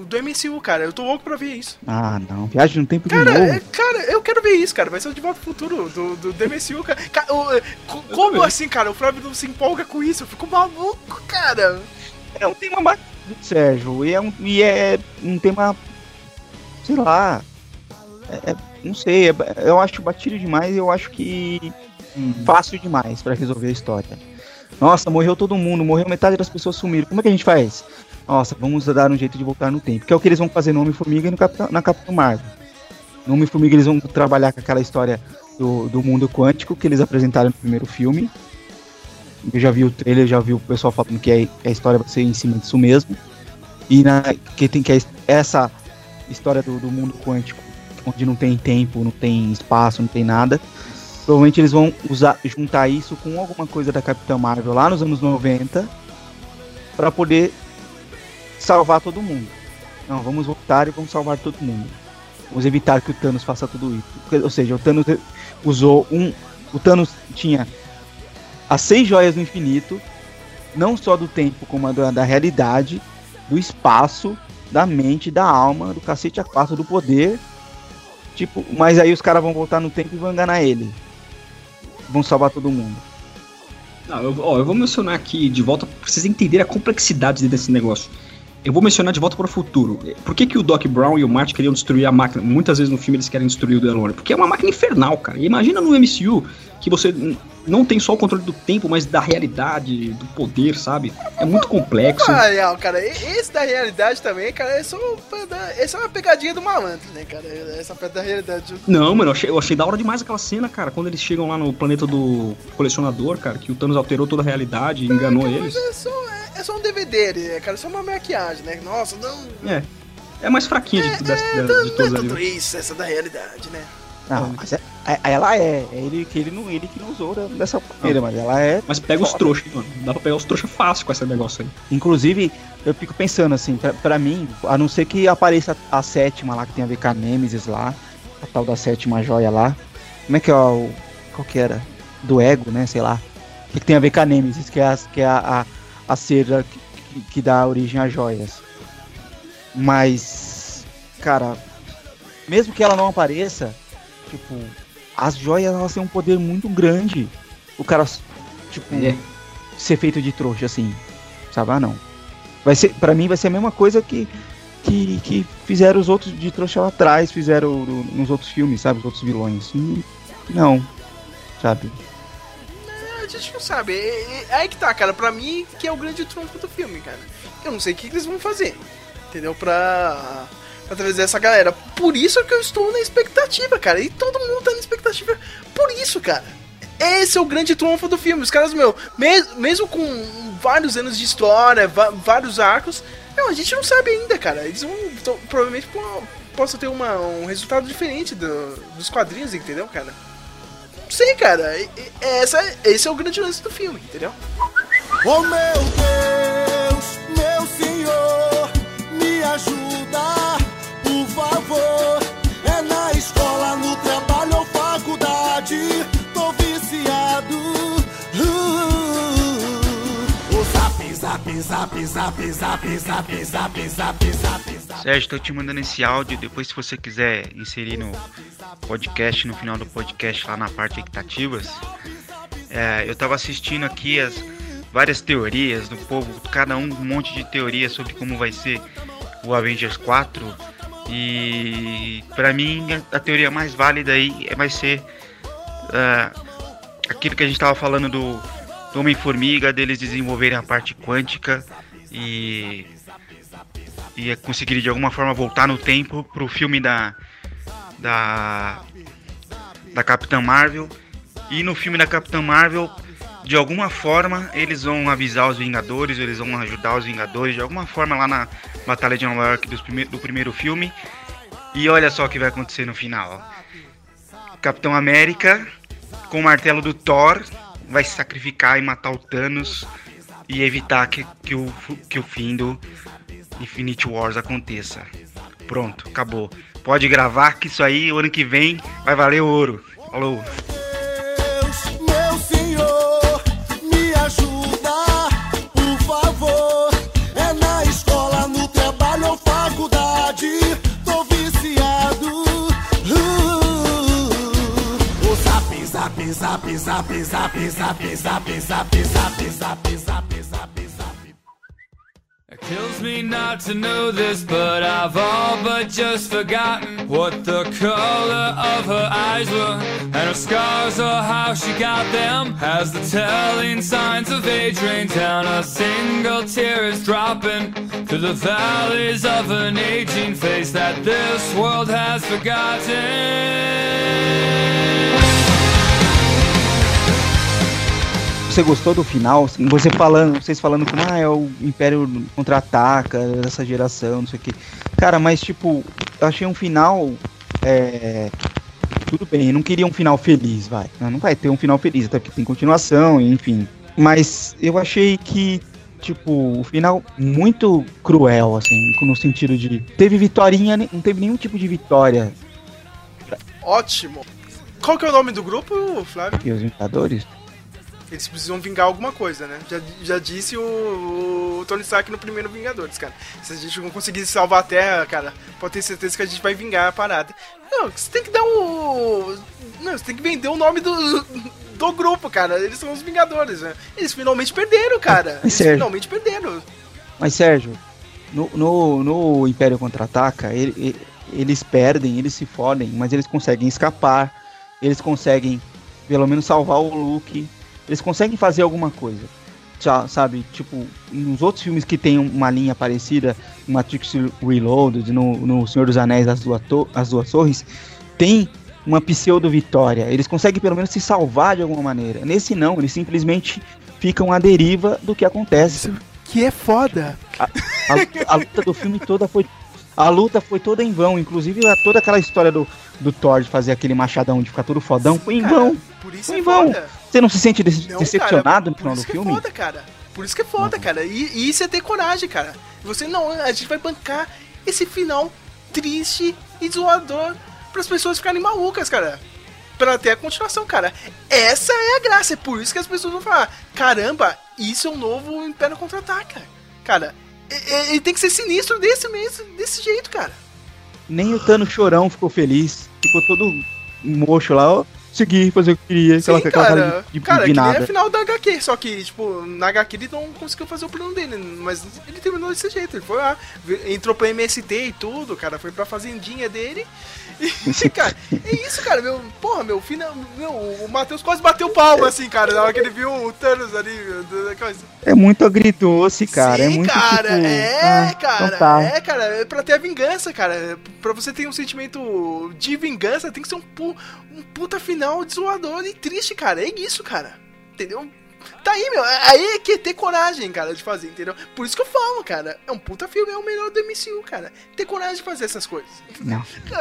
do MCU, cara. Eu tô louco pra ver isso.
Ah, não. Viagem no tempo de
Cara,
novo.
é- cara, eu quero ver isso, cara. Vai ser o De Volta pro Futuro do, do, do MCU, cara. É, co- como assim, cara? O Flávio não se empolga com isso. Eu fico maluco, cara.
É um tema bacana, Sérgio. E é um, e é um tema. Sei lá. é- é- não sei. é- eu acho batido demais. Eu acho que. Fácil demais pra resolver a história. Nossa, morreu todo mundo. Morreu metade das pessoas sumiram. Como é que a gente faz? Nossa, vamos dar um jeito de voltar no tempo. Que é o que eles vão fazer no Homem-Formiga e no Capitão, na Capitão Marvel. No Homem-Formiga eles vão trabalhar com aquela história do, do mundo quântico que eles apresentaram no primeiro filme. Eu já vi o trailer, já vi o pessoal falando que a, a história vai ser em cima disso mesmo. E na, que tem que é essa história do, do mundo quântico, onde não tem tempo, não tem espaço, não tem nada. Provavelmente eles vão usar, juntar isso com alguma coisa da Capitã Marvel lá nos anos 90 para poder salvar todo mundo. Não, vamos voltar e vamos salvar todo mundo. Vamos evitar que o Thanos faça tudo isso. Ou seja, o Thanos usou um. O Thanos tinha as seis joias do infinito, não só do tempo, como a da, da realidade, do espaço, da mente, da alma, do cacete a quatro do poder. Tipo, mas aí os caras vão voltar no tempo e vão enganar ele. Vão salvar todo mundo.
Não, eu, ó, eu vou mencionar aqui de volta pra vocês entenderem a complexidade desse negócio. Eu vou mencionar de volta para o futuro. Por que, que o Doc Brown e o Marty queriam destruir a máquina? Muitas vezes no filme eles querem destruir o DeLorean. Porque é uma máquina infernal, cara. E imagina no MCU que você não tem só o controle do tempo, mas da realidade, do poder, sabe? É muito complexo.
Ah, real, cara, esse da realidade também, cara, é só, é uma pegadinha do malandro, né, cara? Essa parte da realidade.
Não, mano, eu achei, eu achei da hora demais aquela cena, cara, quando eles chegam lá no planeta do colecionador, cara, que o Thanos alterou toda a realidade e enganou
cara,
eles.
É só, é, é só um DVD, né, cara? É só uma maquiagem, né? Nossa, não.
É. É mais fraquinha
é,
de, de,
é,
de,
não,
de
não
todas
é
ali.
tudo isso, essa da realidade, né?
Não, mas é, é- ela é. É ele que ele não, ele que não usou dessa maneira, mas ela é.
Mas pega os
foda.
trouxas, mano. Dá pra pegar os trouxas fácil com esse negócio aí.
Inclusive, eu fico pensando assim, pra, pra mim, a não ser que apareça a sétima lá, que tem a ver com a Nemesis lá, a tal da sétima joia lá. Como é que é o. Qual que era? Do ego, né? Sei lá. O que, que tem a ver com a Nemesis, que é a, que é a, a, a cera que- que dá origem às joias. Mas, cara, mesmo que ela não apareça, tipo, as joias elas têm um poder muito grande. O cara, tipo,
É.
ser feito de trouxa, assim. Sabe? Ah, não. Vai ser, pra mim vai ser a mesma coisa que, que, que fizeram os outros de trouxa lá atrás, fizeram no- nos outros filmes, sabe? Os outros vilões. Hum, Não. Sabe?
A gente não sabe. É, é- aí que tá, cara. Pra mim, que é o grande trunfo do filme, cara. Eu não sei o que, que eles vão fazer. Entendeu? Pra, pra trazer essa galera. Por isso que eu estou na expectativa, cara. E todo mundo tá na expectativa por isso, cara. Esse é o grande trunfo do filme. Os caras, meu, mes- mesmo com vários anos de história, vários arcos, a gente não sabe ainda, cara. Eles vão to- provavelmente po- possa ter uma, um resultado diferente do- dos quadrinhos, entendeu, cara? Não sei, cara. E- e- Essa, esse é o grande lance do filme, entendeu?
Oh meu Deus, meu Senhor, me ajuda, favor. É na escola, no trabalho ou faculdade, tô viciado. Uh, o zap, zap, zap, zap, zap, zap, zap, zap, zap, zap.
Sérgio, tô te mandando esse áudio. Depois, se você quiser inserir no podcast, no final do podcast, lá na parte equitativas, é, eu tava assistindo aqui as várias teorias do povo, cada um um monte de teorias sobre como vai ser o Avengers 4. E pra mim, a, teoria mais válida aí é- vai ser ah, aquilo que a gente tava falando do, do Homem-Formiga, deles desenvolverem a parte quântica e e conseguir de alguma forma voltar no tempo pro filme da da da Capitã Marvel. E no filme da Capitã Marvel de alguma forma eles vão avisar os Vingadores, eles vão ajudar os Vingadores de alguma forma lá na Batalha de Nova York dos prime- do primeiro filme e olha só o que vai acontecer no final Capitão América com o martelo do Thor vai se sacrificar e matar o Thanos e evitar que, que, o, que o fim do Infinity Wars aconteça. Pronto, acabou. Pode gravar que isso aí, ano que vem, vai valer ouro. Falou.
Zap, zap, zap, zap, zap, zap, zap, zap, zap, zap.
It kills me not to know this, but I've all but just forgotten what the color of her eyes were, and her scars or how she got them. As the telling signs of age rain down, a single tear is dropping through the valleys of an aging face that this world has forgotten.
Você gostou do final? Você falando, vocês falando como ah, é o Império contra-ataca dessa geração, não sei o que. Cara, mas tipo, eu achei um final. É, tudo bem, eu não queria um final feliz, vai. Não vai ter um final feliz, até porque tem continuação, enfim. Mas eu achei que tipo, o final muito cruel, assim, no sentido de. Teve vitória, não teve nenhum tipo de vitória.
Ótimo. Qual que é o nome do grupo, Flávio?
E os Vingadores?
Eles precisam vingar alguma coisa, né? Já, já disse o, o Tony Stark no primeiro Vingadores, cara. Se a gente não conseguir salvar a Terra, cara, pode ter certeza que a gente vai vingar a parada. Não, você tem que dar o. Não, você tem que vender o nome do, do grupo, cara. Eles são os Vingadores, né? Eles finalmente perderam, cara. Eles
Sérgio.
finalmente perderam.
Mas, Sérgio, no, no, no Império Contra-Ataca, ele- ele- eles perdem, eles se fodem, mas eles conseguem escapar, eles conseguem, pelo menos, salvar o Luke, eles conseguem fazer alguma coisa. Sa- Sabe, tipo, nos outros filmes que tem uma linha parecida, Matrix Reloaded, no, no Senhor dos Anéis, As Duas, As Duas Torres, tem uma pseudo-vitória. Eles conseguem, pelo menos, se salvar de alguma maneira. Nesse não, eles simplesmente ficam à deriva do que acontece.
Que é foda.
A, a luta do filme toda foi. A luta foi toda em vão. Inclusive, a- toda aquela história do, do Thor de fazer aquele machadão de ficar todo fodão foi em
Cara,
vão.
Por isso
Foi
é
em vão.
foda.
Você não se sente dece-
Não,
decepcionado
cara,
no final
por
do
isso que
filme?
é foda, cara. Por isso que é foda, cara. E, e isso é ter coragem, cara. Você não, a gente vai bancar esse final triste e zoador para as pessoas ficarem malucas, cara. Pra ter a continuação, cara. Essa é a graça. É por isso que as pessoas vão falar: caramba, isso é um novo Império Contra-Ataca. Cara, ele tem que ser sinistro desse, mesmo, desse jeito, cara.
Nem o Tano Chorão ficou feliz. Ficou todo mocho lá, ó. Segui fazer o que queria.
Sim,
aquela, aquela
cara.
de, de,
cara,
de
que nem
nada.
a final da HQ, só que, tipo, na HQ ele não conseguiu fazer o plano dele, mas ele terminou desse jeito, ele foi lá, entrou pro MST e tudo, cara, foi pra fazendinha dele, e, cara, é isso, cara, meu, porra, meu, final, meu, o Matheus quase bateu palma, assim, cara, na hora que ele viu o Thanos ali, coisa.
É muito agridoce, cara. é
Sim,
muito
cara,
tipo,
é,
ah,
cara,
então tá.
é, cara, é pra ter a vingança, cara. Pra você ter um sentimento de vingança, tem que ser um, pu um puta final desolador e triste, cara. É isso, cara. Entendeu? Tá aí, meu. Aí é que é ter coragem, cara, de fazer, entendeu? Por isso que eu falo, cara. É um puta filme, é o melhor do MCU, cara. Ter coragem de fazer essas coisas.
Não.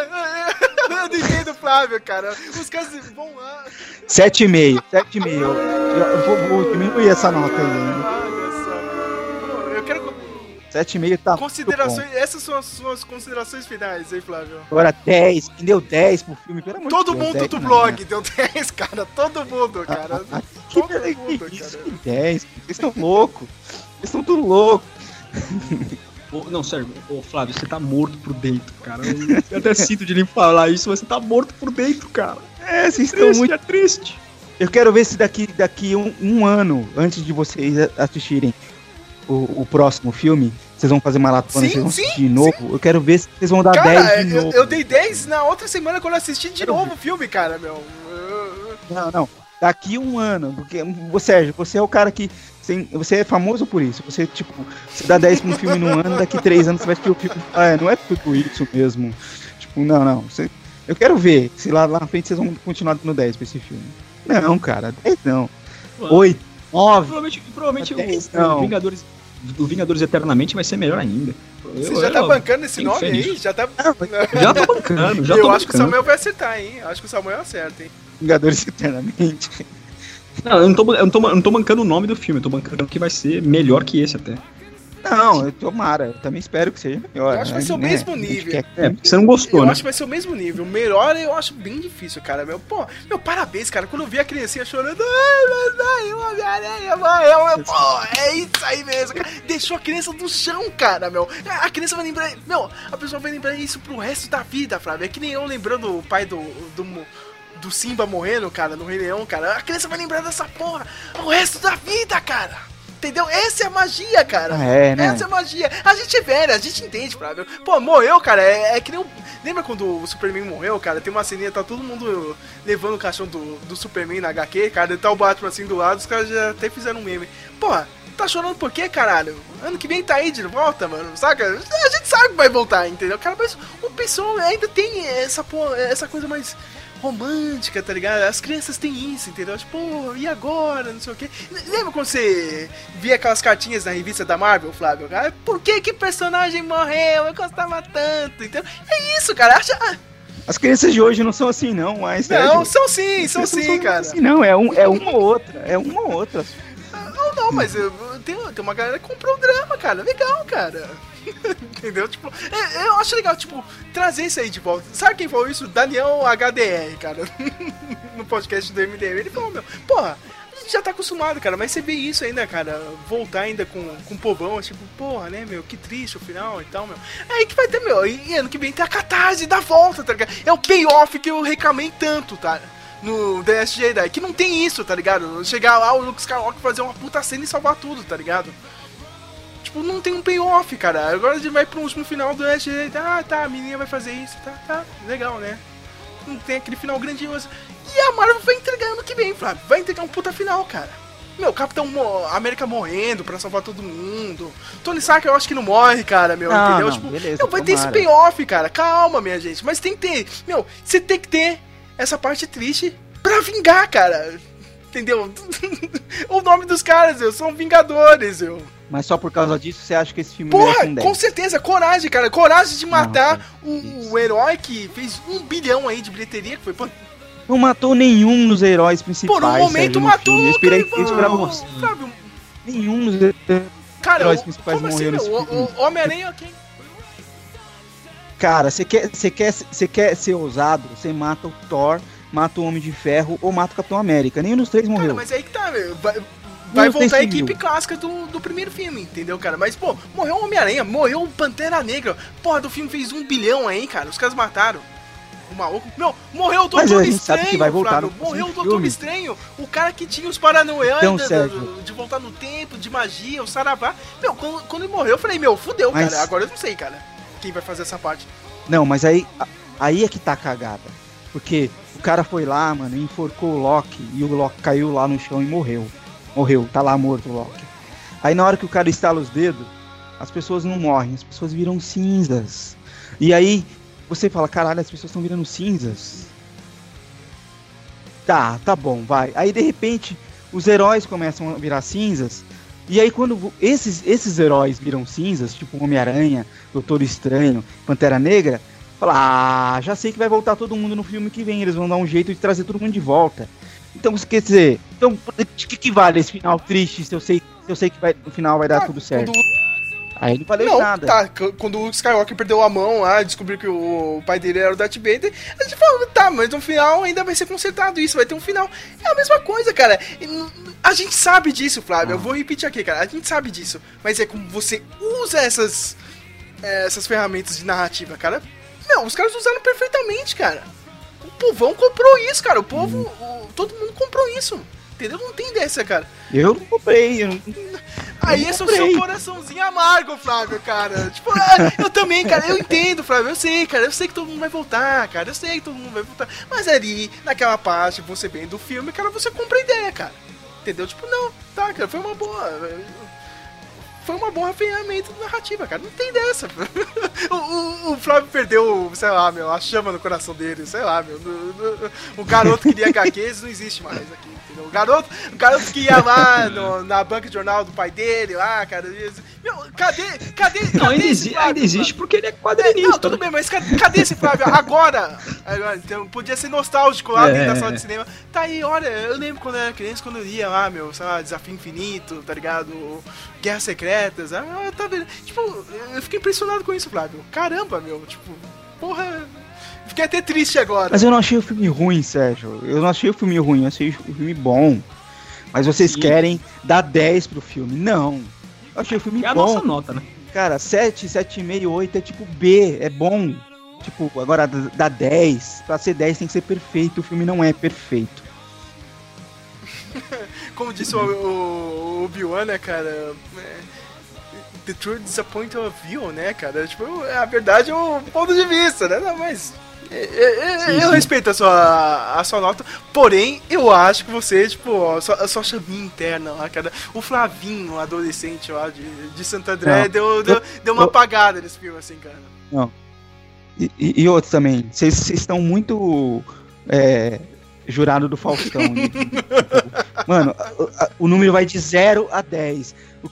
eu não entendo, Flávio, cara. Os caras vão lá.
7,5. 7,5. Eu, eu vou, vou diminuir essa nota aí. 7,5 tá.
Considerações. Essas são as suas considerações finais, hein, Flávio?
Agora 10. Quem deu 10 pro filme? Pelo amor
Todo
de Deus,
mundo
10
do blog
né?
deu 10, cara. Todo mundo, cara.
Ah, que,
Todo
que
mundo,
isso?
cara.
Que 10? Vocês estão loucos. Vocês estão tudo loucos.
Ô, não, sério, ô Flávio, você tá morto por dentro, cara. Eu, eu até sinto de lhe falar isso, mas você tá morto por dentro, cara.
É, vocês estão
Triste,
muito.
é triste.
Eu quero ver se daqui, daqui um, um ano, antes de vocês assistirem o, o próximo filme, vocês vão fazer maratona,
Sim,
vocês vão
sim,
assistir de novo. Eu quero ver se vocês vão dar
Cara,
10 de
eu,
novo.
eu dei 10 na outra semana quando eu assisti de novo o filme, cara, meu. Eu-
Não, não. Daqui um ano. Porque, você, Sérgio, você é o cara que. Você, é famoso por isso. Você, tipo, você dá 10 pra um filme num ano, daqui 3 anos você vai assistir o filme. Ah, é, não é tudo isso mesmo. Tipo, não, não. Você, eu quero ver se lá, lá na frente vocês vão continuar dando 10 pra esse filme. Não, cara, 10 não. 8, 9.
Provavelmente, provavelmente
Dez,
o,
não.
o Vingadores, o Vingadores Eternamente vai ser melhor ainda.
Você
Eu-
já tá
eu-
bancando esse nome
feliz.
aí? Já tá.
Já tô bancando, já
eu
tô
acho que o
bancando.
Samuel vai acertar, hein? Acho que o Samuel acerta, hein?
Vingadores eternamente.
Não, eu não, tô, eu, não tô, eu não tô bancando o nome do filme, eu tô bancando que vai ser melhor que esse até.
Não, eu tomara. Eu também espero que seja melhor.
Eu acho que vai
né?
ser o
Né?
mesmo nível.
É, porque você não gostou,
eu
né?
acho que vai ser o mesmo nível. O melhor eu acho bem difícil, cara. Meu, pô, meu, parabéns, cara. Quando eu vi a criancinha chorando, ai, mamãe, o Homem-Aranha morreu, eu, pô, é isso aí mesmo, cara. Deixou a criança no chão, cara, meu. A criança vai lembrar, meu, a pessoa vai lembrar isso pro resto da vida, Flávio. É que nem eu lembrando o pai do. do do Simba morrendo, cara, no Rei Leão, cara. A criança vai lembrar dessa porra o resto da vida, cara. Entendeu? Essa é a magia, cara.
Ah, é, né?
Essa é a magia. A gente é velho, a gente entende, Flávio. Pô, morreu, cara. É, é que nem o. Lembra quando o Superman morreu, cara? Tem uma ceninha, tá todo mundo levando o caixão do, do Superman na HQ, cara. E tá o Batman assim do lado, os caras já até fizeram um meme. Porra, tá chorando por quê, caralho? Ano que vem tá aí de volta, mano. Saca? A gente sabe que vai voltar, entendeu? Cara, mas o pessoal ainda tem essa, porra, essa coisa mais romântica, tá ligado? As crianças têm isso, entendeu? Tipo, pô, e agora? Não sei o quê. Lembra quando você via aquelas cartinhas na revista da Marvel, Flávio? Ah, Por que que personagem morreu? Eu gostava tanto, entendeu? É isso, cara. Acha... ah,
As crianças de hoje não são assim, não, mas.
Não,
Sérgio,
são sim, são sim, cara.
Assim, não, é, um, é uma ou outra. É uma ou outra.
Não, não, mas uh, tem, tem uma galera que comprou o drama, cara. Legal, cara. Entendeu? Tipo, é- eu acho legal, tipo, trazer isso aí de volta. Sabe quem falou isso? Daniel HDR, cara. no podcast do MDM. Ele falou, meu, porra, a gente já tá acostumado, cara, mas você vê isso ainda, cara, voltar ainda com, com o povão, tipo, porra, né, meu, que triste o final e tal, meu. Aí que vai ter, meu, e ano que vem tem a catarse da volta, tá ligado? É o payoff que eu reclamei tanto, tá? No DSG Jedi, que não tem isso, tá ligado? Chegar lá, o Luke Skywalker fazer uma puta cena e salvar tudo, tá ligado? Tipo, não tem um payoff, cara. Agora a gente vai pro último final do SG. Ah, tá, a menina vai fazer isso, tá, tá, legal, né? Não tem aquele final grandioso. E a Marvel vai entregar ano que vem, Flávio. Vai entregar um puta final, cara. Meu, Capitão Mo- América morrendo pra salvar todo mundo. Tony Stark eu acho que não morre, cara, meu,
Não,
entendeu?
não,
tipo,
beleza,
meu, vai ter esse
tomara.
payoff, cara. Calma, minha gente. Mas tem que ter. Meu, você tem que ter essa parte triste pra vingar, cara. Entendeu? o nome dos caras, eu, são Vingadores, eu.
Mas só por causa disso você acha que esse filme merece
Porra,
um
com
10?
certeza, coragem, cara. Coragem de matar
cara,
o, o herói que fez um bilhão aí de bilheteria, que foi. Pô,
Não matou nenhum dos heróis principais.
por um momento matou
filme. Eu
o
esperei isso pra você.
Fábio,
Nenhum dos heróis.
Cara,
Heróis principais
assim,
morreram
meu?
nesse filme.
o Homem-Aranha, quem?
Cara, você quer, você quer, você quer ser ousado? Você mata o Thor, mata o Homem de Ferro ou mata o Capitão América. Nenhum dos três
Cara,
morreu.
mas aí que tá, meu. Vai, voltar a equipe clássica do, do primeiro filme, entendeu, cara? Mas, pô, morreu o Homem-Aranha, morreu o Pantera Negra. Porra, do filme fez um bilhão aí, cara. Os caras mataram. O maluco. Meu, morreu o Doutor Estranho.
vai voltar
Flávio. Morreu o Doutor. Estranho. O cara que tinha os paranoias
Então,
da- de voltar no tempo, de magia, o Saravá. Meu, quando, quando ele morreu, eu falei, meu, fudeu,
Mas-
cara. Agora eu não sei, cara. Quem vai fazer essa parte?
Não, mas aí, aí é que tá a cagada. Porque o cara foi lá, mano, enforcou o Loki e o Loki caiu lá no chão e morreu. Morreu, tá lá morto o Loki. Aí na hora que o cara estala os dedos, as pessoas não morrem, as pessoas viram cinzas. E aí você fala, caralho, as pessoas estão virando cinzas. Tá, tá bom, vai. Aí de repente os heróis começam a virar cinzas. E aí quando esses, esses heróis viram cinzas, tipo Homem-Aranha, Doutor Estranho, Pantera Negra, fala, ah, já sei que vai voltar todo mundo no filme que vem, eles vão dar um jeito de trazer todo mundo de volta. Então, quer dizer, então, de que, que vale esse final triste se eu sei, se eu sei que vai, no final vai dar
Ah,
tudo certo?
Quando
Aí não valeu
não,
nada.
tá. Quando o Skywalker perdeu a mão lá, descobriu que o pai dele era o Darth Vader, a gente falou, tá, mas no final ainda vai ser consertado isso, vai ter um final. É a mesma coisa, cara. A gente sabe disso, Flávio. Eu vou repetir aqui, cara. A gente sabe disso. Mas é como você usa essas, eh, essas ferramentas de narrativa, cara. Não, os caras usaram perfeitamente, cara. O povão comprou isso, cara. O povo, o- todo mundo comprou isso. Entendeu? Não tem dessa, cara.
Eu não comprei, eu não...
Aí
Eu
esse é o
comprei.
seu coraçãozinho amargo, Flávio, cara. Tipo, ah, eu também, cara, eu entendo, Flávio, eu sei, cara, eu sei que todo mundo vai voltar, cara, eu sei que todo mundo vai voltar. Mas ali, naquela parte, você bem do filme, cara, você compra a ideia, cara. Entendeu? Tipo, não, tá, cara, foi uma boa. Foi uma boa ferramenta narrativa, cara. Não tem dessa. o, o- o Flávio perdeu, sei lá, meu, a chama no coração dele, sei lá, meu. no- o garoto que lia HQs não existe mais aqui, O garoto, o garoto que ia lá no- na banca de jornal do pai dele, lá, cara. Meu, cadê? Cadê?
Não,
cadê
ainda,
esse
exi-
Flávio,
ainda existe porque ele é
É,
quadrinista.
não, tudo bem, mas cadê, cadê esse Flávio agora? Agora, Então, podia ser nostálgico lá
É,
dentro da
é,
sala
é.
de cinema. Tá aí, olha, eu lembro quando eu era criança, quando eu ia lá, meu, sei lá, Desafio Infinito, tá ligado? Guerras Secretas, ah, tá vendo? Tipo, eu fiquei impressionado com isso, Flávio. Caramba, meu, tipo, porra. Fiquei até triste agora.
Mas eu não achei o filme ruim, Sérgio. Eu não achei o filme ruim, eu achei o filme bom. Mas vocês
Sim.
querem dar 10 pro filme. Não. Eu achei o filme
É a
bom.
nossa nota, né?
Cara, 7, 7,5, 8 é tipo B, é bom. Tipo, agora dá 10. Pra ser 10 tem que ser perfeito. O filme não é perfeito.
Como disse o, o, o Obi-Wan, né, cara? é, The true disappointment of view, né, cara? Tipo, a verdade é o ponto de vista, né? Não, mas. É, é, é, eu respeito a sua, a sua nota, porém, eu acho que você, tipo, a sua, a sua chavinha interna lá, cara. O Flavinho, o adolescente lá de, de Santo André,
Não.
deu, deu, deu uma
eu-
apagada nesse filme, assim, cara.
E, e, e outros também. Vocês estão muito. É, jurado do Faustão. Mano, o número vai de 0 a 10. O,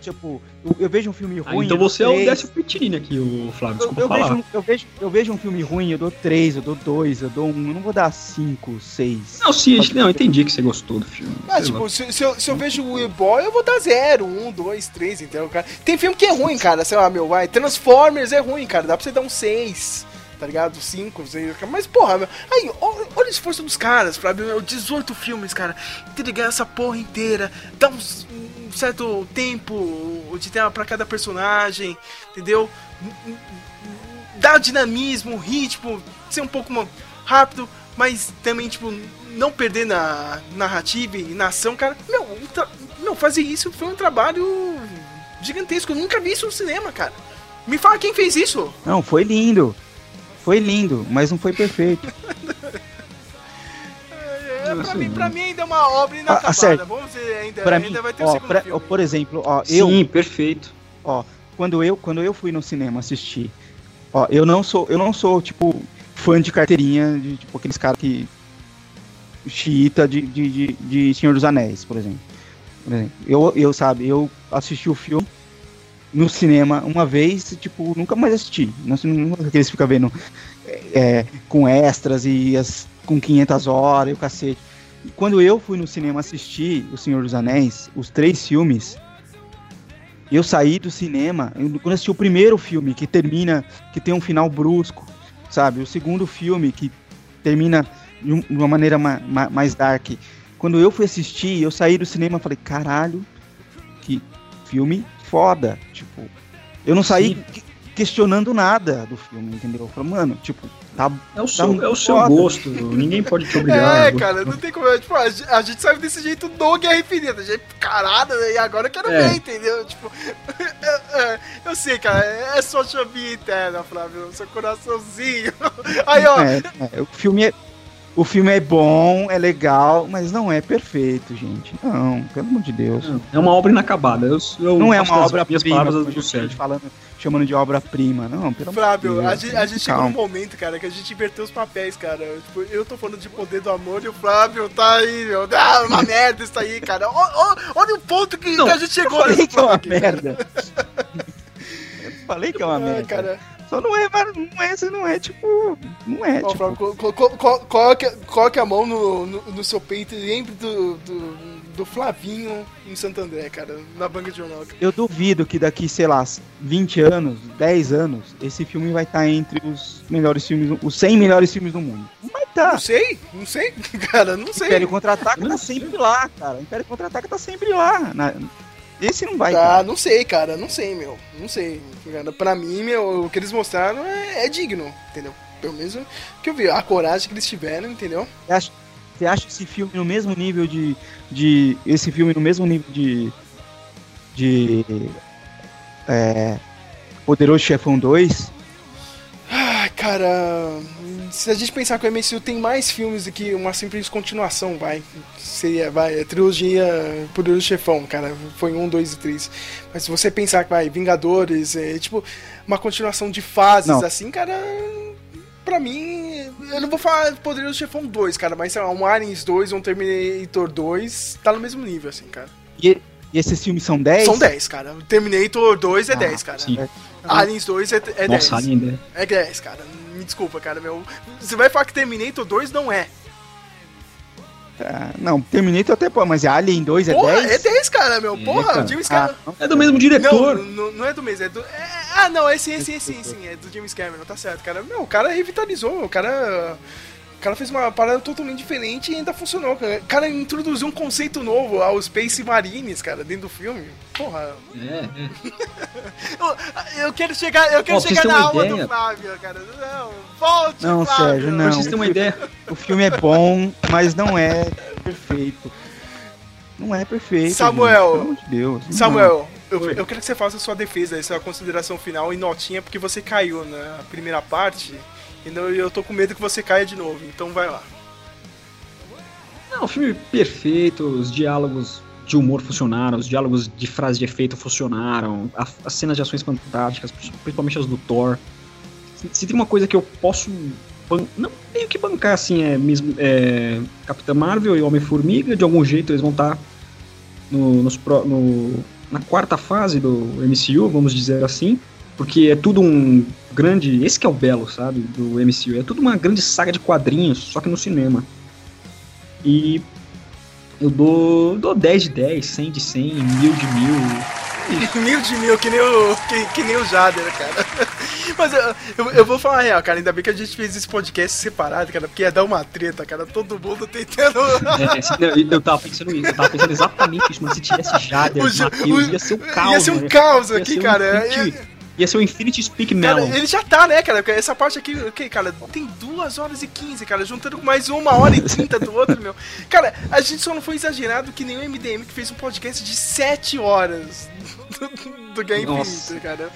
Tipo, eu, eu vejo um filme
Ah,
ruim.
então
eu dou
você é o
três.
Décio Pittini aqui, o Flávio.
Eu,
Desculpa
eu
falar.
vejo, eu, vejo, eu vejo um filme ruim, eu dou 3, eu dou 2, eu dou 1. Um, eu não vou dar 5, 6.
Não, sim, não, eu entendi que você gostou do filme.
Ah, tipo, se, se eu, se eu vejo o E-Boy, eu vou dar zero, um, dois, três, entendeu, cara? Tem filme que é ruim, cara, sei lá, meu, vai. Transformers é ruim, cara, dá pra você dar um seis, tá ligado? Cinco, seis, mas porra, meu, aí, olha o esforço dos caras, Flávio, meu, 18 filmes, cara, entregar essa porra inteira, dá uns- um certo tempo de tema pra cada personagem, entendeu? Dá dinamismo, ritmo, ser um pouco mais rápido, mas também, tipo, não perder na narrativa e na ação, cara. Meu, meu, fazer isso foi um trabalho gigantesco. Eu nunca vi isso no cinema, cara. Me fala quem fez isso.
Não, foi lindo. Foi lindo, mas não foi perfeito.
É, pra, mim, pra mim ainda é uma obra
Ah,
inacabada.
certo.
Vamos ver, ainda,
Pra
ainda
mim,
vai ter o
ó,
segundo
pra-
filme.
por exemplo, ó, eu,
Sim, perfeito.
ó, quando eu, quando eu fui no cinema assistir, ó, eu não sou, eu não sou tipo fã de carteirinha de tipo aqueles caras que xiita de, de, de, de Senhor dos Anéis, por exemplo. Por exemplo, eu, eu sabe, eu assisti o filme no cinema uma vez, tipo, nunca mais assisti. Não sei, não aqueles que ficam vendo é, com extras e as, com 500 horas e o cacete. E quando eu fui no cinema assistir O Senhor dos Anéis, os três filmes, eu saí do cinema, eu- quando eu assisti o primeiro filme, que termina, que tem um final brusco, sabe? O segundo filme, que termina de um- uma maneira ma- ma- mais dark. Quando eu fui assistir, eu saí do cinema e falei, caralho, que filme foda. Tipo, eu não saí que- questionando nada do filme, entendeu? Eu falei, mano, tipo, tá.
É o seu,
Tá
é o seu
foda.
gosto. Ninguém pode te obrigar.
É, cara, não tem como. Tipo, a, gente- a gente sabe desse jeito do Guerra Infinita. Gente, caralho, né? e agora eu quero
É.
ver, entendeu? Tipo, é, é, eu sei, cara, é só chavinha interna, Flávio, seu coraçãozinho. Aí, ó,
É, é, o filme é. O filme é bom, é legal, mas não é perfeito, gente. Não, pelo amor de Deus.
Não, É uma obra inacabada. Eu, eu
Não é uma
das
obra
minhas
prima,
palavras
como
do
a gente
Sérgio.
falando, chamando de obra-prima. Não, pelo
Flávio,
amor
a
de
gente,
Deus.
a gente chegou num momento, cara, que a gente inverteu os papéis, cara. Tipo, eu tô falando de poder do amor e o Flávio tá aí, meu. Ah, uma merda isso aí, cara. Ó, olha o ponto que,
Não,
que a gente chegou
Eu falei que é uma
aqui.
merda. Eu falei que é uma
Ah,
merda.
cara.
Só não é, não é, não é tipo. Não é, tipo.
Flávio, co- co- co- co- coloque, coloque a mão no, no, no seu peito e lembre do, do, do Flavinho em Santo André, cara, na banca de jornal.
Eu duvido que daqui, sei lá, 20 anos, 10 anos, esse filme vai estar entre os melhores filmes, os 100 melhores filmes do mundo. Vai estar.
Não sei, não sei, cara, não sei.
Império Contra-Ataca tá sempre lá, cara. Império Contra-Ataca tá sempre lá. Na- Esse não vai
Tá,
estar.
não sei, cara, não sei, meu. Não sei. Cara, pra mim, meu, o que eles mostraram é, é digno, entendeu? Pelo menos o que eu vi, a coragem que eles tiveram, entendeu?
Você acha, você acha esse filme no mesmo nível de. de esse filme no mesmo nível de. de. É, Poderoso Chefão 2?
Cara, se a gente pensar que o MCU tem mais filmes do que uma simples continuação, vai. Seria, vai, a trilogia Poderoso Chefão, cara. Foi um, dois e três. Mas se você pensar que vai, Vingadores, é tipo uma continuação de fases
Não.
assim, cara. Pra mim, eu não vou falar Poderoso Chefão 2, cara, mas sei lá, um Aliens 2, um Terminator 2, tá no mesmo nível, assim, cara.
E, e esses filmes são 10?
São 10, cara. Terminator 2 é
Ah,
10, cara.
Sim.
Aliens 2 é, é 10.
Nossa, ainda.
É 10, cara. Me desculpa, cara, meu. Você vai falar que Terminator 2 não é.
Ah, não, Terminator até pô, mas Alien 2 é
Porra,
10?
é 10, cara, meu.
É,
Porra,
cara.
o James
Ah,
Cameron.
não.
É do mesmo
Não,
diretor.
não, não é do mesmo, é do. é- ah, não, é sim, é sim, é sim, sim, é do James Cameron, tá certo, cara. Meu, o cara revitalizou, o cara. O cara fez uma parada totalmente diferente e ainda funcionou. cara. O cara introduziu um conceito novo aos Space Marines, cara, dentro do filme. Porra.
É, é.
Eu, eu quero chegar, eu quero
vocês
chegar na aula
ideia-
do Flávio, cara. Não, volte,
Não,
Flávio.
Sérgio, não.
vocês terem uma ideia.
O filme é bom, mas não é perfeito. Não é perfeito.
Samuel.
gente, pelo amor de Deus. não.
Samuel, eu, eu quero que você faça a sua defesa, sua consideração final em notinha, porque você caiu na primeira parte e eu tô com medo que você caia de novo, então vai lá.
Não, o filme perfeito, os diálogos de humor funcionaram, os diálogos de frase de efeito funcionaram, as cenas de ações fantásticas, principalmente as do Thor. Se, tem uma coisa que eu posso. Não meio que bancar assim, é mesmo. É, Capitã Marvel e Homem-Formiga, de algum jeito eles vão estar no, nos no- na quarta fase do MCU, vamos dizer assim, porque é tudo um grande. Esse que é o belo, sabe? Do MCU. É tudo uma grande saga de quadrinhos, só que no cinema. E eu dou, dou 10 de 10, 100 de 100, mil de mil.
mil de mil, que nem o, que, que nem o Jader, cara. Mas eu, eu, eu, vou falar a real, cara. Ainda bem que a gente fez esse podcast separado, cara, porque ia dar uma treta, cara. Todo mundo tentando.
É, não, eu tava pensando isso, eu tava pensando exatamente isso, mas se tivesse Jader, Matheus, ia ser um caos.
Ia ser um caos aqui, cara.
Ia ser o Infinity Speak Melon.
Cara, ele já tá, né, cara? Essa parte aqui, ok, cara, tem duas horas e 15, cara, juntando com mais uma hora e 30 do outro, meu. Cara, a gente só não foi exagerado que nem o MDM que fez um podcast de 7 horas do, do Game Infinito, cara.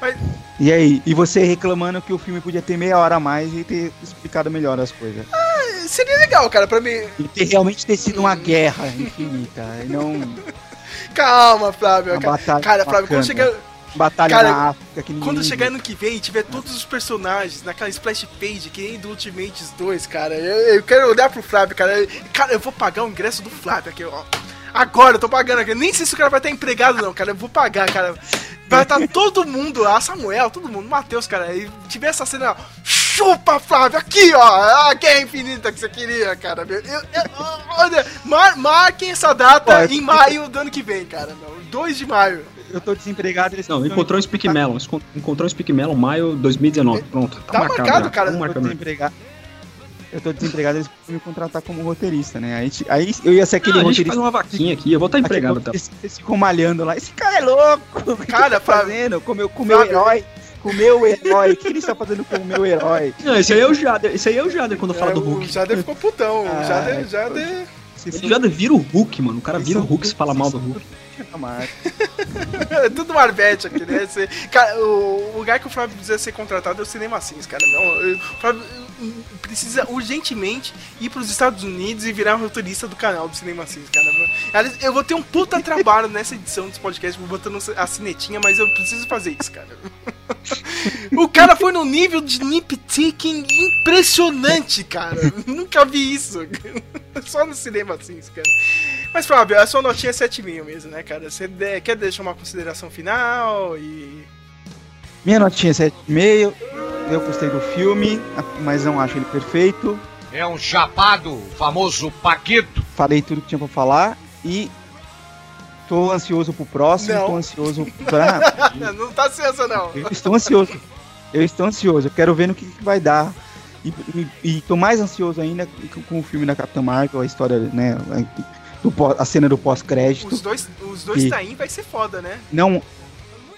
Mas... E aí, e você reclamando que o filme podia ter meia hora a mais e ter explicado melhor as coisas?
Ah, seria legal, cara, pra mim.
E ter realmente ter sido uma guerra infinita, e não.
Calma, Flávio. Cara, cara Flávio, quando chegar
Batalha Cara, na África. Que
quando chegar ano que vem e tiver todos os personagens naquela splash page que nem do Ultimates 2, cara, eu, eu quero olhar pro Flávio, cara. Cara, eu vou pagar o ingresso do Flávio aqui, ó. Agora, eu tô pagando aqui. Nem sei se o cara vai estar empregado, não, cara. Eu vou pagar, cara. Vai estar todo mundo lá, Samuel, todo mundo, Matheus, cara. E tiver essa cena, ó, chupa, Flávio, aqui, ó. A guerra infinita que você queria, cara. Eu, eu, olha, mar, marquem essa data em maio do ano que vem, cara. 2 de maio
eu tô desempregado. Eles
não, encontrou um Speak Melon. Encontrou um Speak Melon maio 2019. Pronto.
Tá, tá marcado, marcado cara.
Eu tô desempregado. Eu tô desempregado, eles podem me contratar como roteirista, né? Aí, aí eu ia ser aquele
ah,
roteirista. A gente
faz uma vaquinha aqui, eu vou estar empregado. Tá?
Eles, eles ficam malhando lá. Esse cara é louco! Cara, tá fazendo com o meu, com meu herói com o meu herói. O que ele está fazendo com o meu herói?
Não, esse aí é o Jader. Esse aí é o Jader quando é, fala do Hulk.
O Jader ficou putão. Ah, o Jader, Jader...
Ele já vira o Hulk, mano. O cara vira o Hulk se fala mal do Hulk.
É tudo Marvete aqui, né? Você, cara, o, o lugar que o Flávio precisa ser contratado é o Cinema Sims, cara. Não, o Flávio precisa urgentemente ir para os Estados Unidos e virar roteirista do canal do Cinema Sims, cara. Eu vou ter um puta trabalho nessa edição dos podcasts, botando a cinetinha, mas eu preciso fazer isso, cara. o cara foi num nível de nip-ticking impressionante, cara. Nunca vi isso. Só no Cinema Sims, cara. Mas, Fábio, a sua notinha é 7,5 mesmo, né, cara? Você quer deixar uma consideração final e.
Minha notinha é 7,5. Eu gostei do filme, mas não acho ele perfeito.
É um chapado, famoso Paquito.
Falei tudo que tinha pra falar e tô ansioso pro próximo, não. tô ansioso pra.
não tá ansioso, não.
Eu estou ansioso. Eu estou ansioso, eu quero ver no que, que vai dar. E, e, e tô mais ansioso ainda com o filme da Capitã Marvel, a história, né? Do, a cena do pós-crédito.
Os dois, os dois que... Vai ser foda, né?
Não,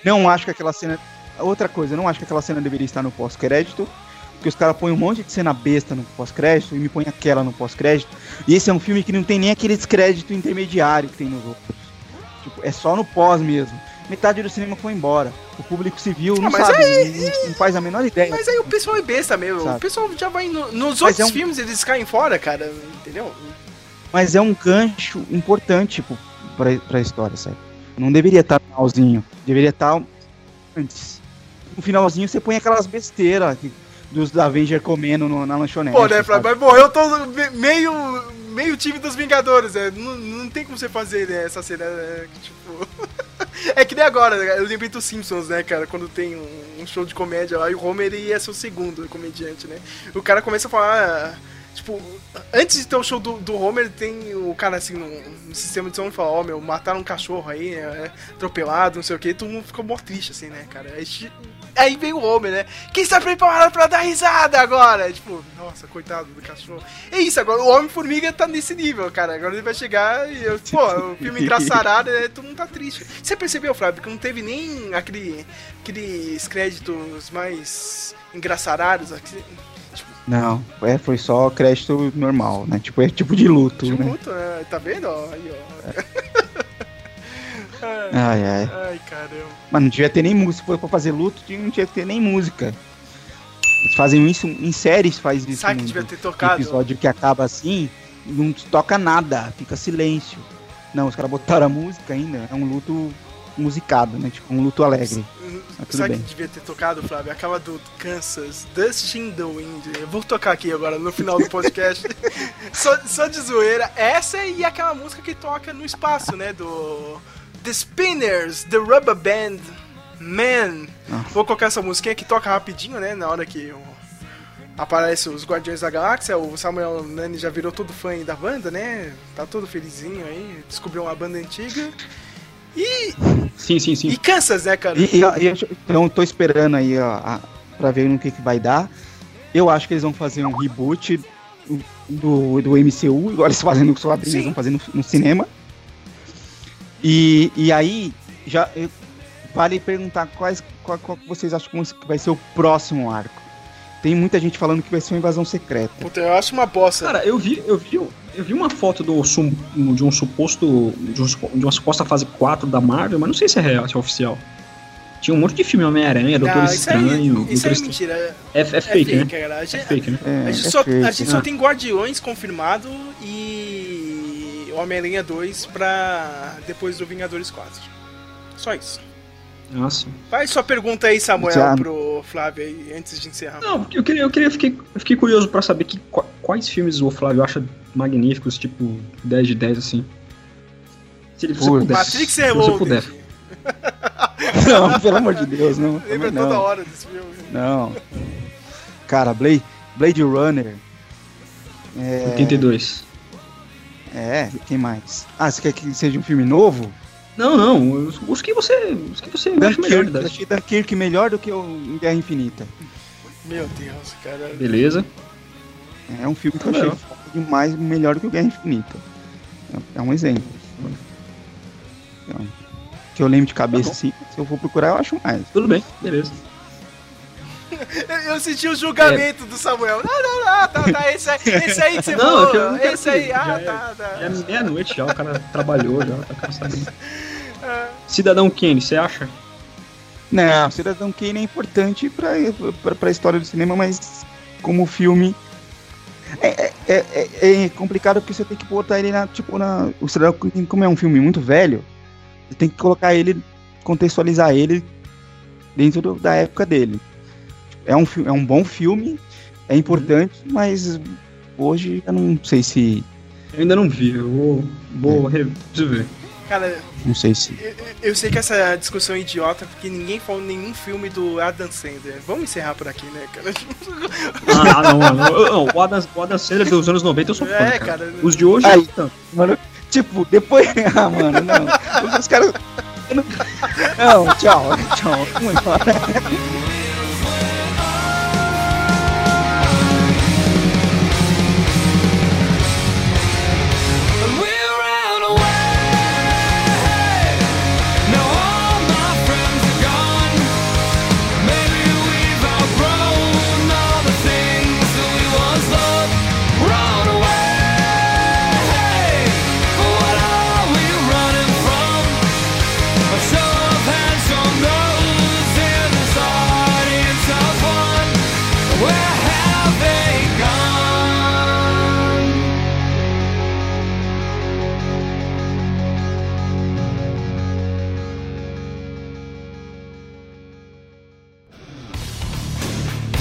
não acho que aquela cena. Outra coisa, não acho que aquela cena deveria estar no pós-crédito. Porque os caras põem um monte de cena besta no pós-crédito e me põem aquela no pós-crédito. E esse é um filme que não tem nem aquele descrédito intermediário que tem nos outros. Tipo, é só no pós mesmo. Metade do cinema foi embora. O público civil não ah, sabe, aí, não, não, faz a menor ideia.
Mas aí o pessoal é besta mesmo. Sabe? O pessoal já vai. No, nos mas outros é um... filmes eles caem fora, cara. Entendeu?
Mas é um gancho importante tipo, pra, pra história, sabe? Não deveria estar no finalzinho, deveria estar antes. No finalzinho você põe aquelas besteiras dos Avengers comendo no, na lanchonete.
Pô, né, sabe? mas morreu todo meio, meio time dos Vingadores, né? Não, não tem como você fazer né, essa cena, né? tipo... é que nem agora, né? eu lembrei dos Simpsons, né, cara, quando tem um, um show de comédia lá e o Homer ia ser o segundo comediante, né? O cara começa a falar... Ah, Tipo, antes de ter o show do, do Homer, tem o cara assim no, no sistema de som e fala: Ó, oh, meu, mataram um cachorro aí, é, atropelado, não sei o que, todo mundo ficou mó triste, assim, né, cara? Aí, aí vem o Homer, né? Quem está preparado pra dar risada agora? Tipo, nossa, coitado do cachorro. É isso, agora o Homem-Formiga tá nesse nível, cara. Agora ele vai chegar e, eu, pô, o filme engraçarado, né, todo mundo tá triste. Você percebeu, Flávio, que não teve nem aquele, aqueles créditos mais engraçarados?
Não, é, foi só crédito normal, né? Tipo, é tipo de luto,
de
né?
luto, né? Tá vendo? Aí, ó.
ai, ai, ai.
Ai, caramba.
Mas não devia ter nem música. Se for pra fazer luto, não que ter nem música. Eles fazem isso em séries, faz isso.
Sabe que devia ter tocado?
episódio que acaba assim, não toca nada, fica silêncio. Não, os caras botaram a música ainda, é um luto musicado, né? Tipo, um luto alegre.
Sabe que devia ter tocado, Flávio? Aquela do Kansas, Dustin the Wind. Eu vou tocar aqui agora no final do podcast. só, só de zoeira. Essa e aquela música que toca no espaço, né? Do. The Spinners, The Rubber Band, Man.
Ah.
Vou colocar essa musiquinha que toca rapidinho, né? Na hora que aparece os Guardiões da Galáxia. O Samuel Nani já virou todo fã da banda, né? Tá todo felizinho aí. Descobriu uma banda antiga. E,
Sim, sim, sim.
e Kansas, né, cara?
E, e- e eu- então tô esperando aí ó, a, pra ver no que, que vai dar. Eu acho que eles vão fazer um reboot do, do MCU, igual eles fazem nos quadrinhos,
Sim.
vão fazer no, no cinema. E, e aí, já eu- vale perguntar quais, qual, qual vocês acham que vai ser o próximo arco. Tem muita gente falando que vai ser uma invasão secreta.
Puta, eu acho uma bosta.
Cara, eu vi, eu vi, eu vi uma foto do, sum- de um suposto. De, um uma suposta fase 4 da Marvel, mas não sei se é real, se é oficial. Tinha um monte de filme Homem-Aranha, Doutor
isso aí,
Estranho.
isso
Doutor
é mentira. É,
É, é fake, né?
cara. A
É
gente,
fake, né?
É,
a gente
é
só,
fake,
a gente só tem Guardiões confirmado e Homem-Aranha 2 pra depois do Vingadores 4. Só isso.
Nossa.
Faz sua pergunta aí, Samuel,
Já.
pro Flávio aí, antes de encerrar.
Não, porque eu queria, eu queria, eu fiquei, eu fiquei curioso pra saber que, qua- quais filmes o Flávio acha magníficos, tipo 10 de 10, assim. Se ele
Putz.
puder.
Matrix
se você puder.
Não, pelo amor de Deus, não.
Lembra toda hora desse filme.
Não. Cara, Blade, Blade Runner. É,
82.
é, quem mais? Ah, você quer que seja um filme novo?
Não, não. Os, os que você. Os que você acha melhor de
Dunkirk,
10.
achei Dunkirk melhor do que o Guerra Infinita.
Meu Deus, cara.
Beleza.
É um filme que eu achei foda demais melhor do que o Guerra Infinita. É- É um exemplo. Então, que eu lembro de cabeça
Tá
assim, se eu for procurar eu acho mais.
Tudo bem, beleza.
Eu, eu senti o julgamento do Samuel. Não, não, não, tá, tá, esse aí, esse aí que você
Não,
falou.
é que
esse aí, ah,
já é-
tá, tá.
Já é meia-noite já, o cara trabalhou já, tá cansado. Cidadão Kane, você acha?
Não, Cidadão Kane é importante pra, pra, pra história do cinema, mas como filme. É, é, é, é complicado porque você tem que botar ele na. Tipo, na. O Cidadão Kane, como é um filme muito velho, você tem que colocar ele, contextualizar ele dentro do- da época dele. É um, é um bom filme, é importante, mas hoje eu não sei se.
Eu ainda não vi, eu vou. vou
É.
re- preciso ver.
Cara,
Não sei se.
eu, eu sei que essa discussão é idiota porque ninguém falou nenhum filme do Adam Sandler. Vamos encerrar por aqui, né, cara?
Ah, não, mano. Eu- eu- o Adam, o Adam Sandler dos anos 90 eu sou fã,
É,
cara.
cara.
Os de hoje,
Aí.
não.
Mano, tipo, depois. Ah, mano, não. Os caras. Não, tchau, tchau. Vamos embora.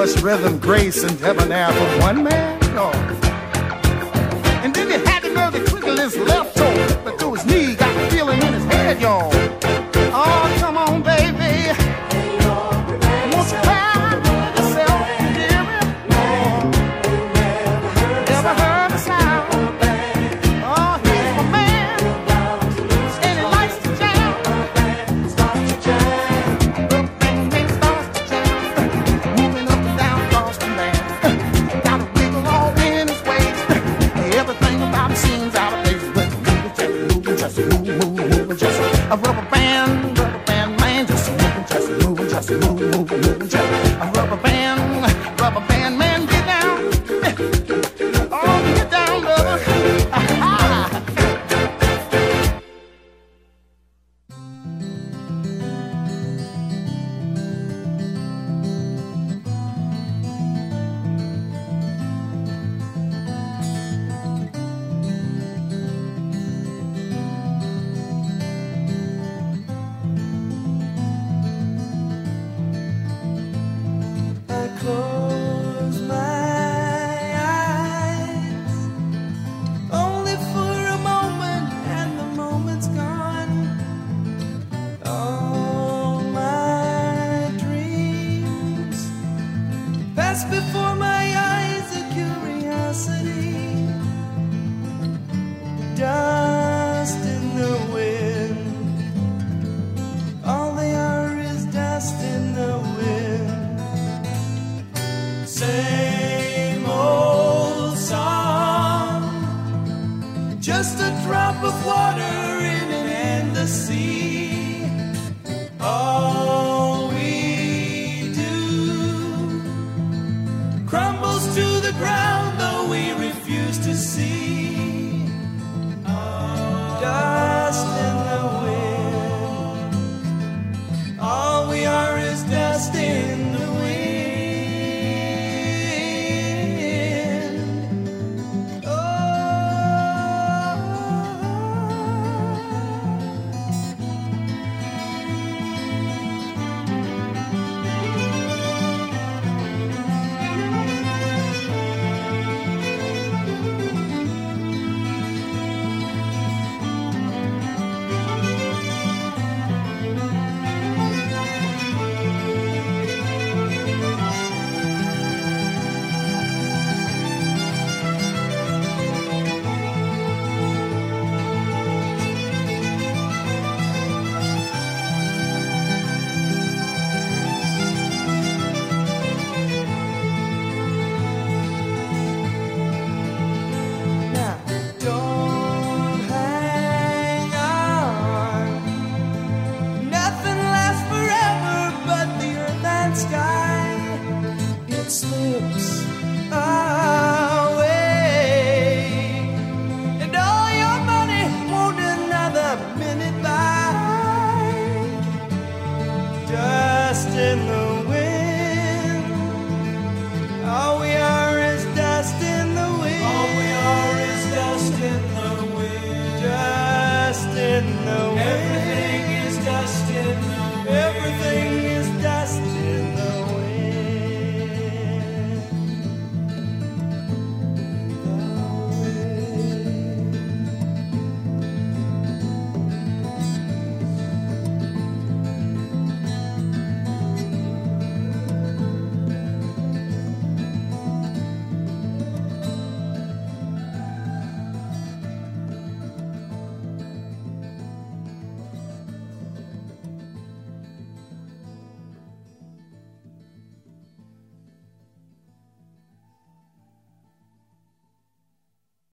much rhythm, grace, and heaven debonair for one man? No. And then he had to know the his left toe, but to his
knee